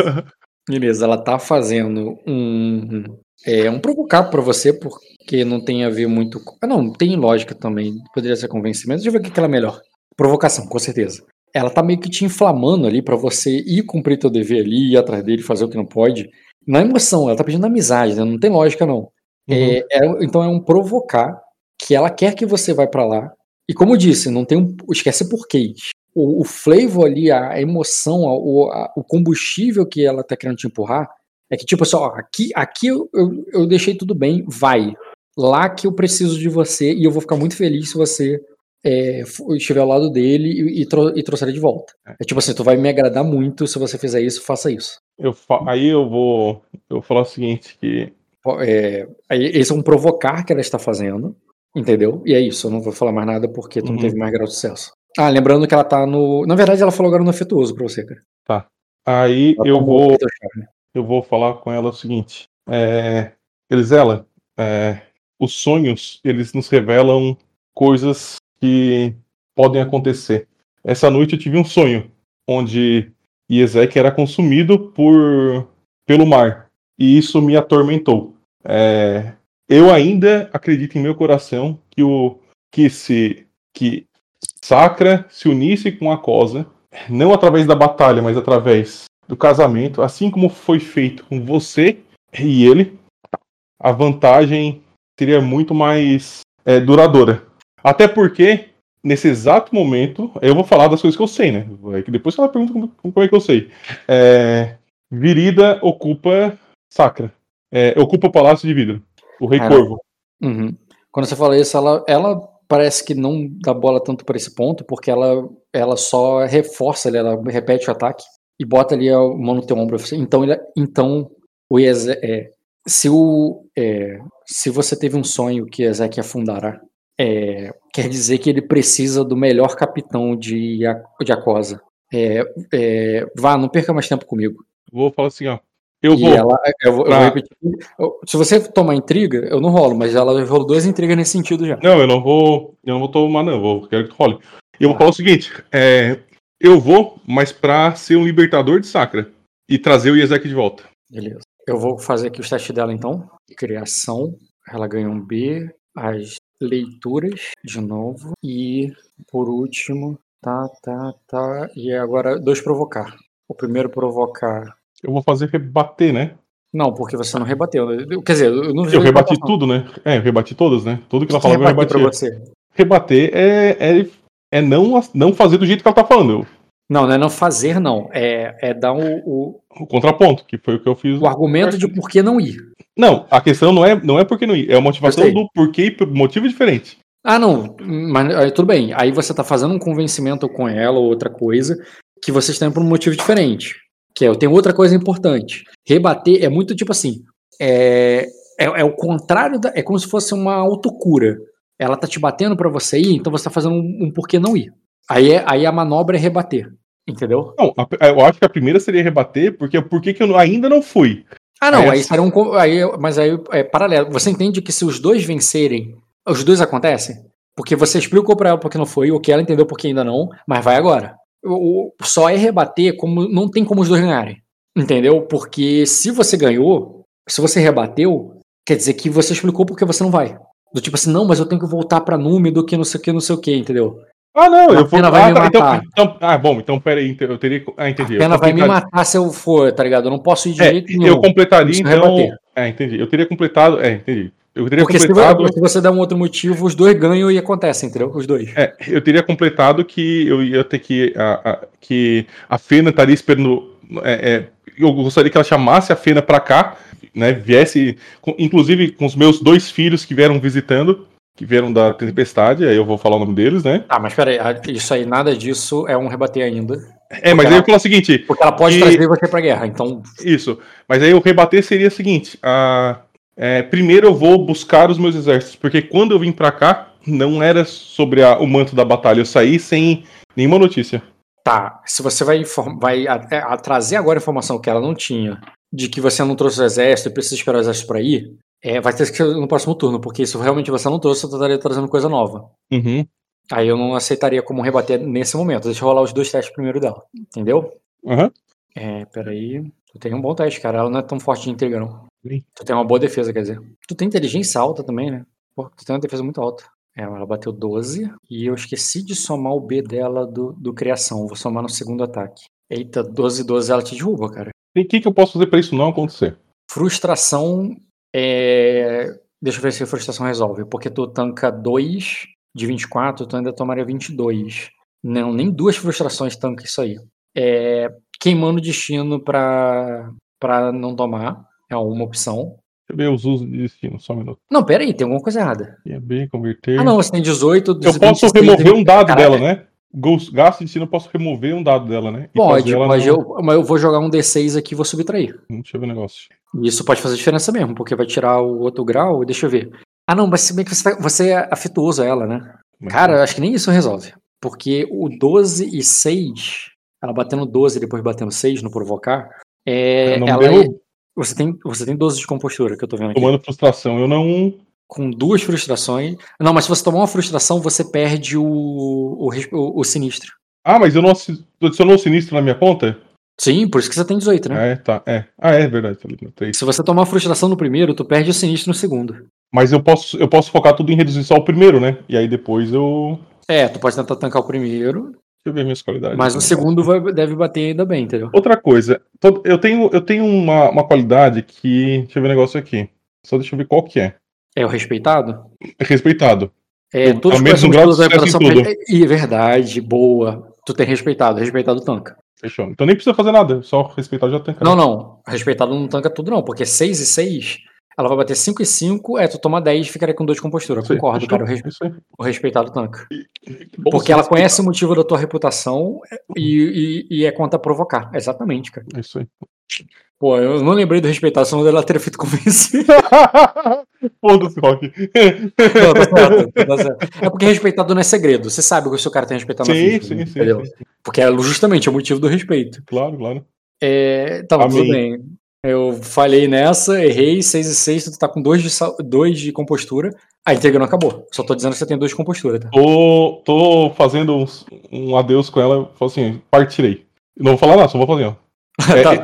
Beleza, ela tá fazendo um. É, um provocar pra você, porque não tem a ver muito. Ah, não, tem lógica também. Poderia ser convencimento. Deixa eu ver o que ela é melhor. Provocação, com certeza. Ela tá meio que te inflamando ali pra você ir cumprir teu dever ali, ir atrás dele, fazer o que não pode. Na emoção, ela tá pedindo amizade, né? Não tem lógica, não. É, é- então é um provocar que ela quer que você vá pra lá. E como eu disse, não tem um. Esquece porquês. O, o flavor ali, a, emoção, a- o, a- o combustível que ela tá querendo te empurrar é que, tipo assim, ó, aqui, aqui eu, eu, eu deixei tudo bem, vai. Lá que eu preciso de você e eu vou ficar muito feliz se você é, estiver ao lado dele e, e, tro- e trouxer ele de volta. É tipo assim, tu vai me agradar muito se você fizer isso, faça isso. Eu fa- aí eu vou, eu vou falar o seguinte, que É, esse é um provocar que ela está fazendo, entendeu? E é isso, eu não vou falar mais nada porque tu não Uhum. teve mais grau de sucesso. Ah, lembrando que ela tá no. Na verdade, ela falou agora no afetuoso pra você, cara. aí Ela eu vou, eu vou falar com ela o seguinte, é, Elisela, é, os sonhos, eles nos revelam coisas que podem acontecer. Essa noite eu tive um sonho, onde Iezek era consumido por, pelo mar, e isso me atormentou. É, eu ainda acredito em meu coração que o que se que Sacra se unisse com a Cosa, não através da batalha, mas através do casamento, assim como foi feito com você e ele, a vantagem seria muito mais é, duradoura. Até porque nesse exato momento, eu vou falar das coisas que eu sei, né? É que depois ela pergunta como, como é que eu sei. É, Virida ocupa Sacra. É, ocupa o Palácio de Vidro. O Rei Corvo. Uhum. Quando você fala isso, ela, ela parece que não dá bola tanto para esse ponto, porque ela, ela só reforça, ela repete o ataque e bota ali a mão no teu ombro. Então, ele, então o Ieze, é, se, o, é, se você teve um sonho que Ezek afundará, é, quer dizer que ele precisa do melhor capitão de, de Acosa. É, é, vá, não perca mais tempo comigo. Vou falar assim, ó. Eu vou. ela, eu, vou, eu pra- vou repetir. Eu- Se você tomar intriga, eu não rolo, mas ela rolou duas intrigas nesse sentido já. Não, eu não vou. Eu não vou tomar, não. Eu vou, quero que tu role. Eu vou Tá. falar o seguinte: é, eu vou, mas pra ser um libertador de Sacra e trazer o Iezek de volta. Beleza. Eu vou fazer aqui os testes dela então. Criação. Ela ganha um B. As leituras, de novo. E, por último, tá, tá, tá. E agora, dois provocar. O primeiro provocar. Eu vou fazer rebater, né? Não, porque você não rebateu. Eu- Quer dizer, eu não Eu rebati tudo, né? É, eu rebati todas, né? Tudo que ela falava eu rebati. Rebater é, é, é não, não fazer do jeito que ela tá falando. Não, não é não fazer, não. É, é dar o, o, O contraponto, que foi o que eu fiz. o argumento de por que não ir. Não, a questão não é, não é porque não ir, é a motivação do porquê e por motivo diferente. Ah, não, mas aí, tudo bem. Aí você tá fazendo um convencimento com ela ou outra coisa que vocês têm por um motivo diferente. Que é, eu tenho outra coisa importante. Rebater é muito tipo assim. É, é, é o contrário da. É como se fosse uma autocura. Ela tá te batendo pra você ir, então você tá fazendo um, um porquê não ir. Aí, é, aí a manobra é rebater. Entendeu? Não, a- eu acho que a primeira seria rebater, porque por que eu ainda não fui? Ah, não, Aí aí um. co- Aí, mas aí é paralelo. Você entende que se os dois vencerem, os dois acontecem? Porque você explicou pra ela porque não foi, o que ela entendeu porque ainda não, mas vai agora. O, o- só é rebater como. Não tem como os dois ganharem. Entendeu? Porque se você ganhou, se você rebateu, quer dizer que você explicou porque você não vai. Do tipo assim, não, mas eu tenho que voltar pra número que não sei o que, não sei o que, entendeu? Ah, não, A eu vou. vai ah, me tá, então, matar. então- ah, bom, então peraí, eu teria. Ah, entendi. A pena vai me matar se eu for, tá ligado? Eu não posso ir de É, jeito nenhum. eu completaria, então. rebater. É, entendi. Eu teria completado. É, entendi. Eu teria Porque completado. se você der um outro motivo, os dois ganham e acontece, entendeu? Os dois. É, eu teria completado que eu ia ter que. A, a- que a Fena estaria esperando. é, é, eu gostaria que ela chamasse a Fena pra cá, né? Viesse, inclusive com os meus dois filhos que vieram visitando, que vieram da tempestade, aí eu vou falar o nome deles, né? Tá, mas peraí, isso aí, nada disso é um rebater ainda. É, mas aí eu falo o seguinte: Porque ela pode E- trazer você pra guerra, então. Isso. Mas aí o rebater seria o seguinte: a- é, primeiro eu vou buscar os meus exércitos, porque quando eu vim pra cá, não era sobre a- o manto da batalha. Eu saí sem nenhuma notícia. Tá, se você vai, vai a- é, a trazer agora a informação que ela não tinha, de que você não trouxe o exército e precisa esperar o exército pra ir, é, vai ter que ser no próximo turno, porque se realmente você não trouxe, você estaria trazendo coisa nova. Uhum. Aí eu não aceitaria como rebater nesse momento. Deixa eu rolar os dois testes primeiro dela. Entendeu? Aham. É, peraí. Tu tem um bom teste, cara. Ela não é tão forte de intriga, não. Sim. Tu tem uma boa defesa, quer dizer. Tu tem inteligência alta também, né? Pô, tu tem uma defesa muito alta. É, ela bateu 12. E eu esqueci de somar o B dela do, do criação. Vou somar no segundo ataque. Eita, 12 12 ela te derruba, cara. E o que, que eu posso fazer pra isso não acontecer? Frustração é. Deixa eu ver se a frustração resolve. Porque tu tanca 2 de 24, tu ainda tomaria 22. Não, nem duas frustrações tanca isso aí. É, queimando o destino pra, pra não tomar. É uma opção. Deixa eu ver os usos de destino, só um minuto. Não, pera aí, tem alguma coisa errada. E é B, converter. Ah, não, você tem 18, eu posso 26, remover um dado dela, né? Gasto de destino, eu posso remover um dado dela, né? E Pode, mas, não- eu, mas eu vou jogar um D6 aqui e vou subtrair. Hum, Deixa eu ver o negócio. Isso pode fazer diferença mesmo, porque vai tirar o outro grau. Deixa eu ver. Ah, não, mas se bem que você, tá- você é afetuoso a ela, né? Mas- Cara, eu acho que nem isso resolve. Porque o 12 e 6, ela batendo 12 e depois batendo 6 no provocar, é, ela é- derrubo. você, tem, você tem 12 de compostura, que eu tô vendo aqui. Tomando frustração, eu não. Com duas frustrações. Não, mas se você tomar uma frustração, você perde o, o, o- o sinistro. Ah, mas eu não adicionou o sinistro na minha conta? Sim, por isso que você tem 18, né? É, tá. É. Ah, é verdade. Se você tomar uma frustração no primeiro, tu perde o sinistro no segundo. Mas eu posso, eu posso focar tudo em reduzir só o primeiro, né? E aí depois eu. É, tu pode tentar tancar o primeiro, Deixa eu ver minhas qualidades. mas o segundo vai- deve bater ainda bem, entendeu? Outra coisa, eu tenho, eu tenho uma, uma qualidade que. Deixa eu ver o negócio aqui. Só deixa eu ver qual que é. É o respeitado? Respeitado. É, todos os um grau da operação. E verdade, boa. Tu tem respeitado, respeitado tanca. Fechou. Então nem precisa fazer nada, só respeitar o já tanca. Não, não. Respeitado não tanca tudo, não, porque 6 e 6, ela vai bater 5 e 5, é, tu toma 10 e ficaria com 2 de compostura. Concordo, fechou. cara. O, res- Isso aí. o respeitado tanca. Bom, Porque ela conhece o motivo da tua reputação e, e, e é contra provocar. Exatamente, cara. Isso aí. Pô, eu não lembrei do respeitado, senão ela teria feito convencido. Foda-se, Rock. Não, tá certo, tá certo. É porque respeitado não é segredo. Você sabe que o seu cara tem respeitado na Sim, ficha, sim, né? sim, entendeu? sim. Porque é justamente o motivo do respeito. Claro, claro. É, então, tudo bem. Eu falhei nessa, errei, 6 e 6, tu tá com 2 de, sal- dois de compostura. A entrega não acabou. Só tô dizendo que você tem 2 de compostura, tá? Tô, tô fazendo uns- um adeus com ela, falo assim, partirei. Não vou falar nada, só vou fazer, ó. É, tá, é,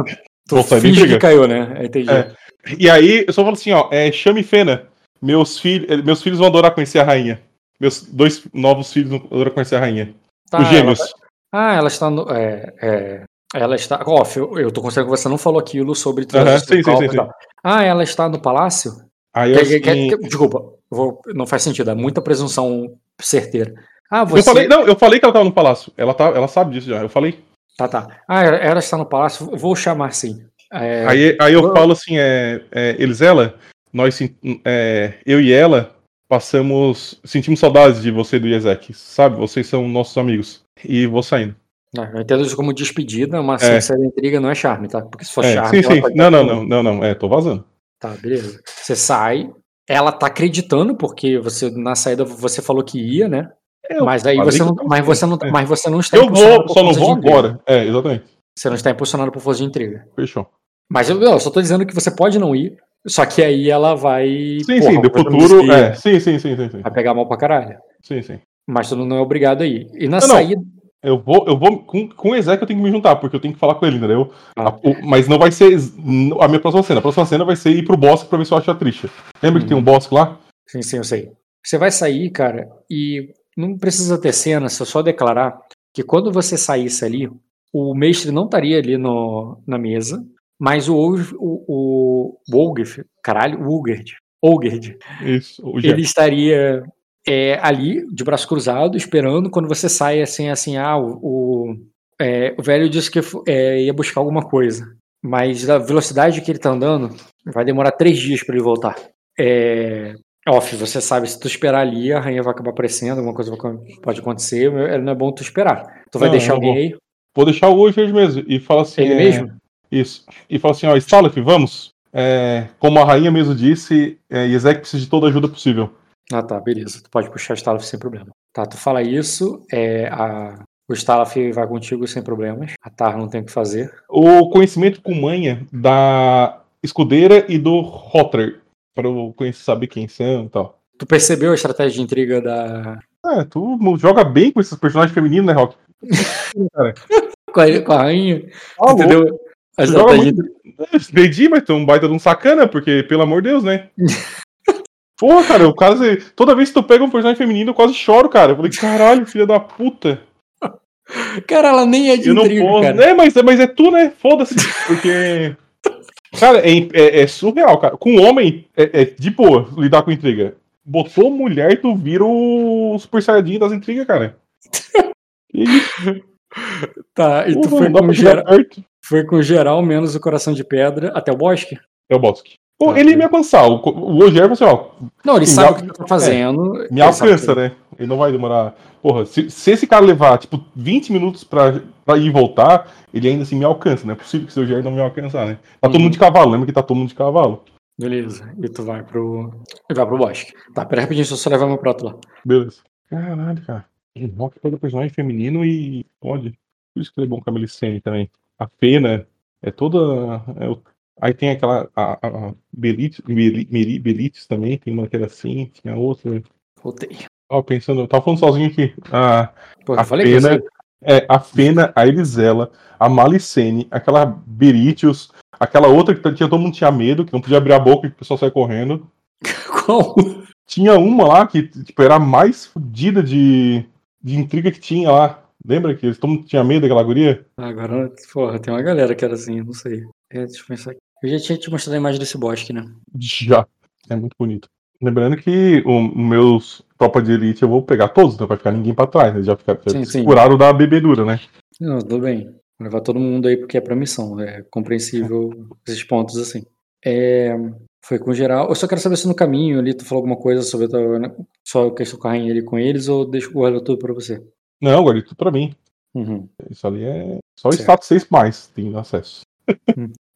tu finge que caiu, né? É, Entendi. É. E aí, eu só falo assim, ó, é, chame Fena. Meus, filhos, meus filhos vão adorar conhecer a rainha. Meus dois novos filhos vão adorar conhecer a rainha. Tá, Os gêmeos. ela- ah, ela está no. É, é, ela está. Off, eu, eu tô considerando que você não falou aquilo sobre transição sim, sim, sim. Ah, ela está no palácio? Aí eu, Que- que- que- que- desculpa, vou- não faz sentido, é muita presunção certeira. Ah, eu você. falei, não, eu falei que ela tava no palácio. Ela, tá, ela sabe disso já. Eu falei. Tá, tá. Ah, ela está no palácio, vou chamar sim. É, Aí, aí eu falo assim, é, é, Elisela, nós, sen- é, eu e ela, passamos, sentimos saudades de você e do Ezek, sabe? Vocês são nossos amigos. E vou saindo. Não, eu entendo isso como despedida, mas É. sincera intriga não é charme, tá? Porque se for É, charme. sim, ela sim. Não, não, não, não, não. É, tô vazando. Tá, beleza. Você sai, ela tá acreditando, porque você na saída você falou que ia, né? Eu mas aí você não, mas você não, é. mas você não está Eu vou, só não vou agora. É, exatamente. Você não está impulsionado por força de intriga. Fechou. Mas eu, eu só tô dizendo que você pode não ir, só que aí ela vai. Sim, porra, sim, do futuro. É, sim, sim, sim, sim, sim. Vai pegar mal pra caralho. Sim, sim. Mas tu não é obrigado a ir. E na Não, não. saída. Eu vou, eu vou. Com, com o Ezek eu tenho que me juntar, porque eu tenho que falar com ele, entendeu? Ah. A- o- mas não vai ser a minha próxima cena. A próxima cena vai ser ir pro bosque pra ver se eu acho a Trisha. Lembra que tem um bosque lá? Sim, sim, eu sei. Você vai sair, cara, e não precisa ter cena, se eu só declarar que quando você saísse ali, o mestre não estaria ali no, na mesa, mas o, o, o, o caralho, o Ulgerd, Olgerd, ele estaria é, ali, de braço cruzado, esperando quando você sai assim, assim, ah, o, o, é, o velho disse que é, ia buscar alguma coisa, mas da velocidade que ele tá andando, vai demorar três dias para ele voltar. É, off, você sabe, se tu esperar ali, a rainha vai acabar aparecendo, alguma coisa pode acontecer, é- não é bom tu esperar. Tu vai Não, deixar alguém aí? Vou deixar o hoje mesmo. E fala assim. Ele é, mesmo? Isso. E fala assim, ó, Stalif, vamos. É, como a rainha mesmo disse, é, Ezek precisa de toda a ajuda possível. Ah, tá, beleza. Tu pode puxar o Stalaf sem problema. Tá, tu fala isso, é, a, o Stalaf vai contigo sem problemas. A Tar não tem o que fazer. O conhecimento com manha da escudeira e do Hotter. Pra eu conhecer, saber quem são e tal. Tu percebeu a estratégia de intriga da. É, tu joga bem com esses personagens femininos, né, Rock? Com a, com a rainha? louco. entendeu? A Tu joga estratégia. muito. Entendi, mas tu é um baita de um sacana, porque, pelo amor de Deus, né? Porra, cara, eu quase. Toda vez que tu pega um personagem feminino, eu quase choro, cara. Eu falei, caralho, filha da puta. Cara, ela nem é de Eu não intriga, posso. cara. É, mas, mas é tu, né? Foda-se. Porque. Cara, é, é- é surreal, cara. Com homem, é, é de boa lidar com intriga. Botou mulher, tu vira o Super Saiyajin das intrigas, cara. Tá, e tu porra, foi com, geral, foi com geral menos o coração de pedra até o bosque? É o Bosque. Tá, ele ia me alcançar. O, o Ogier falou assim, ó, Não, ele sabe me o que tu tá fazendo. me ele sabe alcança, né? Ele não vai demorar. Porra, se, se esse cara levar, tipo, 20 minutos pra, pra ir e voltar, ele ainda assim me alcança, não é possível que o seu Ogier não me alcançar, né? Tá todo Uhum. mundo de cavalo, lembra que tá todo mundo de cavalo. Beleza. E tu vai pro. E vai pro bosque. Tá, pera rapidinho, só levar meu prato lá. Beleza. Caralho, cara. Rock todo personagem feminino e pode. Por isso que ele é bom com a Melicene também. A Fena é toda. é o- Aí tem aquela. A, a, Belites, Belites também, tem uma que era assim, tinha outra. Voltei. Tava pensando, eu tava falando sozinho aqui. A, Pô, a falei Fena, você- é, a Fena, a Elisela, a Malicene, aquela Beritius, aquela outra que tinha, todo mundo tinha medo, que não podia abrir a boca e o pessoal saia correndo. Qual? Tinha uma lá que tipo, era a mais fodida de, de intriga que tinha lá. Lembra que todo mundo tinha medo daquela guria? Agora, porra, tem uma galera que era assim, não sei. É, deixa eu pensar aqui. Eu já tinha te mostrado a imagem desse bosque, né? Já. É muito bonito. Lembrando que o o meus tropa de elite eu vou pegar todos, não vai ficar ninguém pra trás. Eles já ficaram Sim, sim. curaram da bebedura, né? Não, tudo bem. Vou levar todo mundo aí porque é pra missão. É compreensível esses pontos assim. É, foi com geral. Eu só quero saber se no caminho ali tu falou alguma coisa sobre a tua, né, só questão com a rainha ali com eles ou deixo guarda tudo pra você. Não, guardei tudo pra mim. Uhum. Isso ali é só o status 6 mais tem acesso.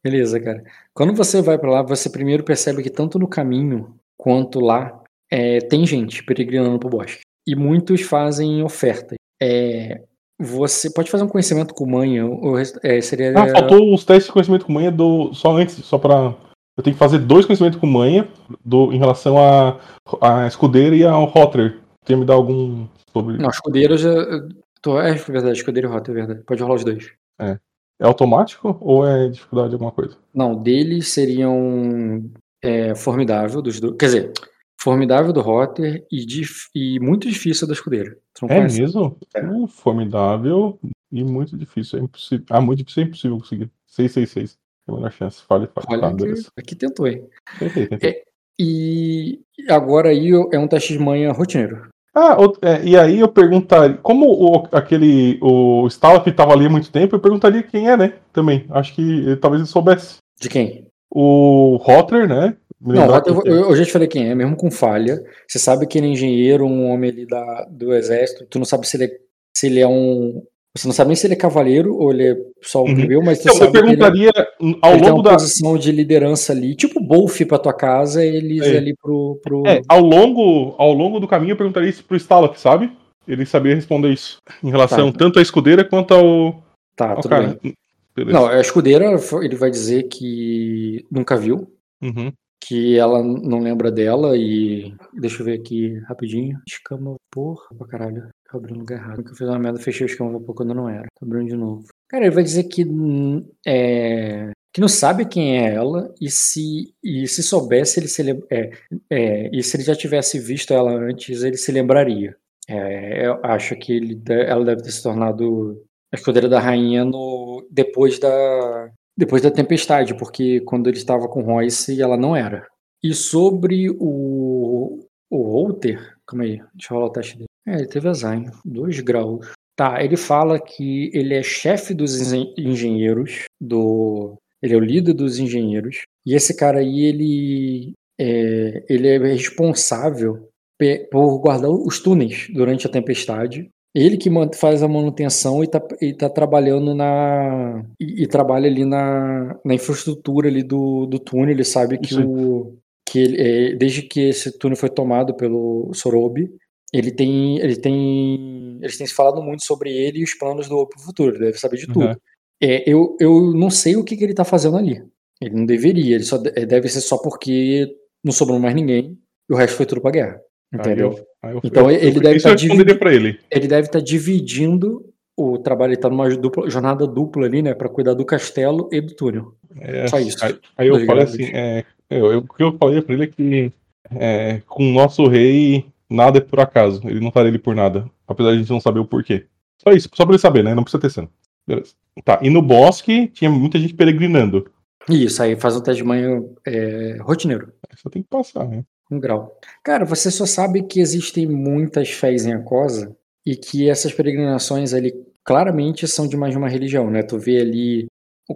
Beleza, cara. Quando você vai pra lá, você primeiro percebe que tanto no caminho quanto lá é, tem gente peregrinando pro bosque. E muitos fazem ofertas. É, você pode fazer um conhecimento com manha, ou é, seria. Ah, faltou os testes de conhecimento com manha do. Só antes, só pra. Eu tenho que fazer dois conhecimentos com manha do, em relação a, a escudeira e ao Rotter. Tem me dar algum sobre. Não, escudeiro já. Tô, é verdade, escudeiro e rota, é verdade. Pode rolar os dois. É automático ou é dificuldade de alguma coisa? Não, deles seriam é, formidável dos dois. Quer dizer, formidável do Rotter e, dif- e muito difícil da escudeira. É conhece? mesmo? É. Uh, formidável e muito difícil. É impossível. Ah, muito difícil é impossível conseguir. 666. Tem a menor chance. Fale, fale. Olha Tá, beleza. aqui tentou, hein? Tentei, tentei. É. E agora aí é um teste de manha rotineiro. Ah, é, e aí eu perguntaria. Como o, aquele. O Stalaf estava ali há muito tempo, eu perguntaria quem é, né? Também. Acho que ele, talvez ele soubesse. De quem? O Rotter, né? Não, Rotter, eu- eu já te falei quem é, mesmo com falha. Você sabe que ele é engenheiro, um homem ali da, do exército. Tu não sabe se ele, é, se ele é um. Você não sabe nem se ele é cavaleiro ou ele é só um Uhum. plebeu, mas tu Então, eu sabe que ele, é- perguntaria ao ele tem longo uma da. posição de liderança ali, tipo Bolf pra tua casa, eles É. ali pro. pro... É, ao longo, ao longo do caminho eu perguntaria isso pro Stalaf, sabe? Ele sabia responder isso. Em relação Tá. tanto à escudeira quanto ao. Tá, ao tudo cara. bem. Beleza. Não, a escudeira, ele vai dizer que nunca viu, Uhum. que ela não lembra dela e. Deixa eu ver aqui rapidinho. Escama, porra, pra caralho. Eu abri no lugar errado. Que eu fiz uma merda, fechei o escama vapor quando não era. Tô abrindo de novo. Cara, ele vai dizer que. hum, É, que não sabe quem é ela e se, e se soubesse, ele se é, é, e se ele já tivesse visto ela antes, ele se lembraria. É, eu acho que ele, ela deve ter se tornado a escudeira da rainha no, depois da depois da tempestade, porque quando ele estava com Royce, ela não era. E sobre o o Walter, calma aí, deixa eu rolar o teste dele. É, ele teve azar, hein? Dois graus. Tá, ele fala que ele é chefe dos engen- engenheiros do. Ele é o líder dos engenheiros. E esse cara aí, ele é, ele é responsável por guardar os túneis durante a tempestade. Ele que faz a manutenção e tá, e tá trabalhando na. E, e trabalha ali na, na infraestrutura ali do, do túnel. Ele sabe que aí. o. Que ele, é, desde que esse túnel foi tomado pelo Sorobi, ele tem, ele tem, eles têm se falado muito sobre ele e os planos do pro futuro. Ele deve saber de tudo. Uhum. É, eu, eu não sei o que, que ele tá fazendo ali. Ele não deveria. Ele só é, deve ser só porque não sobrou mais ninguém e o resto foi tudo pra guerra. Entendeu? Aí eu- aí eu- Então, eu- ele deve tá pra ele. Ele deve estar dividindo o trabalho. Ele tá numa dupla, jornada dupla ali, né, Pra cuidar do castelo e do túnel. É, Só isso. Aí, aí eu falei assim, é, eu, eu- o que eu falei pra ele é que é, com o nosso rei, nada é por acaso. Ele não faria ele por nada. Apesar de a gente não saber o porquê. Só isso, só pra ele saber, né? Não precisa ter cena. Beleza. Tá, e no bosque tinha muita gente peregrinando. Isso, aí faz um teste de manhã é, rotineiro. Só tem que passar, né? Um grau. Cara, você só sabe que existem muitas fés em Acosa e que essas peregrinações ali claramente são de mais de uma religião, né? Tu vê ali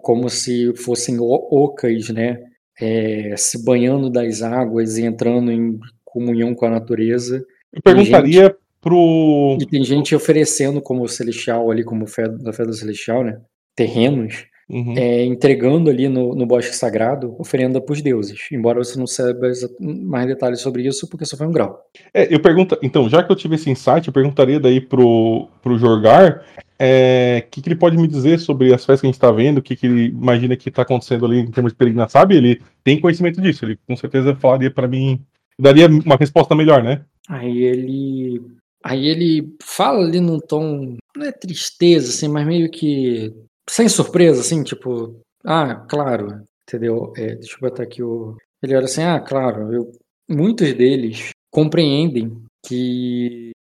como se fossem o- ocas, né? É, se banhando das águas e entrando em comunhão com a natureza. Eu perguntaria pro. E tem gente oferecendo como celestial ali, como fé, da fé do celestial, né? Terrenos, Uhum. é, entregando ali no, no bosque sagrado oferenda para os deuses. Embora você não saiba mais detalhes sobre isso, porque só foi um grau. É, eu pergunto, então, já que eu tive esse insight, eu perguntaria daí pro, pro Jorgar é, o que, que ele pode me dizer sobre as festas que a gente tá vendo, o que, que ele imagina que tá acontecendo ali em termos de peregrinação, sabe? Ele tem conhecimento disso, ele com certeza falaria pra mim, daria uma resposta melhor, né? Aí ele. Aí ele fala ali num tom. Não é tristeza, assim, mas meio que. Sem surpresa, assim, tipo. Ah, claro, entendeu? É, deixa eu botar aqui o. Ele olha assim, ah, claro, eu, muitos deles compreendem que,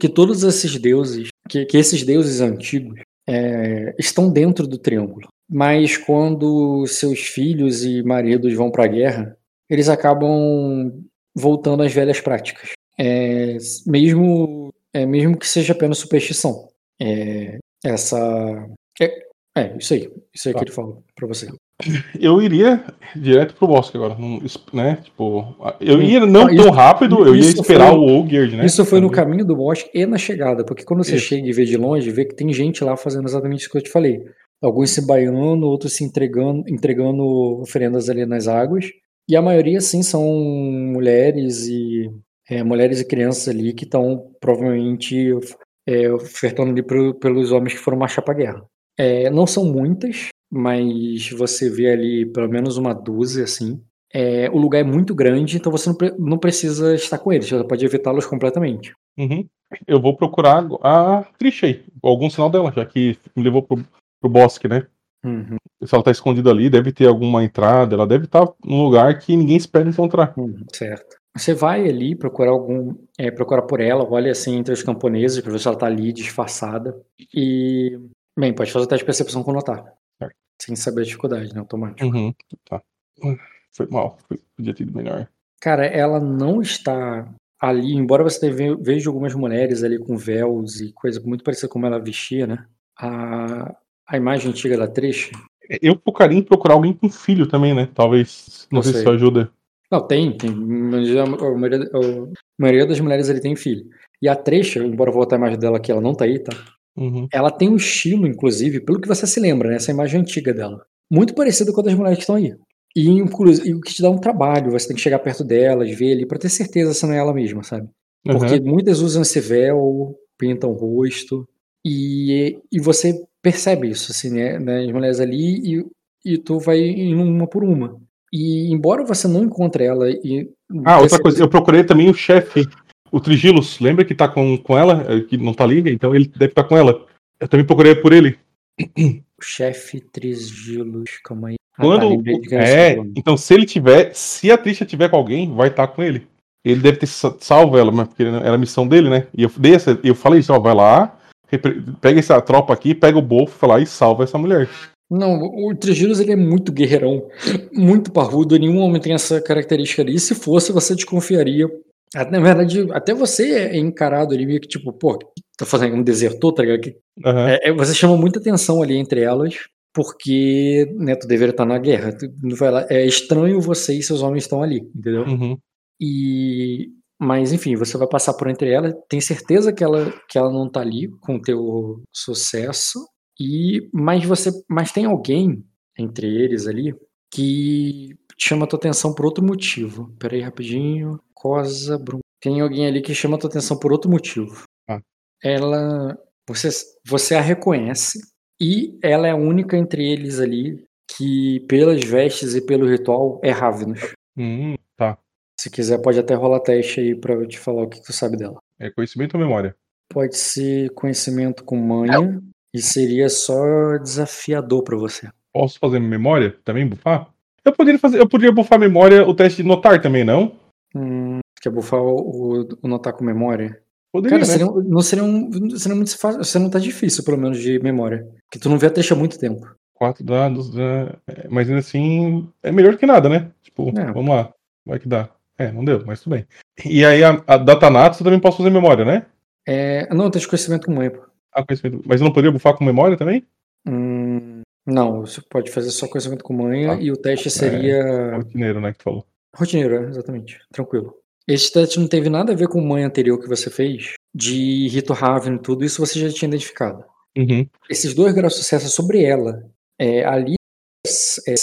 que todos esses deuses, que, que esses deuses antigos é, estão dentro do triângulo. Mas quando seus filhos e maridos vão para a guerra, eles acabam voltando às velhas práticas. É, mesmo, é, mesmo que seja apenas superstição. É, essa. É, é, isso aí. Isso aí Tá. que ele falou pra você. Eu iria direto pro bosque agora, não- né? Tipo, eu ia não Ah, tão isso- rápido, eu ia esperar foi- o Ogerd, né? Isso foi no Também. caminho do bosque e na chegada, porque quando você Isso. chega e vê de longe, vê que tem gente lá fazendo exatamente isso que eu te falei. Alguns se baiando, outros se entregando, entregando oferendas ali nas águas. E a maioria, sim, são mulheres e é, mulheres e crianças ali que estão provavelmente é, ofertando ali pro- pelos homens que foram marchar pra guerra. É, não são muitas, mas você vê ali pelo menos uma dúzia, assim. É, o lugar é muito grande, então você não, pre- não precisa estar com eles, você pode evitá-los completamente. Uhum. Eu vou procurar a Trisha aí, algum sinal dela, já que me levou pro, pro bosque, né? Uhum, Se ela tá escondida ali, deve ter alguma entrada, ela deve estar num lugar que ninguém espera encontrar. uhum, certo. Você vai ali procurar algum. É, procurar por ela, olha assim entre os camponeses pra ver se ela tá ali disfarçada. E. Bem, pode fazer teste de percepção com notar. Certo. Sem saber a dificuldade, né? Automático. Uhum. Tá. Foi mal, foi- podia ter ido melhor. Cara, ela não está ali, embora você ve- veja algumas mulheres ali com véus e coisa muito parecida com como ela vestia, né? A, a imagem antiga da Trish. Eu focaria em procurar alguém com filho também, né? Talvez, não Eu sei se sei. isso ajuda. Não, tem, tem. A, maioria, a maioria das mulheres ali tem filho. E a Tresha, embora eu vou botar a imagem dela aqui, ela não tá aí, tá? Uhum. Ela tem um estilo, inclusive, pelo que você se lembra, né? Essa imagem antiga dela. Muito parecida com a das mulheres que estão aí. E, inclusive, o que te dá um trabalho, você tem que chegar perto delas, ver ali, pra ter certeza se não é ela mesma, sabe? Porque Uhum. muitas usam esse véu, pintam o rosto, e, e você percebe isso, assim, né? né, As mulheres ali, e, e tu vai indo uma por uma. E embora você não encontre ela e. Ah, outra coisa, eu procurei também o chefe, o Trigilos. Lembra que tá com, com ela, eh, que não tá ali? Então ele deve estar com ela. Eu também procurei por ele. O chefe Trisgilos, calma aí. Ah, Quando. tá, de quem é, nome. então se ele tiver, se a Trisha tiver com alguém, vai estar com ele. Ele deve ter sa- salvo ela, mas porque era a missão dele, né? E eu dei essa, eu falei isso, ó, vai lá, pega essa tropa aqui, pega o bofo, vai lá e salva essa mulher. Não, o Trigilos ele é muito guerreirão, muito parrudo, nenhum homem tem essa característica ali. E se fosse, você desconfiaria. Na verdade, até você é encarado ali meio que tipo, pô, tá fazendo um desertor, tá ligado? Aham. É, você chama muita atenção ali entre elas, porque, né, tu deveria estar na guerra. Tu vai lá- é estranho você e seus homens estão ali, entendeu? Uhum. E mas enfim, você vai passar por entre elas, tem certeza que ela que ela não tá ali com o teu sucesso e mas você mas tem alguém entre eles ali que chama a tua atenção por outro motivo. Pera aí rapidinho. Cosa Brum. Tem alguém ali que chama a tua atenção por outro motivo. Ah. Ela você você a reconhece e ela é a única entre eles ali que pelas vestes e pelo ritual é Ravenous. Hum. Se quiser, pode até rolar teste aí pra eu te falar o que tu sabe dela. É conhecimento ou memória? Pode ser conhecimento com manha e seria só desafiador pra você. Posso fazer memória também, bufar? Eu poderia fazer, eu poderia bufar memória o teste de notar também, não? Hum, quer bufar o, o, o notar com memória? Poderia, Cara, né? seria, não seria um. Seria muito fácil. Você não tá difícil, pelo menos, de memória. Que tu não vê a trecha há muito tempo. Quatro dados, né? É, mas ainda assim é melhor que nada, né? Tipo, É. vamos lá, vai que dá. É, não deu, mas tudo bem. E aí a, a Datanatos eu também posso fazer memória, né? É, não, de conhecimento com manha, pô. Ah, conhecimento. Mas eu não poderia bufar com memória também? Hum, não, você pode fazer só conhecimento com manha Tá. e o teste seria. Rotineiro, né, que tu falou. Rotineiro, é, exatamente. Tranquilo. Esse teste não teve nada a ver com o manha anterior que você fez, de Rito Raven e tudo, isso você já tinha identificado. Uhum. Esses dois graus de sucesso é sobre ela. É, ali, é,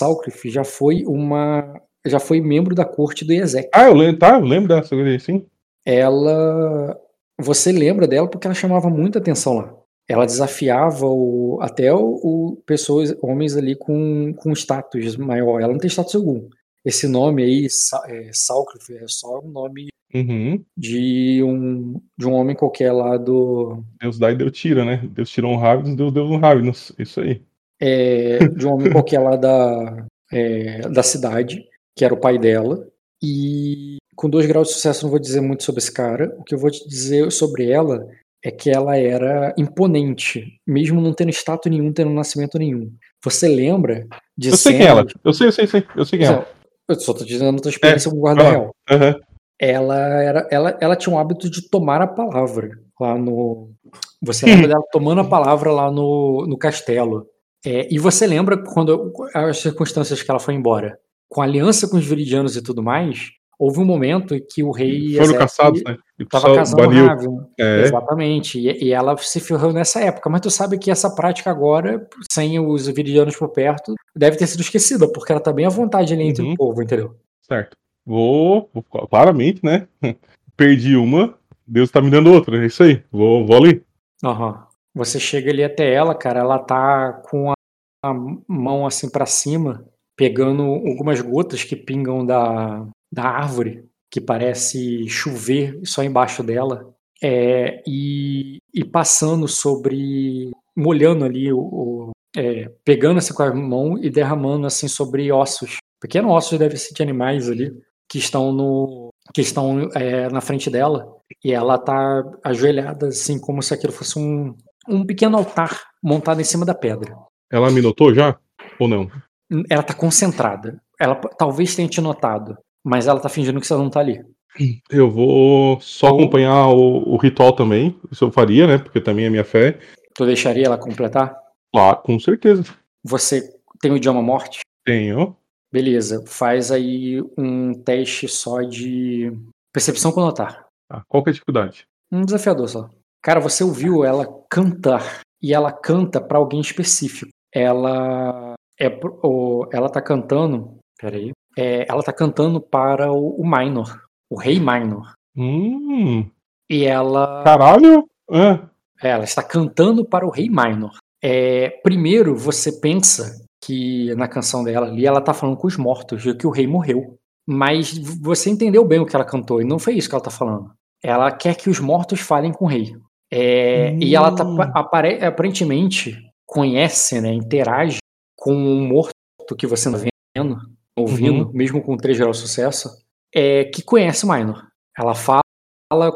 já foi uma. Já foi membro da corte do Ezek. Ah, eu lembro, tá, eu lembro dessa coisa sim. Ela. Você lembra dela porque ela chamava muita atenção lá. Ela desafiava o, até o, o- pessoas, homens ali com, com status maior. Ela não tem status algum. Esse nome aí, Sa- é, é só um nome Uhum. de um, de um homem qualquer lá do. Deus dá e Deus tira, né? Deus tirou um Ravenous, Deus deu um Ravenous. Isso aí. é, de um homem qualquer lá da, é, da cidade, que era o pai dela. E com dois graus de sucesso eu não vou dizer muito sobre esse cara. O que eu vou te dizer sobre ela é que ela era imponente, mesmo não tendo status nenhum, tendo nascimento nenhum. Você lembra de Eu sei quem é ela. Eu sei, eu sei, sei. Eu sei quem é ela. Eu só tô dizendo a tua experiência como guarda aham. real. Aham. ela era ela, ela tinha um hábito de tomar a palavra lá no você lembra dela tomando a palavra lá no, no castelo É, e você lembra quando as circunstâncias que ela foi embora com aliança com os viridianos e tudo mais houve um momento em que o rei Foram caçados, né? E o tava pessoal casando baniu. Raven. É. Exatamente. E, e ela se ferrou nessa época. Mas tu sabe que essa prática agora, sem os viridianos por perto, deve ter sido esquecida, porque ela tá bem à vontade ali entre Uhum. o povo, entendeu? Certo. Vou, vou- claramente, né? Perdi uma, Deus tá me dando outra, é isso aí. Vou, vou ali. Aham. Você chega ali até ela, cara, ela tá com a, a mão assim pra cima, pegando algumas gotas que pingam da, da árvore, que parece chover só embaixo dela, é, e, e passando sobre. molhando ali o. o- é, pegando assim com a mão e derramando assim sobre ossos. Pequenos ossos devem ser de animais ali, que estão no. que estão é, na frente dela. E ela tá ajoelhada, assim, como se aquilo fosse um, um pequeno altar montado em cima da pedra. Ela me notou já? Ou não? Ela tá concentrada. Ela talvez tenha te notado, mas ela tá fingindo que você não tá ali. Eu vou só Ou- acompanhar o, o ritual também. Isso eu faria, né? Porque também é minha fé. Tu deixaria ela completar? Lá, com certeza. Você tem o idioma morte? Tenho. Beleza, faz aí um teste só de percepção com notar. Tá, qual que é a dificuldade? Um desafiador só. Cara, você ouviu ela cantar e ela canta pra alguém específico. Ela é o- ela tá cantando, peraí, é, ela tá cantando para o, o Minor, o rei Minor. Hum, E ela caralho. Ah, É, Ela está cantando para o rei Minor. É, primeiro, você pensa que na canção dela ali ela está falando com os mortos, e que o rei morreu. Mas você entendeu bem o que ela cantou, e não foi isso que ela está falando. Ela quer que os mortos falem com o rei. É, E ela tá, Hum. apare- aparentemente conhece, né, interage com um morto que você não está vendo, ouvindo, mesmo com 3 graus de sucesso, é, que conhece o Minor. Ela fala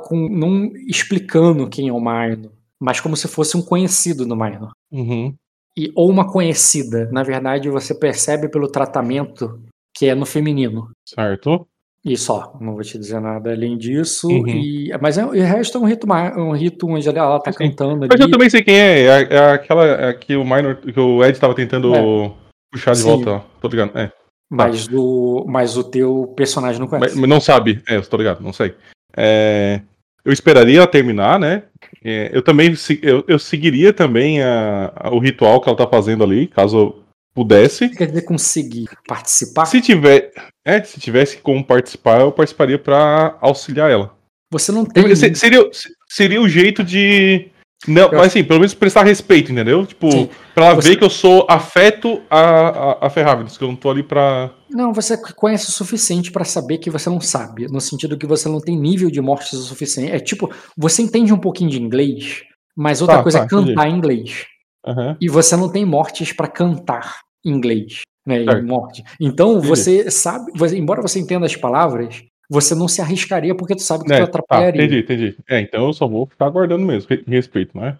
com, não explicando quem é o Minor, mas como se fosse um conhecido do Minor. uhum. E, ou uma conhecida. Na verdade, você percebe pelo tratamento que é no feminino. Certo. E só, não vou te dizer nada além disso. Uhum. E, mas é, o resto é um rito, um rito onde ela tá Sim. cantando Mas eu ali. também sei quem é. É, é aquela é que o Minor, que o Ed tava tentando É. puxar de Sim. volta. Tô ligado. É. Mas o, mas o teu personagem não conhece. mas não sabe. É, eu tô ligado, não sei. É, eu esperaria ela terminar, né? É, eu também eu, eu seguiria também a- a- o ritual que ela tá fazendo ali, caso eu pudesse. Quer dizer, conseguir participar? Se tiver, é, se tivesse como participar, eu participaria pra auxiliar ela. Você não tem. Se- Seria, seria o jeito de não, mas assim, pelo menos prestar respeito, entendeu? Tipo, Sim. pra ela Você- ver que eu sou afeto a, a, a Ferravis, que eu não tô ali pra. Não, você conhece o suficiente pra saber que você não sabe, no sentido que você não tem nível de mortes o suficiente. É tipo, você entende um pouquinho de inglês, mas outra Tá, coisa tá, é cantar em inglês. Aham. E você não tem mortes pra cantar em inglês, né? em morte. Então você sabe, você- embora você entenda as palavras, você não se arriscaria porque tu sabe que É, tu tá, atrapalharia. entendi, entendi. É, então eu só vou ficar aguardando mesmo, re- respeito, não é?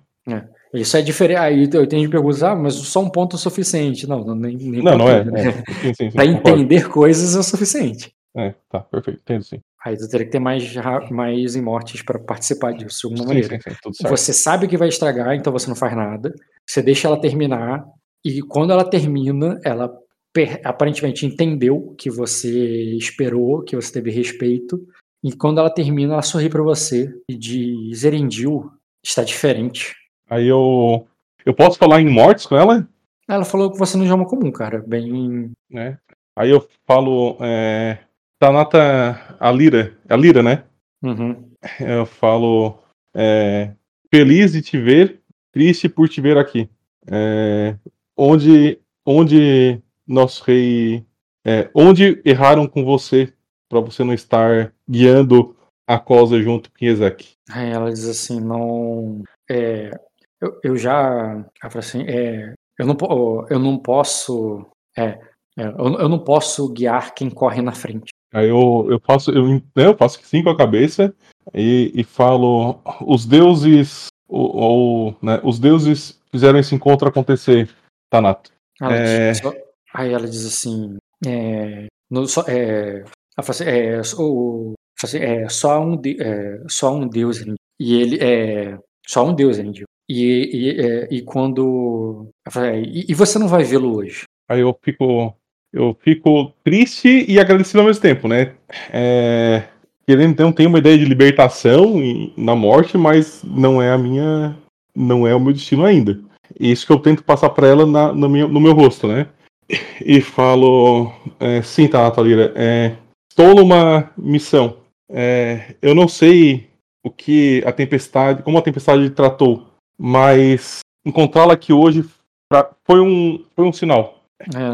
Isso é diferente. Aí eu tenho de perguntar, ah, mas só um ponto é suficiente. Não, não nem, nem Não, não é. né? é. Concordo. entender coisas é o suficiente. É, tá, perfeito, entendo sim. Aí tu teria que ter mais, mais mortes pra participar disso, de alguma maneira. sim, sim, tudo certo. Você sabe que vai estragar, então você não faz nada. Você deixa ela terminar. E quando ela termina, ela aparentemente entendeu que você esperou, que você teve respeito. E quando ela termina, ela sorri pra você e diz: Erendil, está diferente. Aí eu. Eu posso falar em mortes com ela? Ela falou que você não é idioma comum, cara. Bem. né? Aí eu falo, é, Tanata Alira, a Lira, né? Uhum. Eu falo, é, feliz de te ver, triste por te ver aqui. É, onde, onde nosso rei, é, onde erraram com você para você não estar guiando a cosa junto com Ezek? Ela diz assim, não. É, eu, eu já. Ela fala assim, é, eu, não, eu não posso. É, é, eu, eu não posso guiar quem corre na frente. Aí eu, eu faço, eu, né, eu faço sim com a cabeça e, e falo, os deuses, ou, ou, né, os deuses fizeram esse encontro acontecer, Tanato. Ela É. diz, só- aí ela diz assim, é, no, só, é, assim, é, o, Assim, é só um, de, é, só um Deus e ele é só um Deus Erendil. E, e, é, e quando é, e, e você não vai vê-lo hoje. Aí eu fico eu fico triste e agradecido ao mesmo tempo, né? É, querendo então tem uma ideia de libertação na morte, mas não é a minha não é o meu destino ainda. Isso que eu tento passar para ela na, no, meu, no meu rosto, né? E falo, é, sim, tá, Natalira, é, estou numa missão. É, eu não sei o que a tempestade, como a tempestade tratou, mas encontrá-la aqui hoje pra, foi um, foi um sinal.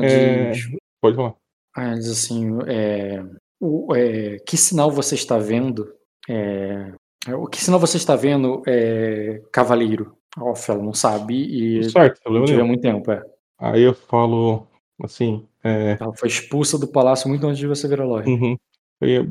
É, diz, pode falar. É, diz assim, é, o, é, que sinal você está vendo? É, o que sinal você está vendo, é, cavaleiro? Off, ela não sabe e certo, não tiver muito tempo, é. Aí eu falo assim. É... Ela foi expulsa do palácio muito antes de você virar Lorde. Uhum.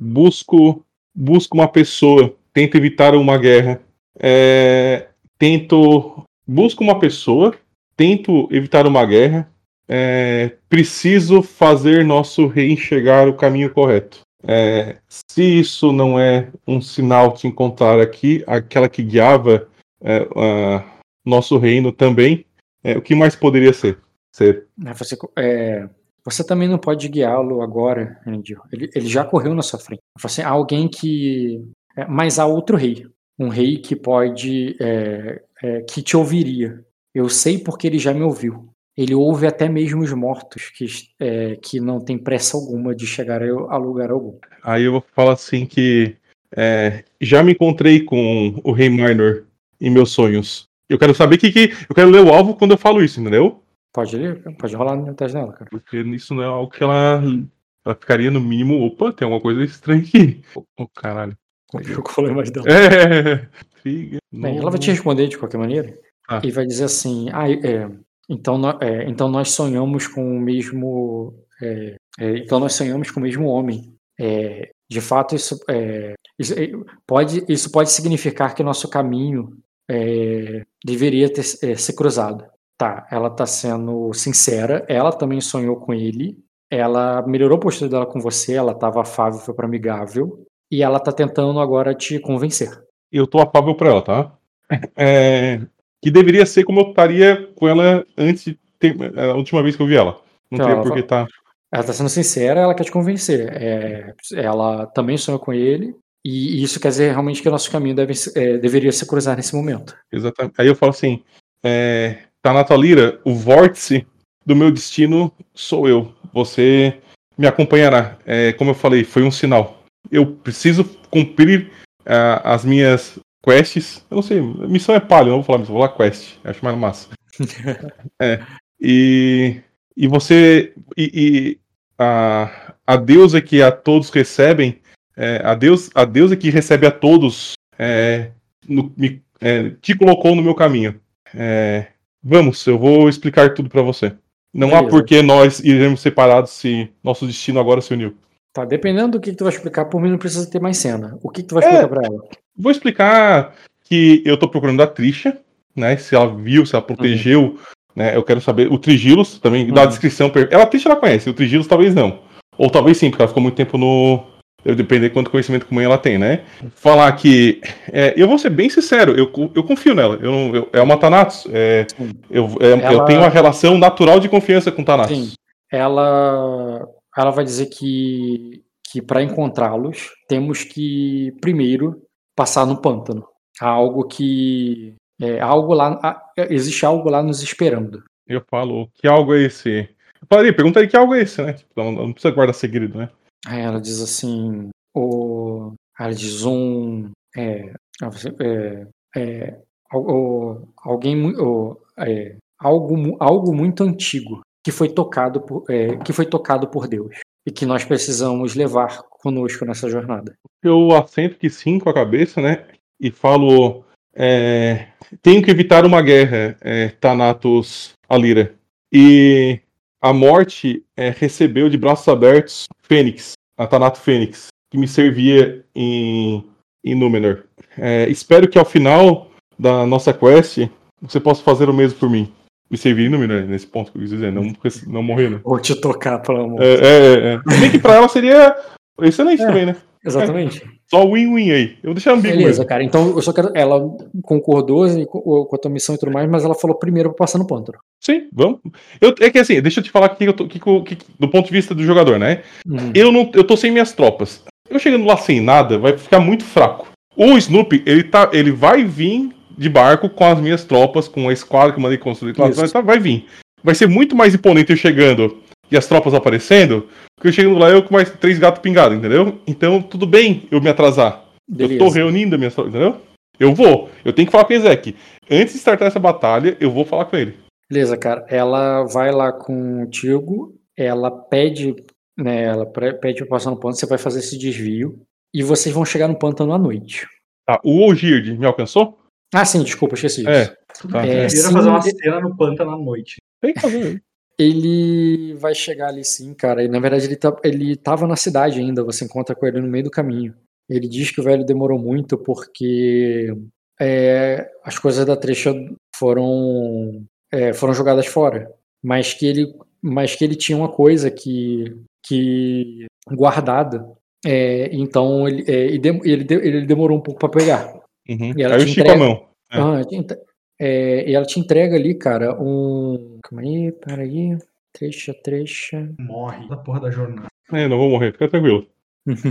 busco, busco uma pessoa, tento evitar uma guerra. É, tento. Busco uma pessoa, tento evitar uma guerra. É, preciso fazer nosso rei enxergar o caminho correto. É, se isso não é um sinal de encontrar aqui, aquela que guiava é, nosso reino também, é, o que mais poderia ser? ser? É, você, é, você também não pode guiá-lo agora, Andy. Ele, ele já correu na sua frente. Assim, há alguém que. É, mas há outro rei. Um rei que pode. Que te ouviria. Eu sei porque ele já me ouviu. Ele ouve até mesmo os mortos, que, é, que não tem pressa alguma de chegar a, lugar algum. Aí eu vou falar assim que é, já me encontrei com o Rei Minor em meus sonhos. Eu quero saber que, que. Eu quero ler o alvo quando eu falo isso, entendeu? Pode ler, pode rolar no teste dela, cara. Porque isso não é algo que ela. Ela ficaria no mínimo. Opa, tem alguma coisa estranha aqui. Oh, caralho. Eu colei mais dela. É. Bem, ela vai te responder de qualquer maneira. Ah. E vai dizer assim: ah, é, então, é, então nós sonhamos com o mesmo. É, é, então nós sonhamos com o mesmo homem. É, de fato, isso, é, isso, pode, isso pode significar que nosso caminho é, deveria ter, é, ser cruzado. Tá, ela tá sendo sincera, ela também sonhou com ele, ela melhorou a postura dela com você, ela tava afável, foi para amigável, e ela tá tentando agora te convencer. Eu tô afável pra ela, tá? É, que deveria ser como eu estaria com ela antes de ter, a última vez que eu vi ela. Não então, tem por que tá. Ela tá sendo sincera, ela quer te convencer. É, ela também sonhou com ele, e isso quer dizer realmente que o nosso caminho deve, é, deveria se cruzar nesse momento. Exatamente. Aí eu falo assim: é, tá na tua lira, o vórtice do meu destino sou eu. Você me acompanhará. É, como eu falei, foi um sinal. Eu preciso cumprir uh, as minhas quests. Eu não sei, missão é palha, não vou falar missão, vou falar quest. Acho mais massa. é. E, e você. E, e a, a deusa que a todos recebem é, a, Deus, a deusa que recebe a todos é, no, me, é, te colocou no meu caminho. É, vamos, eu vou explicar tudo para você. Não Beleza. há por que nós iremos separados se nosso destino agora se uniu. Tá, dependendo do que, que tu vai explicar, por mim não precisa ter mais cena. O que, que tu vai explicar é, pra ela? Vou explicar que eu tô procurando a Trisha, né? Se ela viu, se ela protegeu, uhum. né? Eu quero saber. O Trigilos também, uhum. dá a descrição. Ela, a Trisha ela conhece, o Trigilos talvez não. Ou talvez sim, porque ela ficou muito tempo no, eu depender quanto conhecimento comum ela tem, né? Falar que. É, eu vou ser bem sincero, eu, eu confio nela. Eu, não, eu é uma Thanatos. É, eu, é, ela... eu tenho uma relação natural de confiança com Thanatos. Sim. Ela, ela vai dizer que, que para encontrá-los, temos que primeiro passar no pântano. Há algo que. É, algo lá, existe algo lá nos esperando. Eu falo, que algo é esse? Eu falei, pergunta aí que algo é esse, né? Tipo, não, não precisa guardar segredo, né? Aí ela diz assim, o, ela diz um, é, é, é, o, alguém, o, é, algo, algo muito antigo que foi tocado por, é, que foi tocado por Deus e que nós precisamos levar conosco nessa jornada. Eu assento que sim com a cabeça, né? E falo, é, tenho que evitar uma guerra, é, Thanatos Alira. E a morte é, recebeu de braços abertos Fênix, a Thanato Fênix, que me servia em, em Númenor. É, espero que ao final da nossa quest você possa fazer o mesmo por mim. Me servir em Númenor, nesse ponto que eu quis dizer, não, não morrer, né? Ou te tocar, pelo amor. É, é, é. Bem que pra ela seria excelente é. também, né? Exatamente. Só win-win aí. Eu vou deixar ambíguo Beleza, mesmo. cara. Então eu só quero. Ela concordou com a tua missão e tudo mais, mas ela falou primeiro pra passar no pântano. Sim, vamos. Eu, é que assim, deixa eu te falar que eu tô, que, que- que- do ponto de vista do jogador, né? Uhum. Eu não, eu tô sem minhas tropas. Eu chegando lá sem nada, vai ficar muito fraco. O Snoopy, ele tá, ele vai vir de barco com as minhas tropas, com a esquadra que eu mandei construir, lá, vai, vir. Vai ser muito mais imponente eu chegando e as tropas aparecendo, que eu chegando lá eu com mais três gatos pingados, entendeu? Então tudo bem eu me atrasar. Eu tô Beleza. reunindo as minhas tropas, entendeu? Eu vou. Eu tenho que falar com o Ezek. Antes de startar essa batalha, eu vou falar com ele. Beleza, cara. Ela vai lá contigo, ela pede, né? Ela pede pra passar no pântano, você vai fazer esse desvio. E vocês vão chegar no pântano à noite. Tá, o Ogird me alcançou? Ah, sim, desculpa, esqueci disso. É. Tudo Tá. É, sim, fazer uma cena no pântano à noite. Tem que fazer. Ele vai chegar ali sim, cara. E na verdade ele, tá, ele tava na cidade ainda, você encontra com ele no meio do caminho. Ele diz que o velho demorou muito porque é, as coisas da trecha foram, é, foram jogadas fora. Mas que ele, mas que ele tinha uma coisa que, que guardada. É, então ele, é, ele, de- ele demorou um pouco para pegar. Uhum. E ela Aí eu te estico a entrega. mão. É. Ah, te é, e ela te entrega ali, cara, um. Calma aí, peraí. Trecha, trecha. Morre da porra da jornada. É, não vou morrer, fica tranquilo.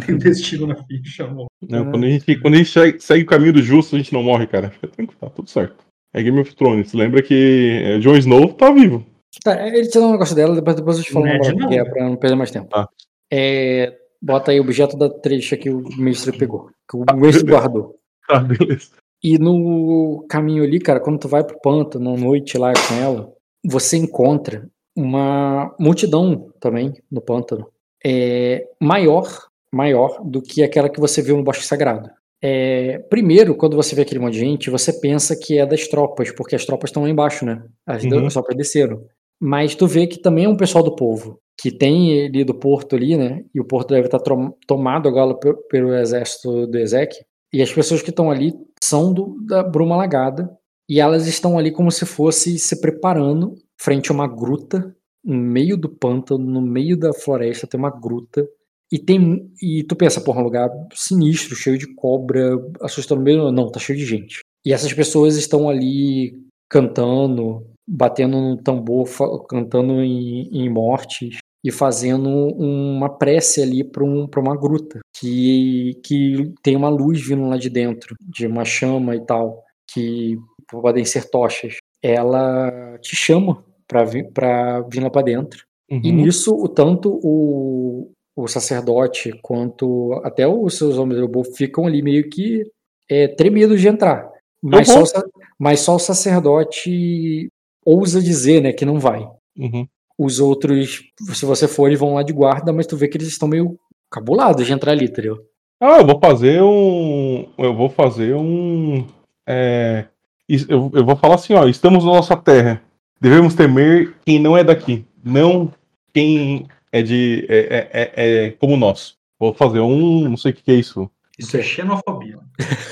Tem destino na ficha, amor. Não, Ah. quando, a gente, quando a gente segue, segue o caminho do justo, a gente não morre, cara. Fica tranquilo, tá tudo certo. É Game of Thrones. Lembra que é, Jon Snow tá vivo. Tá, ele te dá um negócio dela, depois, depois eu te falo Ned agora o que não. é pra não perder mais tempo. Tá. É, bota aí o objeto da trecha que o mestre pegou. Que o mestre guardou. Tá, beleza. E no caminho ali, cara, quando tu vai pro pântano à noite lá com ela, você encontra uma multidão também no pântano. É, maior, maior do que aquela que você viu no Bosque Sagrado. É, primeiro, quando você vê aquele monte de gente, você pensa que é das tropas, porque as tropas estão lá embaixo, né? As Uhum. as tropas desceram. Mas tu vê que também é um pessoal do povo, que tem ali do porto ali, né? E o porto deve estar tomado agora pe- pelo exército do Ezek. E as pessoas que estão ali são do, da Bruma Lagada. E elas estão ali como se fosse se preparando frente a uma gruta, no meio do pântano, no meio da floresta, tem uma gruta. E tem. E tu pensa, porra, um lugar sinistro, cheio de cobra, assustando mesmo. Não, tá cheio de gente. E essas pessoas estão ali cantando, batendo no tambor, cantando em, em mortes e fazendo uma prece ali para um, uma gruta que, que tem uma luz vindo lá de dentro, de uma chama e tal, que podem ser tochas. Ela te chama para vir, pra vir lá para dentro. E Uhum. nisso, o tanto o, o sacerdote quanto até os seus homens do lobo ficam ali meio que é, tremidos de entrar. Mas, Uhum. só, o mas só o sacerdote ousa dizer né, que não vai. Uhum. Os outros, se você for, eles vão lá de guarda, mas tu vê que eles estão meio cabulados de entrar ali, entendeu? Ah, eu vou fazer um. Eu vou fazer um. é, eu, eu vou falar assim, ó. Estamos na nossa terra. Devemos temer quem não é daqui. Não quem é de. É, é- é- é como nós. Vou fazer um. Não sei o que, que é isso. Isso é xenofobia.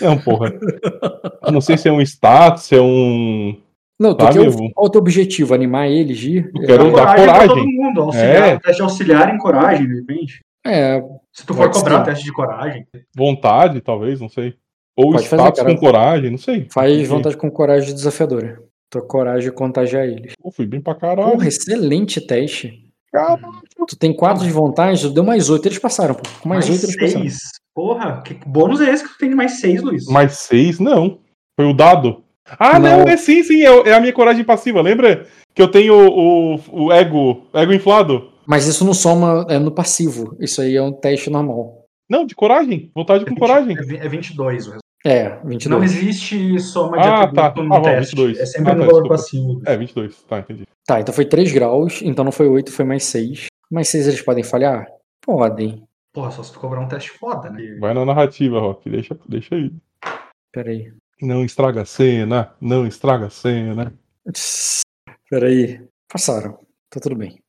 Não, porra. Eu não sei se é um status, se é um. Não, tu Sabe, quer, qual é o teu objetivo? Animar eles de ir? Eu quero Dá dar coragem coragem. todo mundo. Auxiliar, É. Teste auxiliar em coragem, de repente. É, Se tu for cobrar ser. teste de coragem. Vontade, talvez, não sei. Ou Pode fazer, status cara. com coragem, não sei. faz vontade com coragem desafiadora. Tua coragem de contagiar eles. Pô, fui bem pra caralho. Porra, excelente teste. Caralho. Tu tem 4 de vontade, tu deu mais 8, eles passaram, pô. Com mais, Mais 8 eles passaram. seis. Porra, que bônus é esse que tu tem de mais seis, Luiz? Mais seis, não. Foi o dado. Ah, não, Não. é sim, sim, é, é a minha coragem passiva. Lembra que eu tenho o, o ego, ego inflado? Mas isso não soma é no passivo. Isso aí é um teste normal. Não, de coragem. Vontade com coragem. É vi- É 22 o resultado. É, Não 22. existe soma de Ah, atributo tá. no Ah, bom, teste. 22. É sempre Ah, no tá, valor desculpa. passivo. É, 22. Tá, entendi. Tá, então foi 3 graus, então não foi 8, foi mais 6. Mais 6 eles podem falhar? Podem. Porra, só se tu cobrar um teste foda, né? Vai na narrativa, Rock. Deixa, deixa aí. Pera aí. Não estraga a cena. Não estraga a cena. Pera aí. Passaram. Tá tudo bem.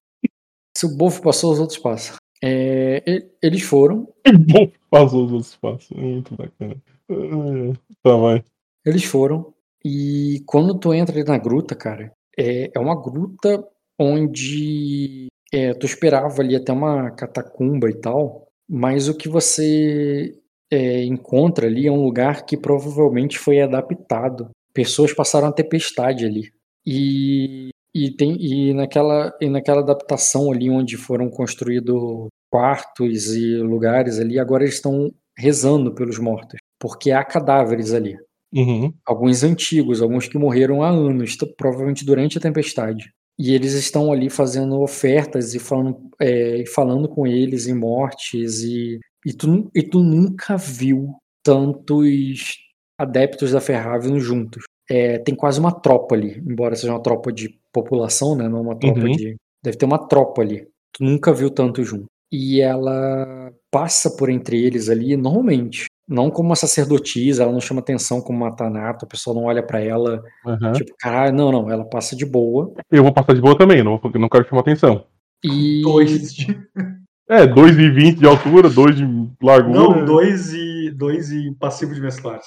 Se o bofo passou, os outros passam. É, eles foram. Bom, passou os outros espaços. Muito bacana. Ah, Tá, vai. Eles foram. E quando tu entra ali na gruta, cara, é, é uma gruta onde é, tu esperava ali até uma catacumba e tal. mas o que você é, encontra ali é um lugar que provavelmente foi adaptado. Pessoas passaram a tempestade ali. E, e, tem, e, naquela, e naquela adaptação ali onde foram construídos quartos e lugares ali, agora eles estão rezando pelos mortos, porque há cadáveres ali. Uhum. Alguns antigos, alguns que morreram há anos, provavelmente durante a tempestade. E eles estão ali fazendo ofertas e falando, é, falando com eles em mortes. E, e, tu, e tu nunca viu tantos adeptos da Ferravion juntos. É, tem quase uma tropa ali, embora seja uma tropa de população, né? Não uma tropa Uhum. de. Deve ter uma tropa ali. Tu nunca viu tanto junto. E ela passa por entre eles ali normalmente. Não como uma sacerdotisa, ela não chama atenção como uma Tanato, a pessoa não olha pra ela, Aham. tipo, caralho, não, não, ela passa de boa. Eu vou passar de boa também, não, não quero chamar atenção. E. Dois de... É, 2,20 de altura, 2 de largura. Não, dois e, dois e passivo de mesclar.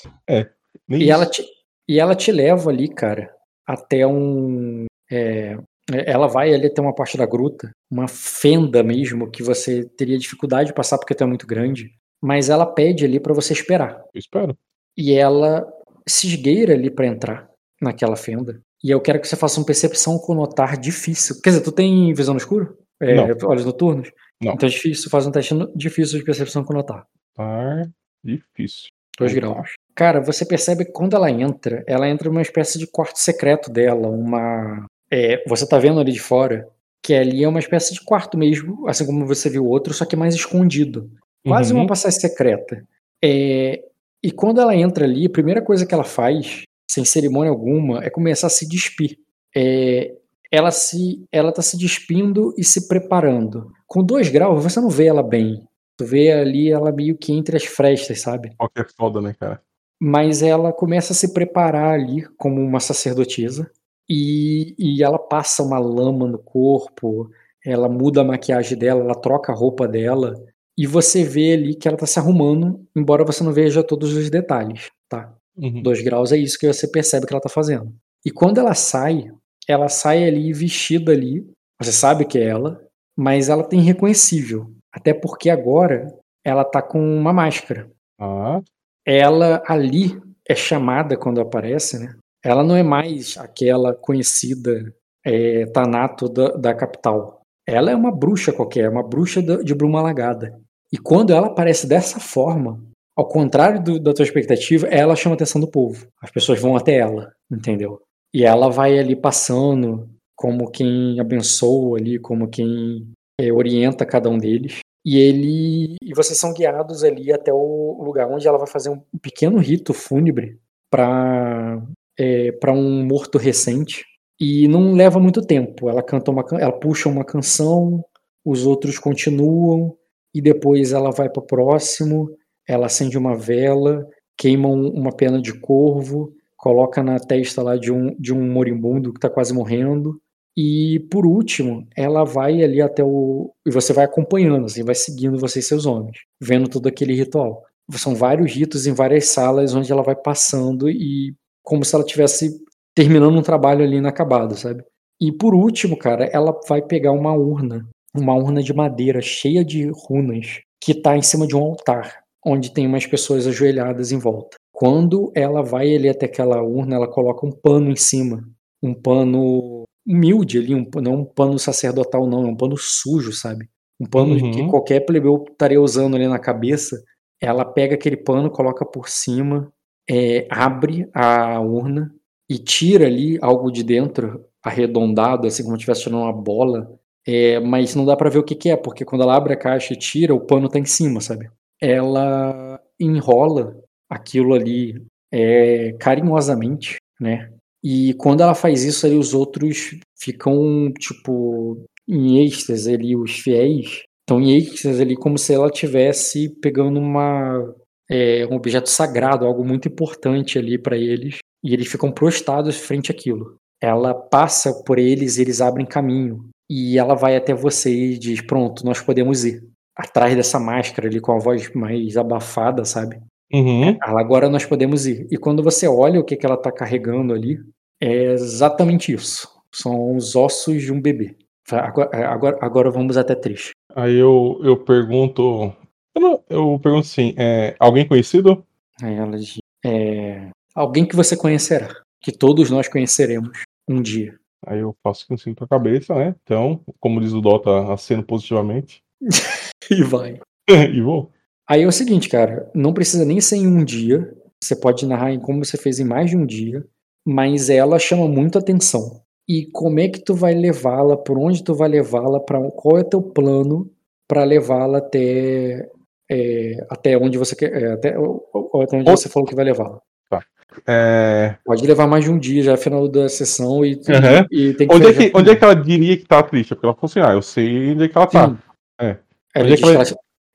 nem E isso. ela, te, e ela te leva ali, cara, até um. é, ela vai ali até uma parte da gruta, uma fenda mesmo, que você teria dificuldade de passar porque tá muito grande. Mas ela pede ali pra você esperar. Eu espero. E ela se esgueira ali pra entrar naquela fenda. E eu quero que você faça uma percepção com notar difícil. Quer dizer, tu tem visão no escuro? É, Não. Olhos noturnos? Não. Então é difícil, faz um teste difícil de percepção com notar. Tá difícil. Dois graus. Cara, você percebe que quando ela entra, ela entra numa espécie de quarto secreto dela, uma. é, você tá vendo ali de fora que ali é uma espécie de quarto mesmo, assim como você viu outro, só que mais escondido. Quase Uhum. uma passagem secreta. É, e quando ela entra ali, a primeira coisa que ela faz, sem cerimônia alguma, é começar a se despir. É, ela se, ela tá se despindo e se preparando. Com dois graus, você não vê ela bem. Tu vê ali ela meio que entre as frestas, sabe? Qual que é foda, né, cara? Mas ela começa a se preparar ali como uma sacerdotisa e, e ela passa uma lama no corpo, ela muda a maquiagem dela, ela troca a roupa dela e você vê ali que ela tá se arrumando, embora você não veja todos os detalhes, tá? Uhum. Dois graus é isso que você percebe que ela tá fazendo. E quando ela sai, ela sai ali vestida ali, você sabe que é ela, mas ela tem reconhecível, até porque agora ela tá com uma máscara Ah, ela ali é chamada quando aparece, né? Ela não é mais aquela conhecida é, Tanato da, da capital. Ela é uma bruxa qualquer, uma bruxa da- de Bruma Lagada. E quando ela aparece dessa forma, ao contrário do- da tua expectativa, ela chama a atenção do povo. As pessoas vão até ela, entendeu? E ela vai ali passando como quem abençoa ali, como quem é, orienta cada um deles. E ele e vocês são guiados ali até o lugar onde ela vai fazer um pequeno rito fúnebre para para um morto recente e não leva muito tempo. Ela canta uma ela puxa uma canção, os outros continuam e depois ela vai para o próximo, ela acende uma vela, queima um- uma pena de corvo, coloca na testa lá de um de um moribundo que está quase morrendo. E por último, ela vai ali até o. E você vai acompanhando, assim, vai seguindo você e seus homens, vendo todo aquele ritual. São vários ritos em várias salas onde ela vai passando e como se ela tivesse terminando um trabalho ali inacabado, sabe? E por último, cara, ela vai pegar uma urna, uma urna de madeira cheia de runas, que tá em cima de um altar, onde tem umas pessoas ajoelhadas em volta. Quando ela vai ali até aquela urna, ela coloca um pano em cima, um pano humilde ali, um, não um pano sacerdotal, não, é um pano sujo, sabe? Um pano Uhum. que qualquer plebeu estaria usando ali na cabeça. Ela pega aquele pano, coloca por cima, é, abre a urna e tira ali algo de dentro, arredondado, assim como se estivesse tirando uma bola. É, mas não dá pra ver o que, que é, porque quando ela abre a caixa e tira, o pano tá em cima, sabe? Ela enrola aquilo ali é, carinhosamente, né? E quando ela faz isso, ali, os outros ficam, tipo, em êxtase ali, os fiéis estão em êxtase ali, como se ela tivesse pegando uma, é, um objeto sagrado, algo muito importante ali para eles, e eles ficam prostrados frente àquilo. Ela passa por eles, eles abrem caminho, e ela vai até você e diz: Pronto, nós podemos ir. Atrás dessa máscara ali, com a voz mais abafada, sabe? Uhum. Ela, agora nós podemos ir. E quando você olha o que, que ela tá carregando ali, é exatamente isso. São os ossos de um bebê. Agora, agora, agora vamos até três. Aí eu, eu pergunto Eu, não- eu pergunto assim, é, alguém conhecido? Aí ela diz, é, alguém que você conhecerá, que todos nós conheceremos um dia. Aí eu faço com sim com a cabeça, né? Então, como diz o Dota, aceno positivamente. E vai. e vou. Aí é o seguinte, cara, não precisa nem ser em um dia. Você pode narrar em como você fez em mais de um dia, mas ela chama muito atenção. E como é que tu vai levá-la? Por onde tu vai levá-la? Para qual é teu plano para levá-la até é, até onde você quer, é, até, ou- ou até onde Ou- você falou que vai levá-la? É, Pode levar mais de um dia já é final da sessão e, Aham. e tem que onde, é que, onde é que ela diria que tá triste? Porque ela falou assim, ah, eu sei onde é que ela tá. Sim. É. Ela é que ela,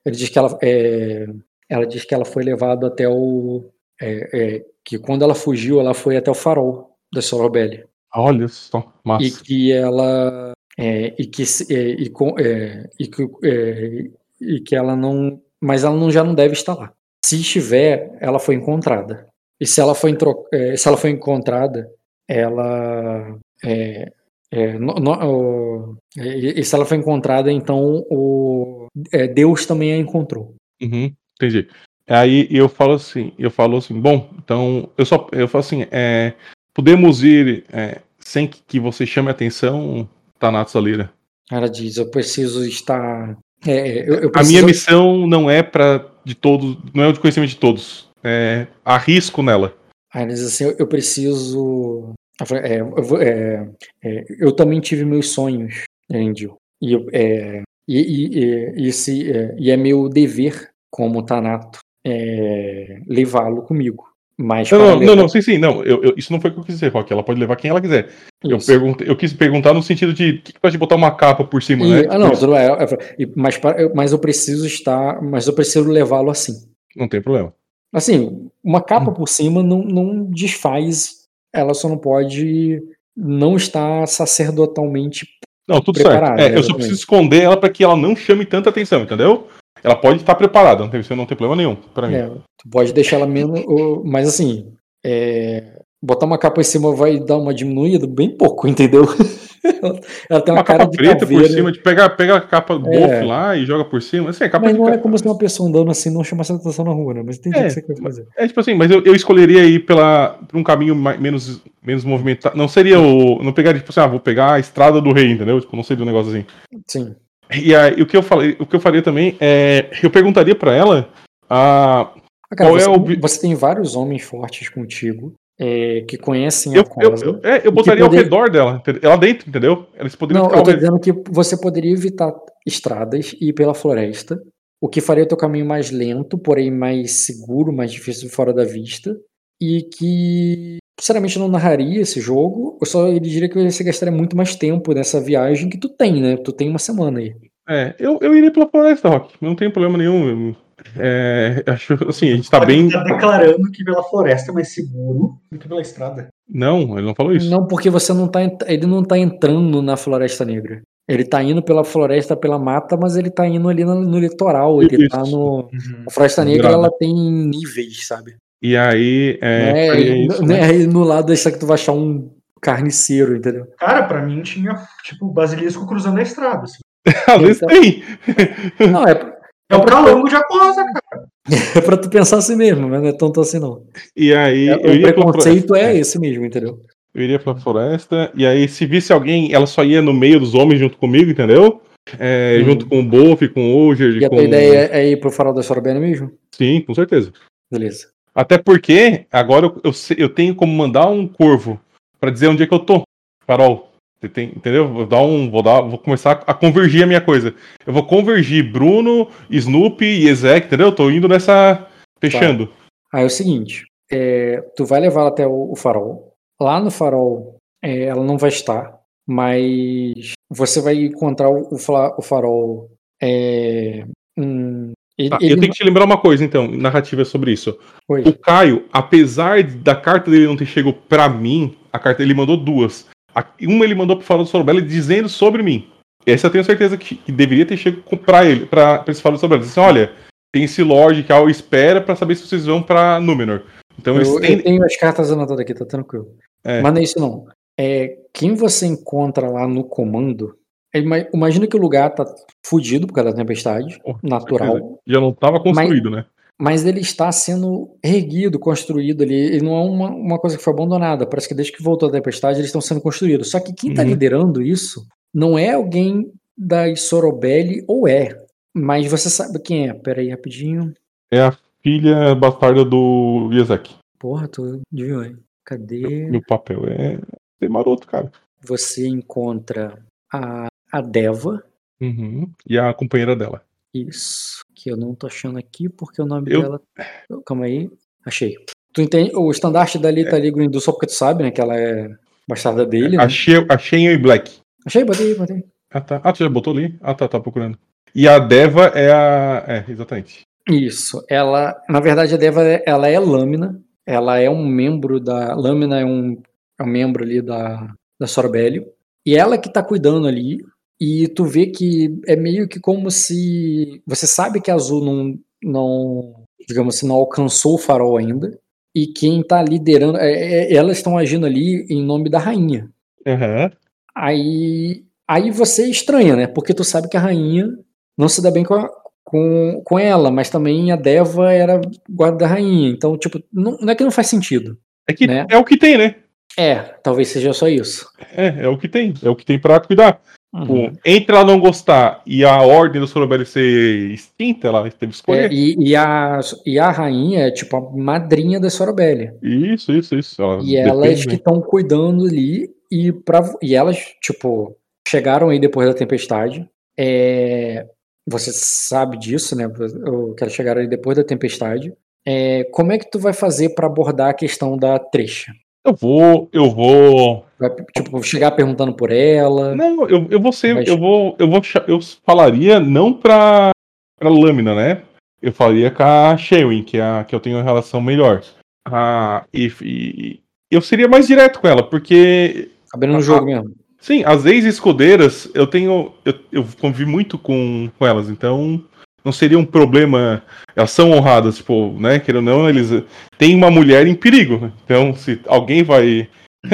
ele diz que ela, é, ela diz que ela foi levada até o. é, é, que quando ela fugiu, ela foi até o farol da Sorobelli. Olha só, E massa. que ela. é, e, que, é, e, com- é, e, que, e que ela não. Mas ela não, já não deve estar lá. Se estiver, ela foi encontrada. E se ela foi, entro- se ela foi encontrada, ela. No- no- e, e se ela foi encontrada, então o, é, Deus também a encontrou. Uhum, entendi. Aí eu falo assim, eu falo assim, bom, então eu só eu falo assim, é, podemos ir é, sem que, que você chame atenção, Thanatos Alira. Ela diz: Eu preciso estar. é, eu, eu A preciso- minha missão não é para de todos, não é o de conhecimento de todos. É, há risco nela. Aí ela diz assim: Eu, eu preciso. é, eu, é, é, eu também tive meus sonhos, Angel. E, eu- é, e, e, e, e se, é, e é meu dever, como Tanato, é, levá-lo comigo. Mas Não, não, levar- não, sim, sim, não. eu- eu- isso não foi o que eu quis dizer, Rock. Ela pode levar quem ela quiser. Eu, Isso. perguntei, eu quis perguntar no sentido de que pode botar uma capa por cima, E- né? ah, não, eu- eu- e- mas, para- mas eu preciso estar. Mas eu preciso levá-lo assim. não tem problema. Assim, uma Hum. capa por cima não, não desfaz. Ela só não pode não estar sacerdotalmente. Não, tudo Preparada, certo. É, eu só preciso esconder ela para que ela não chame tanta atenção, entendeu? Ela pode estar preparada, não tem, não tem problema nenhum para mim. É, tu pode deixar ela menos. Mas assim, é, botar uma capa em cima vai dar uma diminuída bem pouco, entendeu? ela tem uma, uma cara capa de preta caveira, por cima, de pegar, pega a capa do É. lá e joga por cima. Assim, é capa Mas não é como se uma pessoa andando assim não chamasse atenção na rua, né? Mas entendi É, o que você quer fazer. É tipo assim, mas eu, eu escolheria ir pela, por um caminho mais, menos, menos movimentado. Não seria o. Não pegaria, tipo assim, ah, vou pegar a estrada do rei, entendeu? Tipo, não seria um negócio assim. Sim. E aí, o que eu falei, o que eu faria também é. Eu perguntaria pra ela. Ah, Ah, cara, é você, o obje- você tem vários homens fortes contigo é, que conhecem eu, a causa. eu, eu, é, eu botaria ao poder- redor dela, ela dentro, entendeu? Eles poderiam Não, ficar eu tô ao dizendo que você poderia evitar estradas e ir pela floresta, o que faria o teu caminho mais lento, porém mais seguro, mais difícil fora da vista, e que, sinceramente, eu não narraria esse jogo, eu só diria que você gastaria muito mais tempo nessa viagem que tu tem, né? Tu tem uma semana aí. É, eu, eu iria pela floresta, Rock. Não tem problema nenhum. É, acho assim, a gente tá Pode bem. estar declarando que pela floresta é mais seguro do que pela estrada. Não, ele não falou isso. Não, porque você não tá, ele não tá entrando na Floresta Negra. Ele tá indo pela floresta, pela mata, mas ele tá indo ali no, no litoral. Ele tá Isso. no. A Floresta Negra, Grada. ela tem níveis, sabe? E aí, é, é, n- isso, né? é aí no lado dessa que tu vai achar um carniceiro, entendeu? Cara, pra mim tinha, tipo, basilisco cruzando a estrada. Assim. Às vezes Então- tem. Não, é, É o calango de Aquosa, cara. é pra tu pensar assim mesmo, mas não é tanto assim não. E aí, É, o preconceito é esse mesmo, entendeu? Eu iria pela floresta. E aí, se visse alguém, ela só ia no meio dos homens junto comigo, entendeu? É, Uhum. Junto com o Boff, com o Oger, E a com. tua ideia é ir pro farol da Sorobena mesmo? Sim, com certeza. Beleza. Até porque agora eu, eu, eu tenho como mandar um corvo pra dizer onde é que eu tô. Farol. Tem, entendeu? Vou dar um. Vou dar. Vou começar a convergir a minha coisa. Eu vou convergir Bruno, Snoopy e Ezek, entendeu? Eu tô indo nessa. Fechando. Aí é o seguinte, é, tu vai levar ela até o, o farol. Lá no farol, é, ela não vai estar, mas você vai encontrar o, o farol. é, hum, ele, Tá, ele eu tenho que te lembrar uma coisa, então, narrativa sobre isso. Oi. O Caio, apesar da carta dele não ter chegado pra mim, a carta ele mandou duas. Uma ele mandou pro Farol do Sorobelli dizendo sobre mim. Essa eu tenho certeza que, que deveria ter chegado pra ele, pra, pra esse Farol do Sorobelli. Disse assim, olha, tem esse Lorde que espera pra saber se vocês vão pra Númenor. Então eles Eu, eu têm. tenho as cartas anotadas aqui, tá tranquilo. É. Mas não é isso não. É, quem você encontra lá no comando ima- imagina que o lugar tá fudido por causa da tempestade, Oh, natural. certeza. Já não estava construído, né? Mas ele está sendo erguido, construído ali. Ele não é uma, uma coisa que foi abandonada. Parece que desde que voltou a tempestade, eles estão sendo construídos. Só que quem está Uhum. liderando isso não é alguém da Sorobelli, ou é. Mas você sabe quem é. Pera aí, rapidinho. É a filha bastarda do Yazek. Porra, tu adivinhou, hein? Cadê? Meu papel é ser maroto, cara. Você encontra a, a Deva. Uhum. E a companheira dela. Isso. Que eu não tô achando aqui porque o nome Eu- dela. Calma aí. Achei. Tu entende? O estandarte dali tá ali, Grindu, só porque tu sabe, né? Que ela é bastarda dele. né? Achei, achei em Black. Achei, botei, botei. Ah, tá. Ah, tu já botou ali? Ah, tá, tá procurando. E a Deva é a. É, exatamente. Isso. Ela, na verdade, a Deva, ela é lâmina. Ela é um membro da. Lâmina é um, é um membro ali da, da Sorobelli. E ela que tá cuidando ali. E tu vê que é meio que como se. Você sabe que a Azul não. não digamos assim, não alcançou o farol ainda. E quem tá liderando. é- é- elas estão agindo ali em nome da rainha. Aham. Aí, aí você estranha, né? Porque tu sabe que a rainha não se dá bem com, a- com, com ela, mas também a Deva era guarda da rainha. Então, tipo, não, não é que não faz sentido. É que Né? é o que tem, né? É, talvez seja só isso. É, é o que tem. É o que tem pra cuidar. Uhum. Entre ela não gostar e a ordem do Sorobelli ser extinta, ela teve que É, escolher. e, e, a, e a rainha é tipo a madrinha da Sorobelli. Isso, isso, isso. Ela E elas depende, que né? estão cuidando ali, e, pra, e elas, tipo, chegaram aí depois da tempestade. É, você sabe disso, né? Eu quero chegar aí depois da tempestade. É, como é que tu vai fazer pra abordar a questão da trecha? Eu vou. Eu vou. Vai, tipo, chegar perguntando por ela? Não, eu, eu vou ser. Mas- Eu vou. Eu vou. Eu falaria não pra, pra lâmina, né? Eu falaria com a Shewin, que, é a, que eu tenho uma relação melhor. Ah, e, e- eu seria mais direto com ela, porque Sabendo no jogo mesmo. Sim, as ex-escudeiras, eu tenho. Eu, eu convivi muito com, com elas, então não seria um problema. Elas são honradas, tipo, né? Querendo ou não, eles. Tem uma mulher em perigo. né? Então, se alguém vai.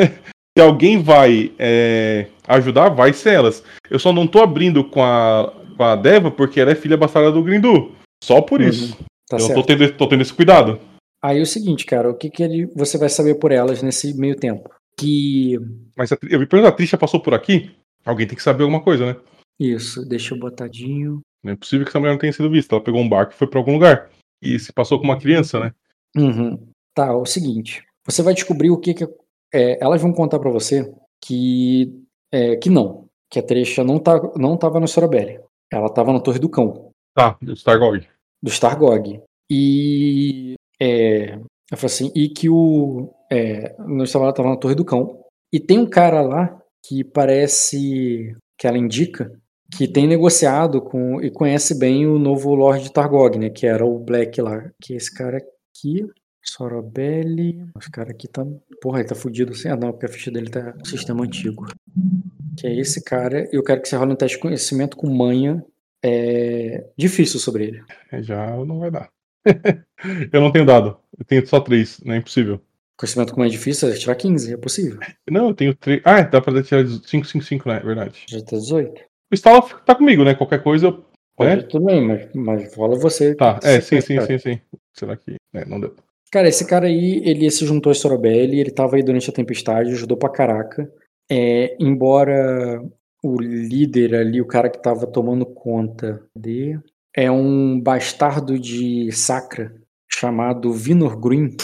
se alguém vai é, ajudar, vai ser elas. Eu só não tô abrindo com a, com a Deva porque ela é filha bastarda do Grindu. Só por Uhum, isso. Tá eu certo. tô tendo, tô tendo esse cuidado. Aí é o seguinte, cara, o que, que ele, você vai saber por elas nesse meio tempo? Que. Mas a, eu me pergunto, a Trisha passou por aqui? Alguém tem que saber alguma coisa, né? Isso, deixa eu botadinho. Não é possível que essa mulher não tenha sido vista. Ela pegou um barco e foi pra algum lugar. E se passou com uma criança, né? Uhum. Tá, é o seguinte. Você vai descobrir o que que. é, elas vão contar pra você que. é, que não. Que a Trecha não, tá, não tava no Sorobelli. Ela tava na Torre do Cão, Tá, do Stargog. do Stargog. E. É, eu falei assim, e que o. É, nós tava, ela tava na Torre do Cão. E tem um cara lá que parece. que ela indica que tem negociado com e conhece bem o novo Lord Targog, né? Que era o Black lá. Que é esse cara aqui. Sorobelli. Esse cara aqui tá. Porra, ele tá fudido assim. Ah, não, porque a ficha dele tá no sistema antigo. Que é esse cara. Eu quero que você role um teste de conhecimento com manha. É difícil sobre ele. É, já não vai dar. eu não tenho dado. Eu tenho só três. Não é impossível. Conhecimento com manha difícil é tirar 15, é possível. Não, eu tenho três. Ah, dá pra tirar 5, 5, 5, né? É verdade. Já tá 18. O Stala tá comigo, né? Qualquer coisa. eu- Pode, É? tudo bem, mas, mas rola você. Tá, é, sim, sim, sim, sim. Será que. É, não deu. Cara, esse cara aí, ele se juntou a Sorobelli, ele tava aí durante a tempestade, ajudou pra caraca. É, embora o líder ali, o cara que tava tomando conta de. É um bastardo de Sacra chamado Vinor Green.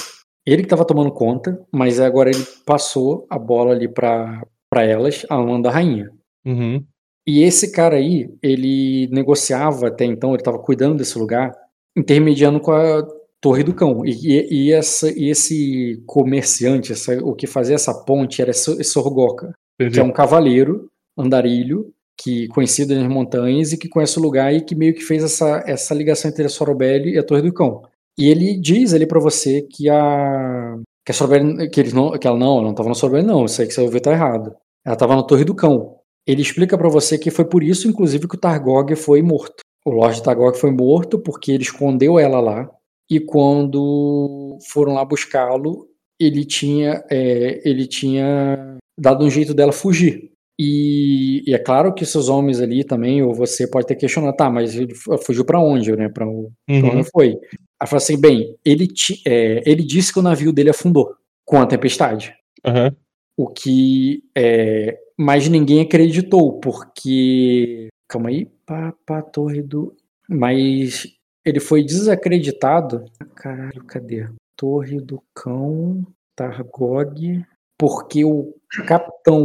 Ele que tava tomando conta, mas agora ele passou a bola ali pra, pra elas, a mão da rainha. Uhum. E esse cara aí, ele negociava até então, ele estava cuidando desse lugar, intermediando com a Torre do Cão. E, e- e essa, e esse comerciante, essa- o que fazia essa ponte era Sorgoca, Entendi. que é um cavaleiro, andarilho, que conhecido nas montanhas e que conhece o lugar e que meio que fez essa, essa ligação entre a Sorobelli e a Torre do Cão. E ele diz ali pra você que a que a Sorobelli, que eles não, que ela não, ela não tava na Sorobelli não, isso aí que você ouviu tá errado. Ela tava na Torre do Cão. Ele explica pra você que foi por isso, inclusive, que o Targog foi morto. O Lorde Targog foi morto porque ele escondeu ela lá e quando foram lá buscá-lo, ele tinha, é, ele tinha dado um jeito dela fugir. E, e é claro que seus homens ali também, ou você pode ter questionado, tá, mas ele fu- fugiu pra onde, né? Pra Uhum. onde foi? Aí fala assim, bem, ele, ti- é, ele disse que o navio dele afundou com a tempestade. Aham. O que. É, mas ninguém acreditou, porque. Calma aí. Pá, pá, torre do. Mas ele foi desacreditado. Caralho, cadê? Torre do Cão, Targog. Porque o capitão.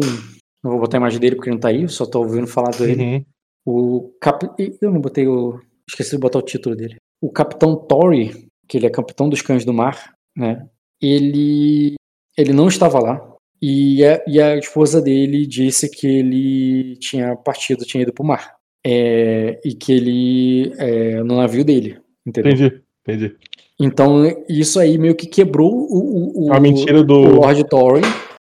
Não vou botar a imagem dele porque ele não tá aí, só tô ouvindo falar dele. Uhum. O cap... Eu não botei o. Esqueci de botar o título dele. O Capitão Tory, que ele é capitão dos cães do mar, né? Ele. Ele não estava lá. E a, e a esposa dele disse que ele tinha partido, tinha ido pro mar. É, e que ele. É, no navio dele. Entendeu? Entendi, entendi. Então, isso aí meio que quebrou o, o, o, A mentira o do. Lord Tory.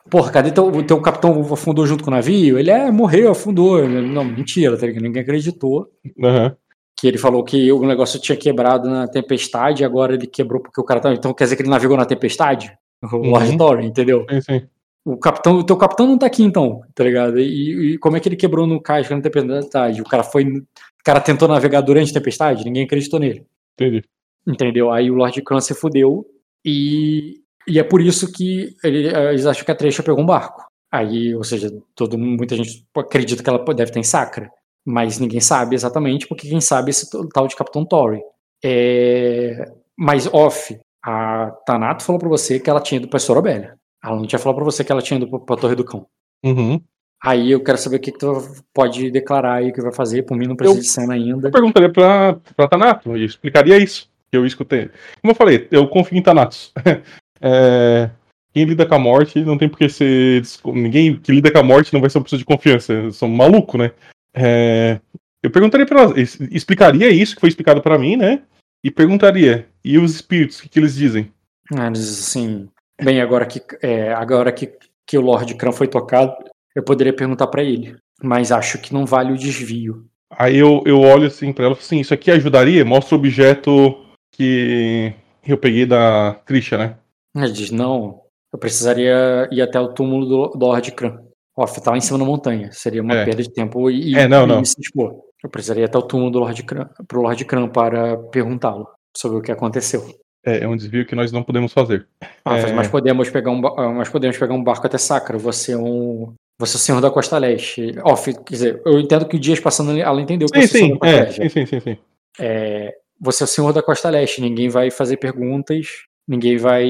Porra, cadê teu, o teu capitão afundou junto com o navio? Ele é, morreu, afundou. Não, mentira, tá ligado? Ninguém acreditou. Aham. Que ele falou que o negócio tinha quebrado na tempestade, agora ele quebrou porque o cara tá. Então quer dizer que ele navegou na tempestade? O Lord Uhum. Tory, entendeu? Sim, sim. O capitão, o teu capitão não tá aqui então, tá ligado? E, e como é que ele quebrou no cais na tempestade? O cara foi. O cara tentou navegar durante a tempestade, ninguém acreditou nele. Entendi. Entendeu? Aí o Lord Khan se fudeu e, e é por isso que ele- eles acham que a Tresha pegou um barco. Aí, ou seja, todo muita gente acredita que ela deve estar em Sacra, mas ninguém sabe exatamente, porque quem sabe é esse tal de Capitão Tory. É, mas off, a Tanato falou pra você que ela tinha ido pra Sorobélia. Ela não tinha falado pra você que ela tinha ido pra- pra Torre do Cão. Uhum. Aí eu quero saber o que, que tu pode declarar aí, o que vai fazer. Por mim não precisa Eu- de cena ainda. Eu perguntaria pra, pra Thanatos, e explicaria isso, que eu escutei. Como eu falei, eu confio em Thanatos. É, quem lida com a morte não tem por que ser. Ninguém que lida com a morte não vai ser uma pessoa de confiança. Eu sou um maluco, né? É, eu perguntaria pra ela, explicaria isso que foi explicado pra mim, né? E perguntaria, e os espíritos, o que, que eles dizem? Ah, Eles assim, bem, agora que é, agora que, que o Lord Kran foi tocado, eu poderia perguntar pra ele, mas acho que não vale o desvio. Aí eu, eu olho assim pra ela e falo assim, isso aqui ajudaria? Mostra o objeto que eu peguei da Trisha, né? Ele diz, não, eu precisaria ir até o túmulo do, do Lord Kran. Off, tá lá em cima da montanha, seria uma É. perda de tempo e, É, não, e não. se expor. Eu precisaria ir até o túmulo do Lord Kran, pro Lord Kran para perguntá-lo sobre o que aconteceu. É, é um desvio que nós não podemos fazer. Ah, É. mas podemos pegar um, ba- ah, mas podemos pegar um barco até Sacra. Você é um, você é o senhor da Costa Leste. Off, quer dizer, eu entendo que o Dias passando ela entendeu que Sim, você é o sim, senhor da Costa é, Leste. sim, sim, sim, sim. É, você é o senhor da Costa Leste. Ninguém vai fazer perguntas. Ninguém vai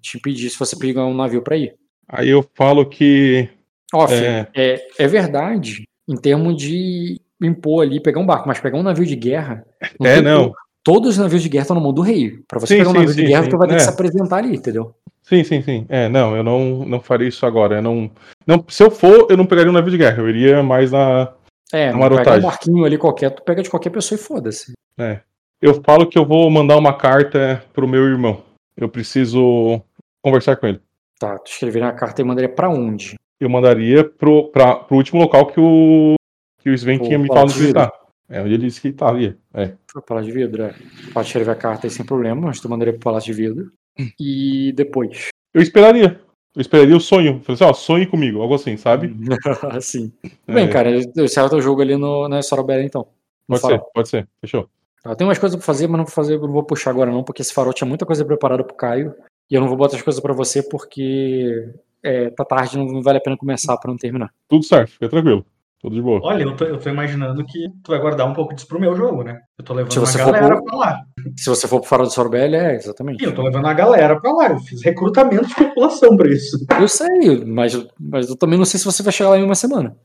te impedir se você pegar um navio para ir. Aí eu falo que. Off, É. é, é verdade em termos de impor ali, pegar um barco, mas pegar um navio de guerra. É, tem não. como. Todos os navios de guerra estão na mão do rei. Para você Sim, pegar um sim, navio de sim, guerra, sim. tu vai ter É. que se apresentar ali, entendeu? Sim, sim, sim. É, não, eu não, não faria isso agora. Eu não, não, se eu for, eu não pegaria um navio de guerra. Eu iria mais na. É, Na pegar um marotagem. barquinho ali qualquer, tu pega de qualquer pessoa e foda-se. É. Eu falo que eu vou mandar uma carta pro meu irmão. Eu preciso conversar com ele. Tá, tu escreveria na carta e mandaria pra onde? Eu mandaria pro, pra, pro último local que o, que o Sven Pro tinha me falado de de visitar. É onde ele disse que estaria. É. Pro Palácio de Vidro, é. Pode escrever a carta aí sem problema, mas tu mandaria pro Palácio de Vidro. E depois? Eu esperaria. Eu esperaria o sonho. Falei assim, ó, sonhe comigo, algo assim, sabe? assim. É, Bem, cara, eu encerro teu jogo ali no, na Sorobela então. Pode ser, farol. pode ser. Fechou. Tá, tem umas coisas pra fazer, mas não vou fazer, não vou puxar agora não, porque esse farol tinha muita coisa preparada pro Caio. E eu não vou botar as coisas pra você porque é, tá tarde, não vale a pena começar pra não terminar. Tudo certo, fica tranquilo. Tudo de boa. Olha, eu tô, eu tô imaginando que tu vai guardar um pouco disso pro meu jogo, né? Eu tô levando for galera pro- pra lá. Se você for pro farol de Sorobela, é, exatamente. Sim, eu tô levando uma galera pra lá. Eu fiz recrutamento de população pra isso. Eu sei, mas, mas eu também não sei se você vai chegar lá em uma semana.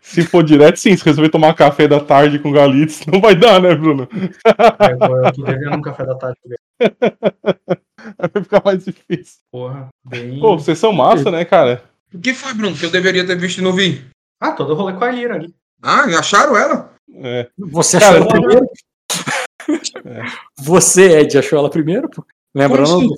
Se for direto, sim. Se resolver tomar café da tarde com Galitz, não vai dar, né, Bruno? Eu tô, eu tô devendo um café da tarde. Vai ficar mais difícil. Porra, bem. Pô, vocês são massa, né, cara? O que foi, Bruno, que eu deveria ter visto e não vi? Ah, todo rolê com a Lira ali. Ah, acharam ela? É. Você achou ela primeiro? É. Você, Ed, achou ela primeiro? pô? Lembrando, assim?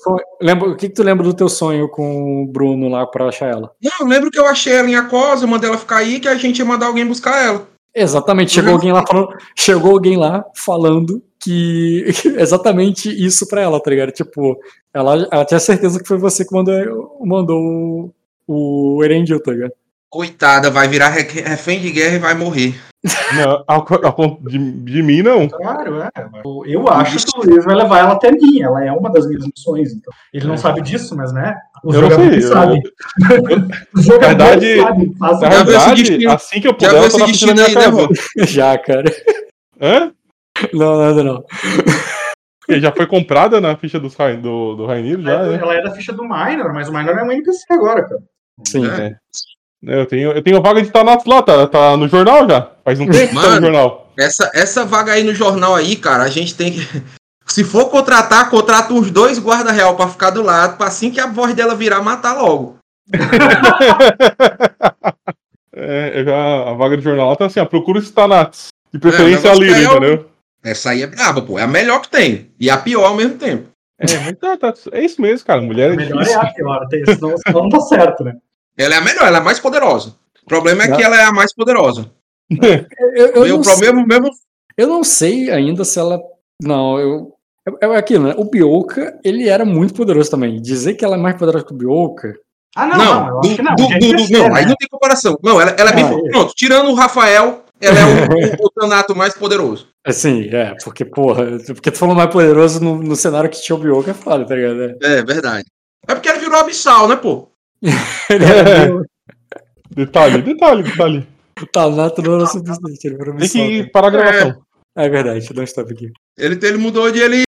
lembra, o que, que tu lembra do teu sonho com o Bruno lá pra achar ela? Não, eu lembro que eu achei ela em Acosa, eu mandei ela ficar aí, que a gente ia mandar alguém buscar ela. Exatamente, chegou alguém lá falando, chegou alguém lá falando que exatamente isso pra ela, tá ligado? Tipo, ela, ela tinha certeza que foi você que mandou, mandou o, o Erendil, tá ligado? Coitada, vai virar re- refém de guerra e vai morrer. Não, ao ao de, de mim, não. Claro, é. Eu acho que o Luiz vai levar ela até mim. Ela é uma das minhas missões. Então. Ele não sabe disso, mas né? Os Eu jogadores sei, eu- sabem. Os jogadores verdade- sabem. Na Já verdade, destino- assim que eu Já puder, viu eu na da destino aí, né? Já, cara. Hã? Não, nada não. Porque já foi comprada na ficha Rai- do, do Rainiro, já, né? Ela é da ficha do Minor, mas o Minor é um NPC agora, cara. Sim. É. Eu tenho, eu tenho vaga de Thanatos lá, tá, tá no jornal já. Faz um tempo que tá no Mano. jornal. Essa, essa vaga aí no jornal aí, cara, a gente tem que. Se for contratar, contrata uns dois guarda-real pra ficar do lado, pra assim que a voz dela virar, matar logo. É, já, a vaga de jornal lá tá assim, ó, procura os Thanatos. De preferência É, a Lira, é o- entendeu? Essa aí é braba, pô. É a melhor que tem. E a pior ao mesmo tempo. É, mas tá, tá, é isso mesmo, cara. Mulher é melhor é difícil. a pior, tem- senão, senão não dá certo, né? Ela é a melhor, ela é a mais poderosa. O problema é que ela é a mais poderosa. Eu, eu, não o sei, problema mesmo. eu não sei ainda se ela. Não, eu. É é aquilo, né? O Bioka, ele era muito poderoso também. Dizer que ela é mais poderosa que o Bioka. Ah, não, Não, não, eu do, acho que não. do- do- não, né? aí não tem comparação. Não, ela, ela é bem. Não, é. Pronto, tirando o Rafael, ela é o, o, o Thanato mais poderoso. Assim, é, porque, porra, porque tu falou mais poderoso no, no cenário que tinha o Bioka, é foda, tá ligado? É. É verdade. É porque ele virou abissal, né, pô? Ele era É. meio. Detalhe, detalhe, detalhe. Tá, Nato não era o suficiente. Ele Tem que parar a gravação. É verdade, não stop aqui. Ele, ele mudou de ele